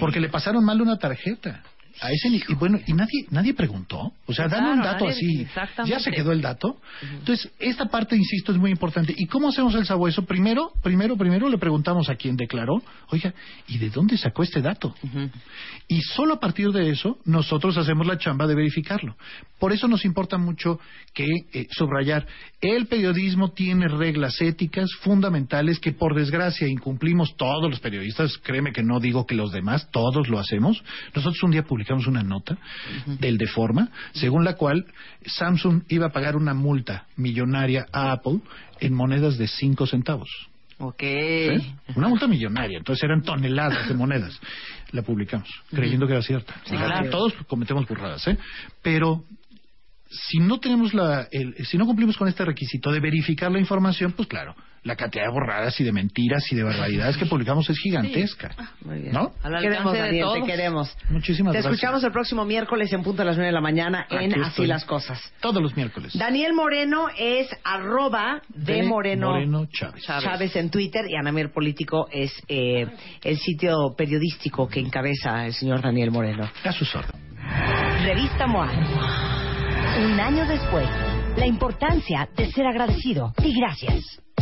porque le pasaron mal una tarjeta. A ese y bueno, y nadie nadie preguntó, o sea, dan un Claro, dato nadie- así, ya se quedó el dato. Entonces, esta parte insisto es muy importante. ¿Y cómo hacemos el sabueso? Primero, primero, primero le preguntamos a quien declaró, "Oiga, ¿y de dónde sacó este dato?" Y solo a partir de eso nosotros hacemos la chamba de verificarlo. Por eso nos importa mucho que eh, subrayar, el periodismo tiene reglas éticas fundamentales que por desgracia incumplimos todos los periodistas, créeme que no digo que los demás, todos lo hacemos. Nosotros un día publicamos una nota del Deforma, según la cual Samsung iba a pagar una multa millonaria a Apple en monedas de 5 centavos. Ok. ¿Sí? Una multa millonaria, entonces eran toneladas de monedas. La publicamos, creyendo que era cierta. Sí, claro. Todos cometemos burradas, ¿eh? Pero si no tenemos la, el- si no cumplimos con este requisito de verificar la información, pues claro, la cantidad de borradas y de mentiras y de barbaridades que publicamos es gigantesca. Muy bien. ¿No? Al queremos, de Daniel, te queremos. Muchísimas Te gracias. escuchamos el próximo miércoles en punto a las 9 de la mañana en Aquí Así estoy. las Cosas. Todos los miércoles. Daniel Moreno es arroba de De Moreno, Moreno Chávez. Chávez en Twitter y Anamier Político es eh, el sitio periodístico que encabeza el señor Daniel Moreno. A sus órdenes. Revista MOA. Un año después, la importancia de ser agradecido y gracias.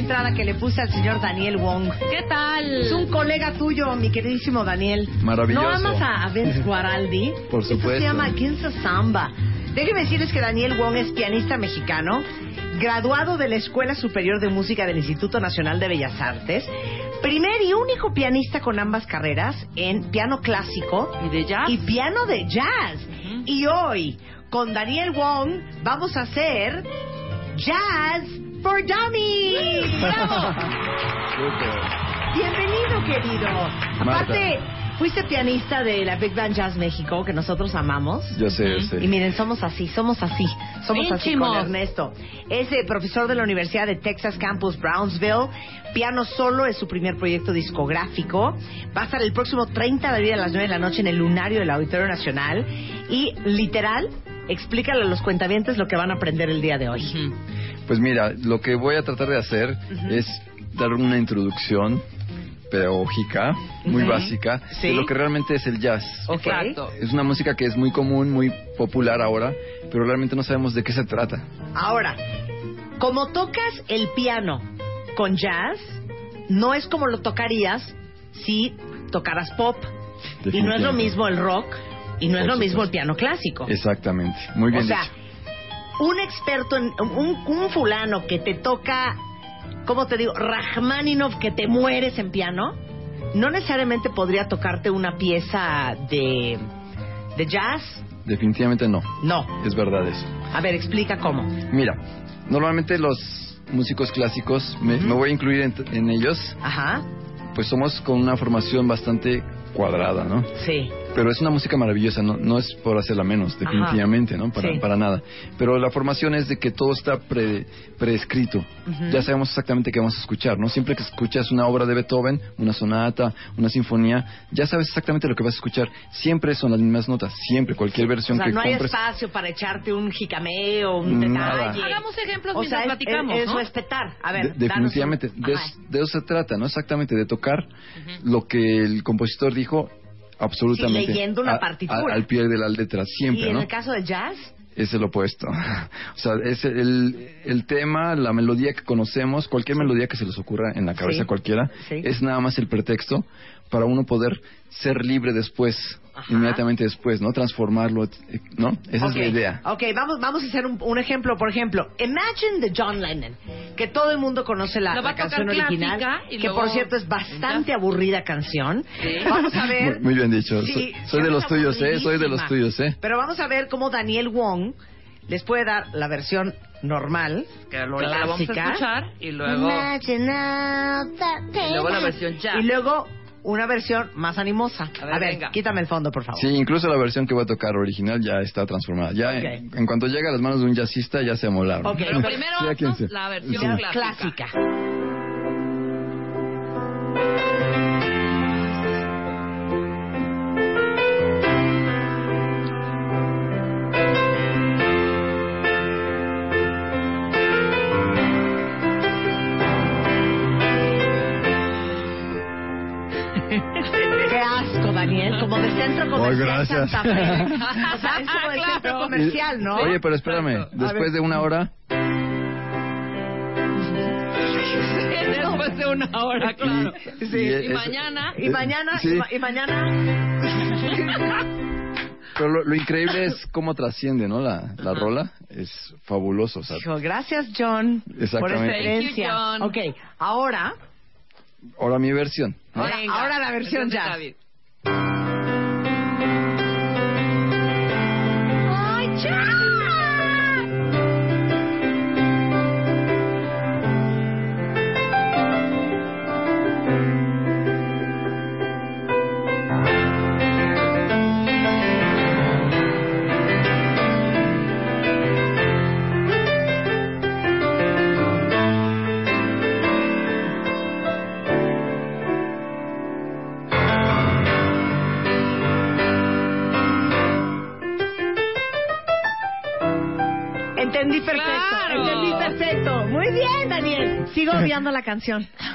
Entrada que le puse al señor Daniel Wong? ¿Qué tal? Es un colega tuyo, mi queridísimo Daniel. Maravilloso. ¿No amas a, Vince Guaraldi? Por Esto supuesto. se llama Ginza Samba. Déjenme decirles que Daniel Wong es pianista mexicano, graduado de la Escuela Superior de Música del Instituto Nacional de Bellas Artes, primer y único pianista con ambas carreras en piano clásico y de jazz y piano de jazz. Y hoy, con Daniel Wong, vamos a hacer Jazz for Dummies. ¡Bravo! Bienvenido, querido. Aparte, fuiste pianista de la Big Band Jazz México, que nosotros amamos. Yo sé, yo sé. Y miren, somos así, somos así. Somos así Íntimos. con Ernesto. Es eh, profesor de la Universidad de Texas Campus Brownsville. Piano solo es su primer proyecto discográfico. Va a estar el próximo 30 de abril a las 9 de la noche en el Lunario del Auditorio Nacional. Y literal, explícale a los cuentavientes lo que van a aprender el día de hoy. Pues mira, lo que voy a tratar de hacer es dar una introducción pedagógica, muy básica, Sí. de lo que realmente es el jazz. Exacto. Es una música que es muy común, muy popular ahora, pero realmente no sabemos de qué se trata. Ahora, como tocas el piano con jazz, no es como lo tocarías si tocaras pop. Y no es lo mismo el rock y no es lo mismo el piano clásico. Exactamente, muy bien o sea, dicho. Un experto, en, un, un fulano que te toca, ¿cómo te digo? Rachmaninoff que te mueres en piano, no necesariamente podría tocarte una pieza de, de jazz. Definitivamente no. No. Es verdad eso. A ver, explica cómo. Mira, normalmente los músicos clásicos, me, me voy a incluir en, en ellos, Ajá. pues somos con una formación bastante cuadrada, ¿no? Sí. Pero es una música maravillosa, no, no es por hacerla menos, definitivamente, ¿no? Para, Sí. para nada. Pero la formación es de que todo está pre- preescrito. Ujú. Ya sabemos exactamente qué vamos a escuchar, ¿no? Siempre que escuchas una obra de Beethoven, una sonata, una sinfonía, ya sabes exactamente lo que vas a escuchar. Siempre son las mismas notas, siempre, cualquier O versión sea, que no hay compres. espacio para echarte un jicameo, un Nada. detalle. Hagamos ejemplos o mientras sea, platicamos, es, es ¿no? respetar. A ver, De- danos un- definitivamente, de, Ajá. eso- de eso se trata, ¿no? Exactamente, de tocar lo que el compositor dijo absolutamente. Sí, leyendo una a- partitura. a- al pie de la letra, y siempre, en ¿no? el caso del jazz, es el opuesto. [laughs] O sea, es el, el tema, la melodía que conocemos, cualquier melodía que se les ocurra en la cabeza Sí. a cualquiera, Sí. es nada más el pretexto para uno poder ser libre después, inmediatamente después, ¿no? Transformarlo, eh, ¿no? Esa es la idea. Ok, vamos, vamos a hacer un, un ejemplo. Por ejemplo, Imagine de John Lennon, que todo el mundo conoce la, Lo la canción original, clásica y que luego- por cierto es bastante aburrida canción. Sí. Vamos a ver. Muy, muy bien dicho. Sí, soy, soy de los tuyos, ¿eh? Soy de los tuyos, ¿eh? Pero vamos a ver cómo Daniel Wong les puede dar la versión normal, que Que la vamos a clásica. escuchar y luego... Imagine Y luego la versión jazz. Y luego una versión más animosa. A ver, ver, venga. quítame el fondo, por favor. Sí, incluso la versión que voy a tocar original ya está transformada. Ya Ok. en, en cuanto llega a las manos de un jazzista ya se amolaron. Ok, Pero [laughs] primero sea. la versión Sí. clásica. clásica. Qué asco, Daniel, como de centro comercial gracias. Santa Fe. [laughs] O sea, es como el centro Claro. comercial, ¿no? Oye, pero espérame, después de una hora, [laughs] Después de una hora, claro. y- Sí. y Y es- mañana... Y mañana, Sí. y, ma- y mañana. [laughs] Pero lo, lo increíble es cómo trasciende, ¿no? La, la rola es fabuloso, o sea, Hijo, gracias, John, por Exactamente. esta herencia. Thank you, John. Ok, ahora, ahora mi versión. ¿no? ahora, la versión de Odiando la canción. [laughs]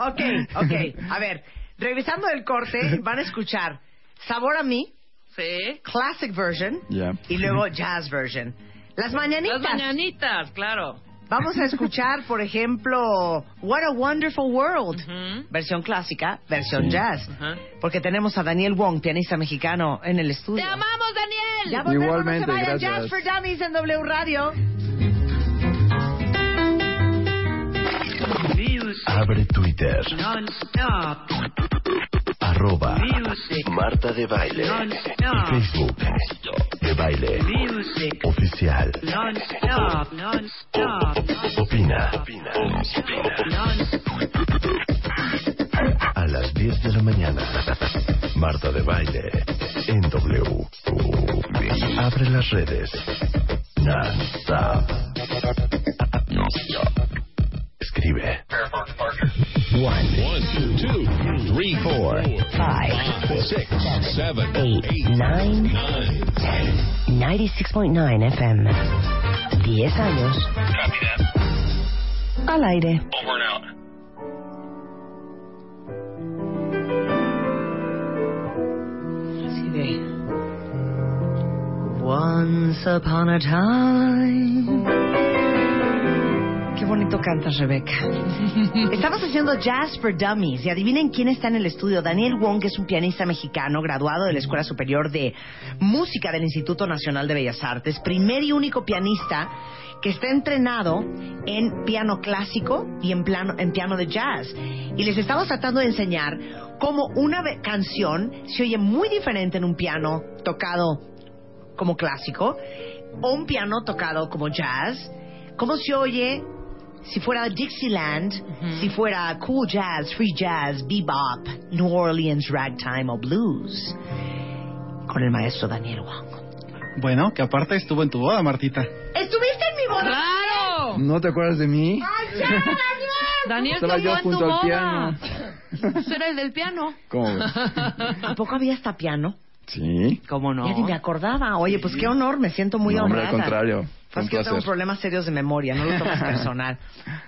Ok, ok. A ver, revisando el corte, van a escuchar Sabor a mí, Sí. Classic Version Ya. y luego Jazz Version. Las mañanitas. Las mañanitas, claro. Vamos a escuchar, por ejemplo, What a Wonderful World. Ujú. Versión clásica, versión Sí. jazz. Ajá. Porque tenemos a Daniel Wong, pianista mexicano, en el estudio. ¡Te amamos, Daniel! Ya volvemos, Igualmente, no se vayan. gracias. Jazz for Dummies en W Radio. Music Abre Twitter. non-stop. Arroba Music Marta de Baile. non-stop. Facebook. De Baile. Music Oficial. non-stop. Non-stop. Opina. Non-stop. A las 10 de la mañana. Marta de Baile. En W. Abre las redes. Non-stop. Escribe. One, two, two, three, four, Five, six, seven, eight, eight, nine, nine, ten. 96.9 FM. 10 años. Al aire. Over and out. Once upon a time. Bonito cantas, Rebeca. [laughs] Estamos haciendo Jazz for Dummies y adivinen quién está en el estudio. Daniel Wong, que es un pianista mexicano graduado de la Escuela Superior de Música del Instituto Nacional de Bellas Artes, primer y único pianista que está entrenado en piano clásico y en, plano, en piano de jazz. Y les estamos tratando de enseñar cómo una canción se oye muy diferente en un piano tocado como clásico o un piano tocado como jazz. ¿Cómo se oye si fuera Dixieland, si fuera cool jazz, free jazz, bebop, New Orleans ragtime o blues? Con el maestro Daniel Wong. Bueno, que aparte estuvo en tu boda, Martita. ¿Estuviste en mi boda? ¡Claro! ¿No te acuerdas de mí? ¡Ay, ya, Daniel! [laughs] Daniel Estaba yo en tu junto al boda. piano. [laughs] Pues era el del piano. ¿Cómo? [laughs] ¿A poco había hasta piano? Sí. ¿Cómo no? Ya ni me acordaba. Oye, pues qué honor, me siento muy No, hombre, al honrada. contrario. Fue Pues que yo tengo problemas serios de memoria, no lo tomes [laughs] personal.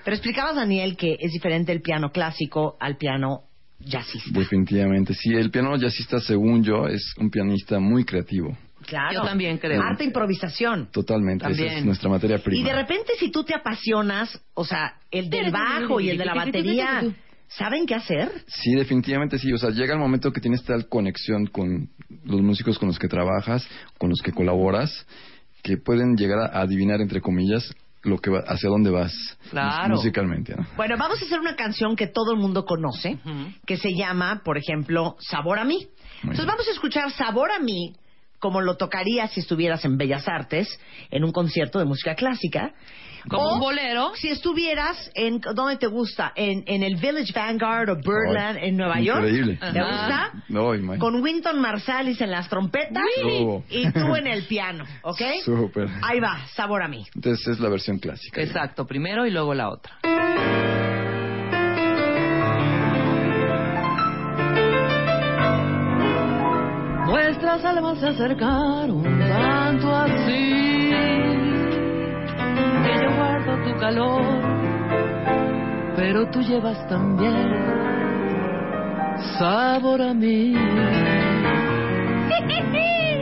Pero explicabas, Daniel, que es diferente el piano clásico al piano jazzista. Definitivamente. Sí, el piano jazzista, según yo, es un pianista muy creativo. Claro. Yo también creo. Arte improvisación. Totalmente, esa es nuestra materia prima. Y de repente, si tú te apasionas, o sea, el del bajo y el de la batería, ¿saben qué hacer? Sí, definitivamente sí. O sea, llega el momento que tienes tal conexión con los músicos con los que trabajas, con los que colaboras, que pueden llegar a adivinar, entre comillas, lo que va, hacia dónde vas Claro. musicalmente. ¿no? Bueno, vamos a hacer una canción que todo el mundo conoce, que se llama, por ejemplo, Sabor a mí. Entonces vamos a escuchar Sabor a mí como lo tocarías si estuvieras en Bellas Artes, en un concierto de música clásica. Como O un bolero. Si estuvieras en, ¿dónde te gusta? En, en el Village Vanguard o Birdland en Nueva York. Increíble. ¿Te gusta? No, imagínate. Con Winton Marsalis en las trompetas y tú en el piano, ¿ok? Súper. Ahí va, Sabor a mí. Entonces es la versión clásica. Exacto, primero y luego la otra. Nuestras almas se acercaron tanto así que yo guardo tu calor, pero tú llevas también sabor a mí. [laughs]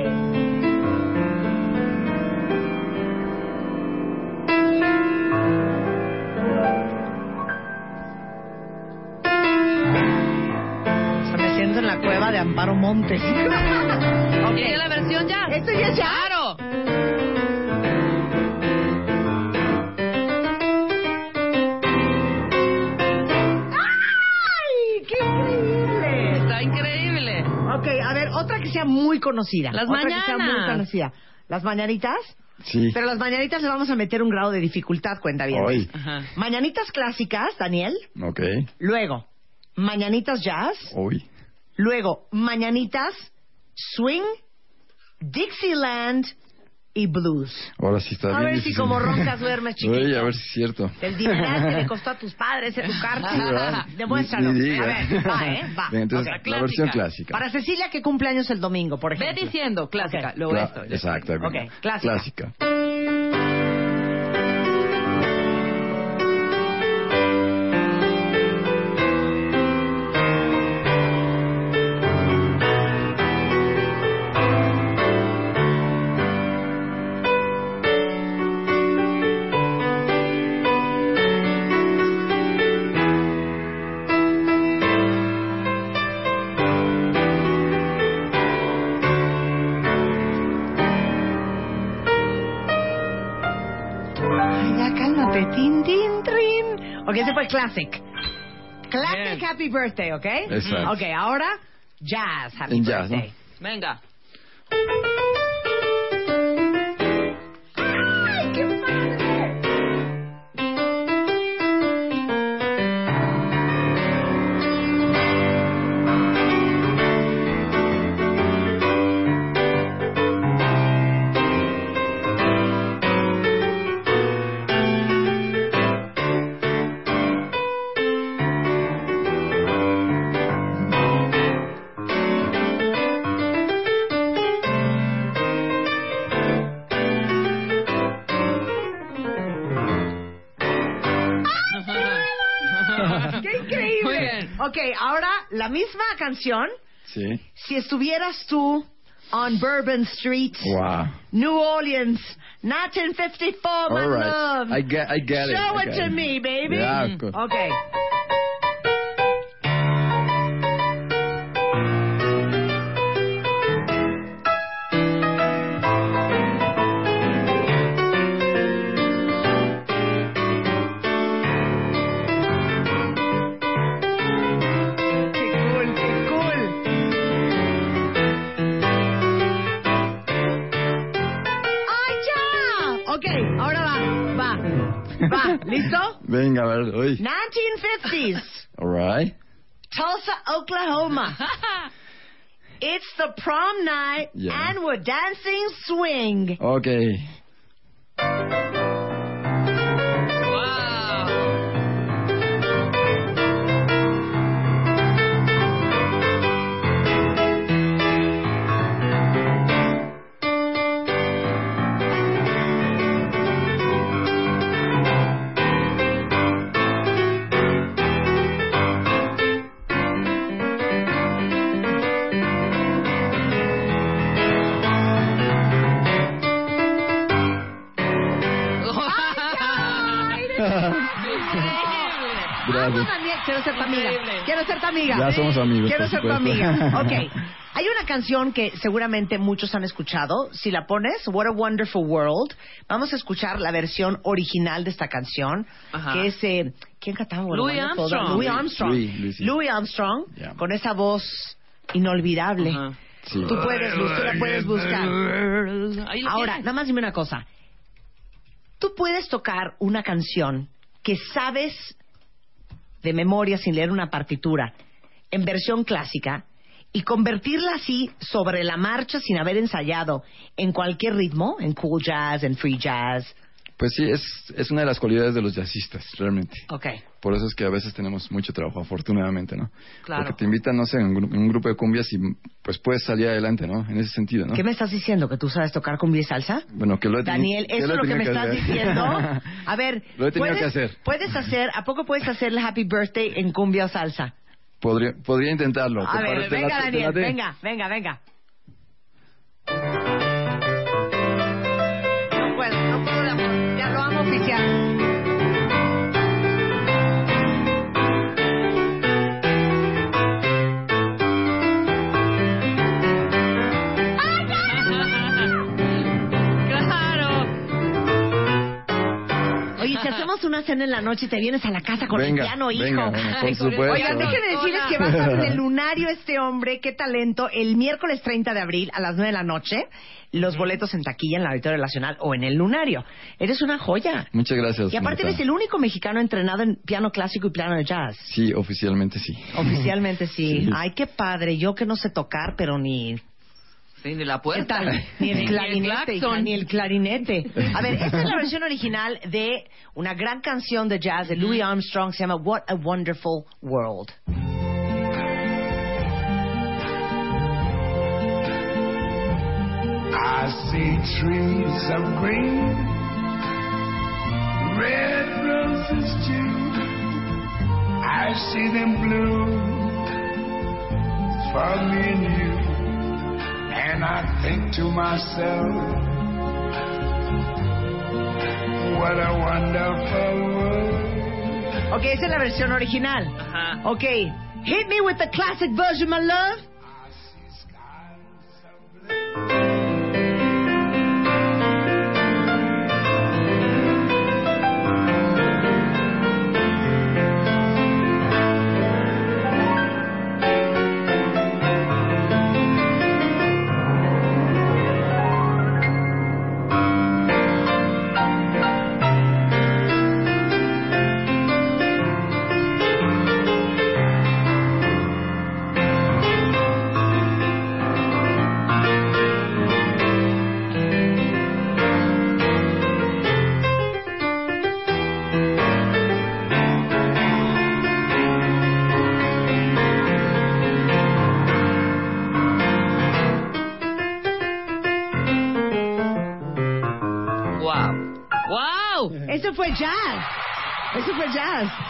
Amparo Montes. [laughs] ok. ¿Quiere la versión ya? ¿Esto ya es ya? ¡Claro! ¡Ay, qué increíble! Está increíble. Ok, a ver, otra que sea muy conocida. Las otra que sea muy mañanas. conocida. ¿Las mañanitas? Sí. Pero las mañanitas le vamos a meter un grado de dificultad, cuenta bien. Mañanitas clásicas, Daniel. Ok. Luego, mañanitas jazz. Hoy. Luego, mañanitas swing, Dixieland y blues. Ahora sí está A bien ver si difícil. como roncas [laughs] duermes, chiquito. Oye, a ver si es cierto. El dineral que le [laughs] costó a tus padres Sí, educarte. ¿verdad? Demuéstralo. Ni- ni diga. A ver, va, ¿eh? [laughs] Va. Venga, entonces, Ok. la versión clásica. Para Cecilia, que cumple años el domingo, por Ve ejemplo. diciendo clásica, Ok. luego Cla- esto. Exacto. Ok, clásica. Clásica. Classic. Classic Happy Birthday, ¿ok? Exacto. Ok, ahora jazz Happy En jazz, ¿no? Birthday. Venga. La misma canción. Sí. Si estuvieras tú on Bourbon Street, Wow. New Orleans, 1954, my All right. love. I get, I get it. Show it get to it. me, baby. Yeah. Okay. Va. ¿Listo? Venga, a ver, hoy. 1950s, All right. Tulsa, Oklahoma. It's the prom night, Yeah. and we're dancing swing. Okay. Vamos, Daniel, quiero ser tu amiga. Quiero ser tu amiga. Ya somos amigos, Quiero ser tu amiga. [laughs] Ok. Hay una canción que seguramente muchos han escuchado. Si la pones, What a Wonderful World, vamos a escuchar la versión original de esta canción, Ajá. que es... eh, ¿Quién cantaba? Louis Armstrong. Louis Armstrong. Louis, Louis, sí. Louis Armstrong, Yeah. con esa voz inolvidable. Sí. Tú puedes, tú la puedes buscar. Ahora, nada más dime una cosa. Tú puedes tocar una canción que sabes de memoria sin leer una partitura en versión clásica y convertirla así sobre la marcha sin haber ensayado en cualquier ritmo, en cool jazz, en free jazz. Pues sí, es, es una de las cualidades de los jazzistas, realmente. Ok. Por eso es que a veces tenemos mucho trabajo, afortunadamente, ¿no? Claro. Porque te invitan, no sé, en un, en un grupo de cumbias y pues puedes salir adelante, ¿no? En ese sentido, ¿no? ¿Qué me estás diciendo? ¿Que tú sabes tocar cumbia y salsa? Bueno, que lo he teni- Daniel, eso es lo que me tenido estás diciendo. [laughs] A ver, Lo he tenido ¿puedes, que hacer. ¿puedes hacer, a poco puedes hacer el Happy Birthday en cumbia o salsa? Podría, podría intentarlo. A ¿te ver, venga, Daniel, venga, venga, venga. Hacemos una cena en la noche y te vienes a la casa con Venga, el piano, hijo. venga, venga, por Ay, supuesto. Oigan, déjenme decirles que va a estar en el lunario este hombre, qué talento, el miércoles 30 de abril a las 9 de la noche. Los boletos en taquilla en la Auditorio Nacional o en el lunario. Eres una joya. Muchas gracias. Y aparte Marta. eres el único mexicano entrenado en piano clásico y piano de jazz. Sí, oficialmente sí. Oficialmente sí. [laughs] Sí. Ay, qué padre. Yo que no sé tocar, pero ni... Sí, ni la ¿Qué puerta. tal? [laughs] Ni el clarinete, hija, ni el clarinete. A ver, esta es la versión original de una gran canción de jazz de Louis Armstrong. Se llama What a Wonderful World. I see trees of green, red roses too. I see them bloom for me and you. And I think to myself, what a wonderful world. Ok, esa es la versión original. Ok, hit me with the classic version, my love.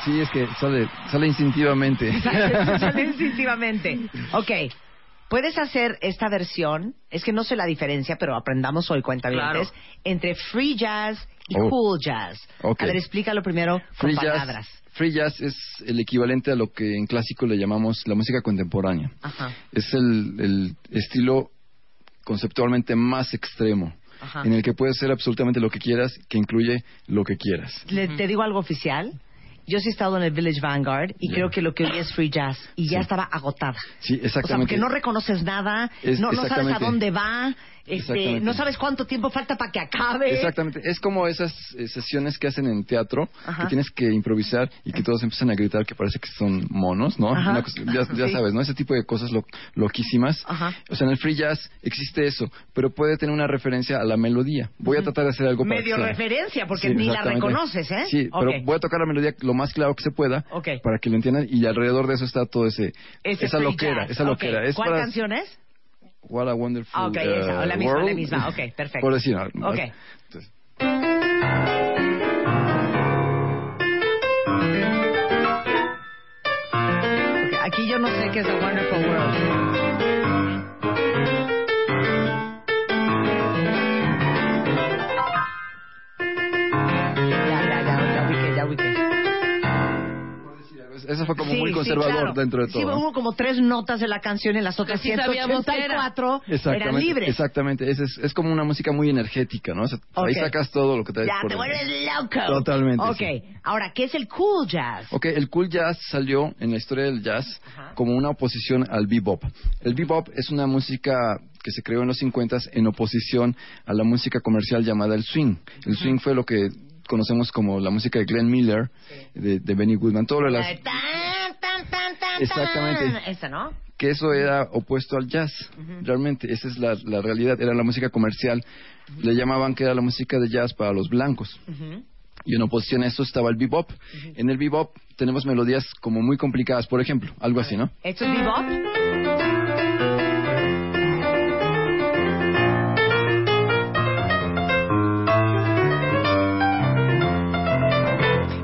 Sí, es que sale, sale instintivamente. [laughs] Sale [laughs] instintivamente. Ok. Puedes hacer esta versión, es que no sé la diferencia, pero aprendamos hoy, cuenta Claro. entre free jazz y Oh. cool jazz. Ok. A ver, explícalo primero Free con jazz, palabras. free jazz es el equivalente a lo que en clásico le llamamos la música contemporánea. Ajá. Es el, el estilo conceptualmente más extremo, Ajá. en el que puedes hacer absolutamente lo que quieras, que incluye lo que quieras. Le- te digo algo oficial. Yo sí he estado en el Village Vanguard y creo que lo que hoy es free jazz y ya Sí. estaba agotada. Sí, O sea, exactamente. porque no reconoces nada, Es- no, no sabes a exactamente. dónde va, este, no sabes cuánto tiempo falta para que acabe. Exactamente, es como esas eh, sesiones que hacen en teatro, Ajá. que tienes que improvisar y que todos empiezan a gritar que parece que son monos, ¿no? Ajá. Una cosa- ya ya Sí. sabes, ¿no? Ese tipo de cosas lo- loquísimas. Ajá. O sea, en el free jazz existe eso, pero puede tener una referencia a la melodía. Voy a tratar de hacer algo Medio referencia, porque Sí, ni la reconoces, ¿eh? Sí, pero voy a tocar la melodía lo más claro que se pueda Ok. para que lo entiendan y alrededor de eso está todo ese Ese esa loquera, jazz. esa Ok. loquera. Es ¿Cuál para- canción es? What a Wonderful Ah, ok, esa, uh, la misma, la World. misma. Ok, [laughs] perfecto. Por decir algo. Ok. Entonces, Ok, Aquí yo no sé qué es The Wonderful Ya ubiqué, ya ubiqué. conservador claro. dentro de Sí, todo. ¿no? hubo como tres notas de la canción y las otras sí sabíamos que era. 184 eran Exactamente, libres. exactamente. Es, es, es como una música muy energética, ¿no? O sea, Ahí sacas todo lo que traes Ya, por te vuelves loco. Totalmente, Ok, sí. ahora, ¿qué es el cool jazz? Ok, el cool jazz salió en la historia del jazz como una oposición al bebop. El bebop es una música que se creó en los 50 en oposición a la música comercial llamada el swing. El swing fue lo que conocemos como la música de Glenn Miller, de, de Benny Goodman, todo lo de La las, tan, tan, tan, Exactamente. Esa, ¿no? que eso era opuesto al jazz. Realmente, esa es la, la realidad, era la música comercial. Le llamaban que era la música de jazz para los blancos. Y en oposición a eso estaba el bebop. En el bebop tenemos melodías como muy complicadas, por ejemplo, algo así, ¿no? ¿Esto es bebop?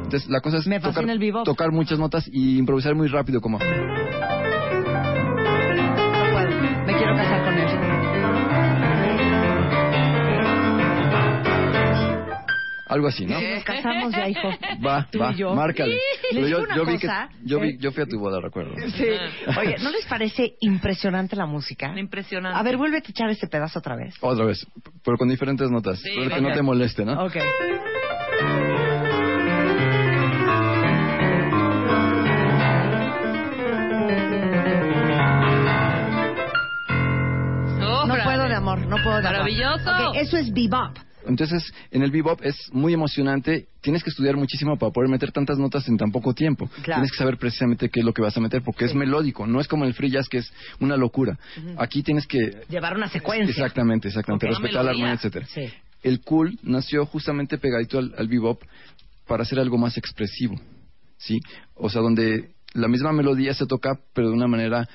Entonces la cosa es Me tocar, el bebop. tocar muchas notas y improvisar muy rápido, como. Me quiero casar con él. algo así, ¿no? Nos casamos ya, hijo. Va, Tú va, y yo. márcale. Les Pero digo yo, una yo vi que, cosa, yo, vi, ¿eh? yo fui a tu boda, recuerdo. Sí. Oye, ¿no les parece impresionante la música? Impresionante. A ver, vuélvete a echar este pedazo otra vez. Otra vez, pero con diferentes notas. Sí, Espero que venga. no te moleste, ¿no? Ok. Amor, no puedo de amor. Maravilloso. Ok, eso es bebop. Entonces, en el bebop es muy emocionante. Tienes que estudiar muchísimo para poder meter tantas notas en tan poco tiempo. Claro. Tienes que saber precisamente qué es lo que vas a meter, porque es melódico. No es como el free jazz, que es una locura. Aquí tienes que... Llevar una secuencia. Exactamente, exactamente. Ok. Respetar la armonía, etcétera. Sí. El cool nació justamente pegadito al, al bebop para hacer algo más expresivo, ¿sí? O sea, donde la misma melodía se toca, pero de una manera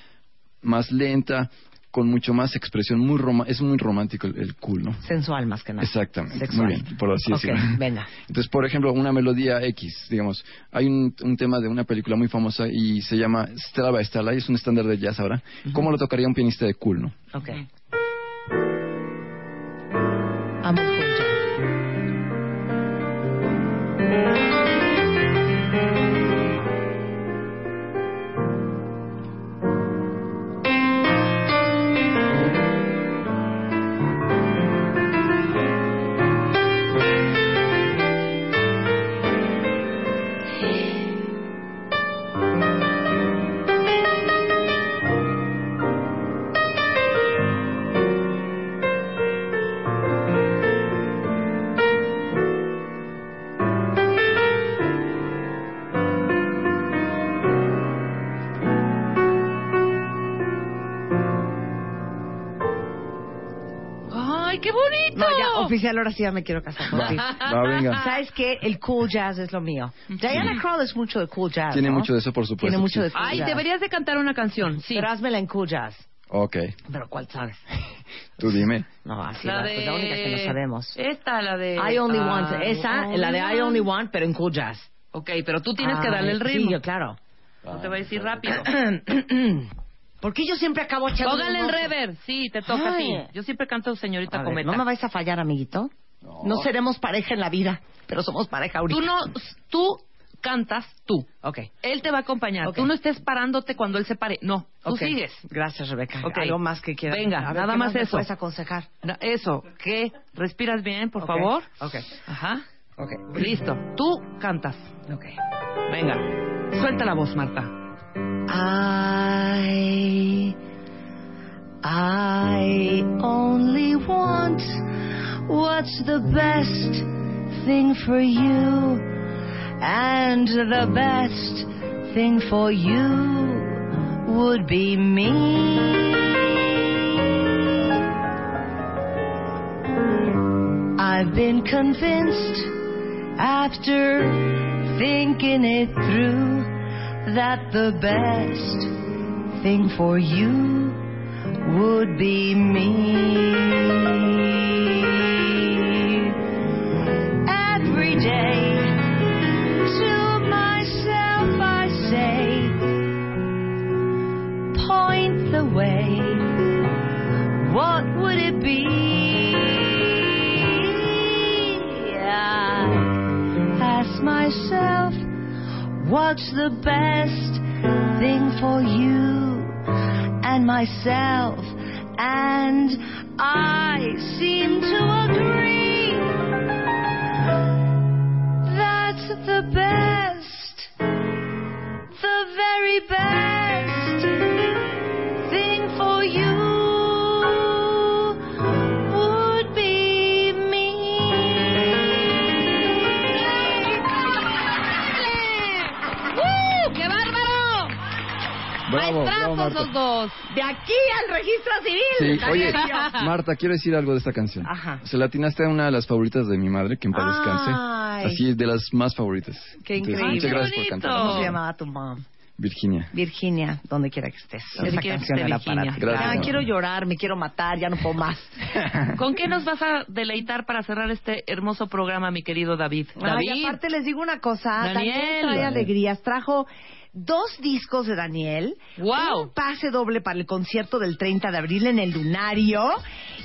más lenta, con mucho más expresión, muy roma- es muy romántico el, el cool, ¿no? Sensual más que nada. Exactamente, Sexual. muy bien, por así Ok, decirlo. venga. [laughs] Entonces, por ejemplo, una melodía X, digamos, hay un, un tema de una película muy famosa y se llama Stella by Starlight, es un estándar de jazz ahora. ¿Cómo lo tocaría un pianista de cool, no? Ok. Amo cool jazz. Oficial, ahora sí ya me quiero casar contigo. Va, venga. ¿Sabes qué? El cool jazz es lo mío. Diana Krall es mucho de cool jazz, Tiene ¿no? mucho de eso, por supuesto. Tiene mucho sí. de cool Ay, jazz. deberías de cantar una canción, sí. Pero házmela en cool jazz. Ok, Pero ¿cuál sabes? [laughs] tú dime. No, así La la, de... pues la única que no sabemos. Esta, la de... I Only Ah, Want. Esa, la de I Only Want, pero en cool jazz. Ok, pero tú tienes que Ah, darle el ritmo. Sí, yo, claro. No te voy a decir rápido. [clears throat] ¿Por qué yo siempre acabo echando Póngale ojo? rever. Sí, te toca a ti. Ay. Yo siempre canto señorita A ver, cometa. no me vais a fallar, amiguito. No. seremos pareja en la vida, pero somos pareja ahorita. Tú no... Tú cantas tú. Ok. Él te va a acompañar. Ok. Tú no estés parándote cuando él se pare. No, tú sigues. Gracias, Rebeca. Ok. Algo más que quieras. Venga, ver, nada ¿qué más me eso. puedes aconsejar? No, Eso, ¿qué? ¿Respiras bien, por favor? Ok. Ajá. Ok. Listo. Tú cantas. Ok. Venga. Suelta la voz, Marta. I, I only want what's the best thing for you, and the best thing for you would be me. I've been convinced after thinking it through that the best thing for you would be me. Every day to myself I say, point the way. What would it be? I ask myself, what's the best thing for you and myself, and I seem to agree that's the best, the very best Bravo, bravo, Maestrazos Marta. los dos. De aquí al registro civil. Sí, oye. [laughs] Marta, quiero decir algo de esta canción. Ajá. Se la atinaste a una de las favoritas de mi madre, que en paz descanse. Ay. Así, de las más favoritas. Qué Entonces, increíble. Muchas gracias por cantar. ¿Cómo se llamaba tu mom? Virginia. Virginia, donde quiera que estés. Esa canción era para ti. Gracias. Ah, quiero llorar, me quiero matar, ya no puedo más. [laughs] ¿Con qué nos vas a deleitar para cerrar este hermoso programa, mi querido David? Ay, David. aparte les digo una cosa, Daniel, Daniel. trae alegrías, trajo dos discos de Daniel, Wow. un pase doble para el concierto del 30 de abril en el Lunario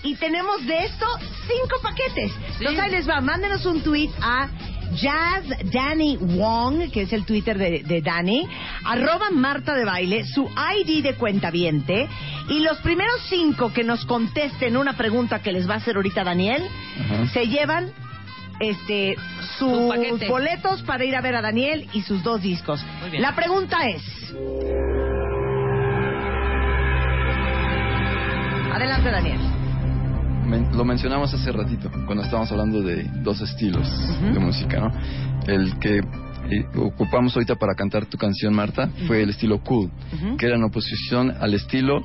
y tenemos de esto cinco paquetes. Entonces ahí les va, mándenos un tweet a Jazz Danny Wong, que es el Twitter de, de Danny, arroba Marta de Baile, su ID de cuenta viente, y los primeros cinco que nos contesten una pregunta que les va a hacer ahorita Daniel, se llevan este sus boletos para ir a ver a Daniel y sus dos discos. Muy bien. La pregunta es Adelante Daniel. Men- lo mencionamos hace ratito, cuando estábamos hablando de dos estilos de música, ¿no? El que eh, ocupamos ahorita para cantar tu canción, Marta, fue el estilo cool, que era en oposición al estilo...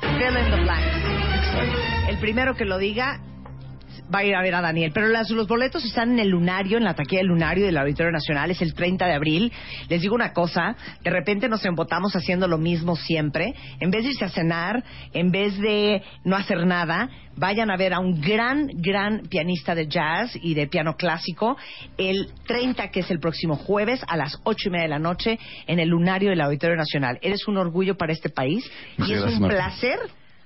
Fill in the blanks. El primero que lo diga va a ir a ver a Daniel. Pero las- los boletos están en el Lunario, en la taquilla del Lunario del Auditorio Nacional. Es el 30 de abril. Les digo una cosa, de repente nos embotamos haciendo lo mismo siempre. En vez de irse a cenar, en vez de no hacer nada, vayan a ver a un gran, gran pianista de jazz y de piano clásico el 30, que es el próximo jueves, a las ocho y media de la noche, en el Lunario del Auditorio Nacional. Eres un orgullo para este país Muchas y es gracias, un Marta. placer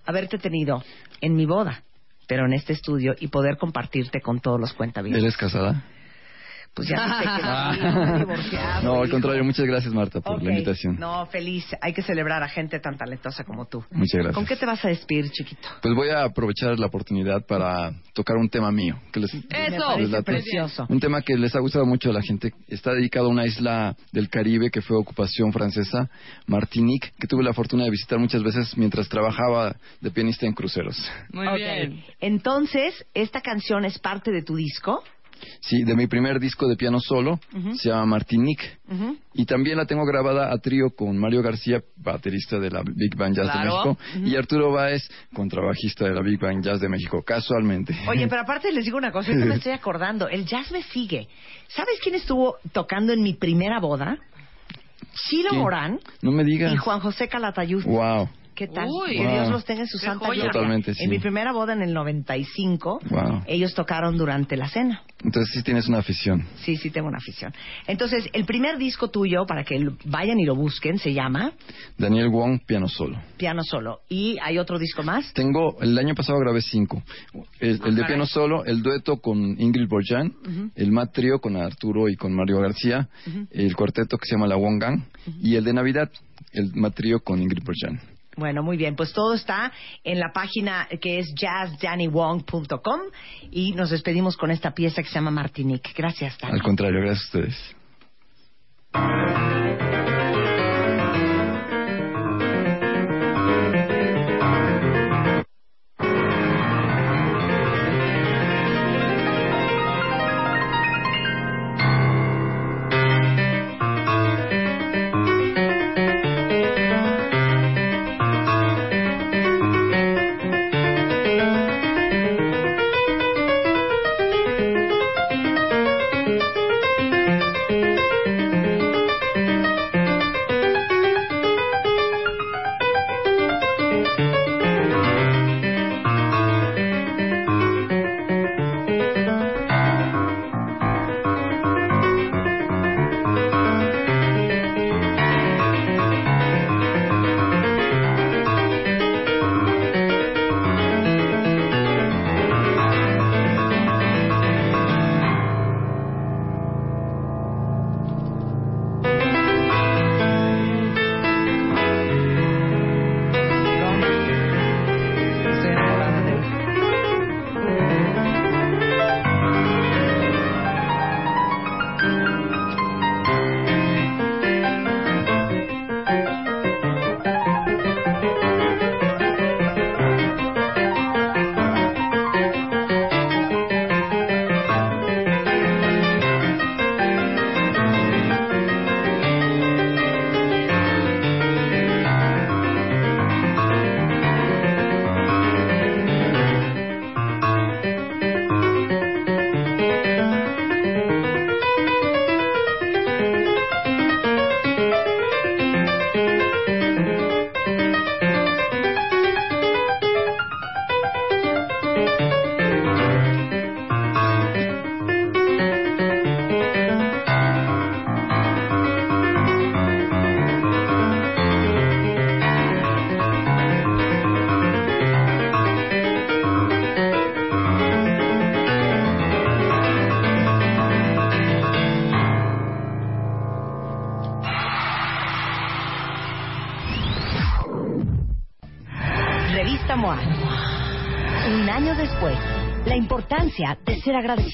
haberte tenido en mi boda, pero en este estudio y poder compartirte con todos los cuentavientes. ¿Eres casada? Pues ya viste que [laughs] no, estoy divorciado, No, al hijo. contrario, muchas gracias, Marta, por la invitación. No, feliz. Hay que celebrar a gente tan talentosa como tú. Muchas gracias. ¿Con qué te vas a despedir, chiquito? Pues voy a aprovechar la oportunidad para tocar un tema mío. Que les, Me les precioso. Un tema que les ha gustado mucho a la gente. Está dedicado a una isla del Caribe que fue ocupación francesa, Martinique, que tuve la fortuna de visitar muchas veces mientras trabajaba de pianista en cruceros. Muy bien. Entonces, ¿esta canción es parte de tu disco? Sí, de mi primer disco de piano solo, se llama Martinique. Y también la tengo grabada a trío con Mario García, baterista de la Big Band Jazz de. México, y Arturo Báez, contrabajista de la Big Band Jazz de México, casualmente. Oye, pero aparte les digo una cosa, ahorita me estoy acordando, el jazz me sigue. ¿Sabes quién estuvo tocando en mi primera boda? Chilo ¿Quién? Morán No me digas. y Juan José Calatayud. Wow. ¿Qué tal? Uy. que Wow. Dios los tenga en su Qué santa gloria. Totalmente, sí. En mi primera boda en el 95, Wow. ellos tocaron durante la cena. Entonces sí tienes una afición. Sí, sí tengo una afición. Entonces, el primer disco tuyo, para que vayan y lo busquen, se llama Daniel Wong, piano solo. Piano Solo. ¿Y hay otro disco más? Tengo, el año pasado grabé cinco. El, el de piano solo, el dueto con Ingrid Borjan, Ujú. el mat trío con Arturo y con Mario García, Ujú. el cuarteto que se llama La Wong Gang, y el de Navidad, el mat trío con Ingrid Borjan. Bueno, muy bien. Pues todo está en la página que es jazzdannywong.com y nos despedimos con esta pieza que se llama Martinique. Gracias. Al contrario, gracias a ustedes.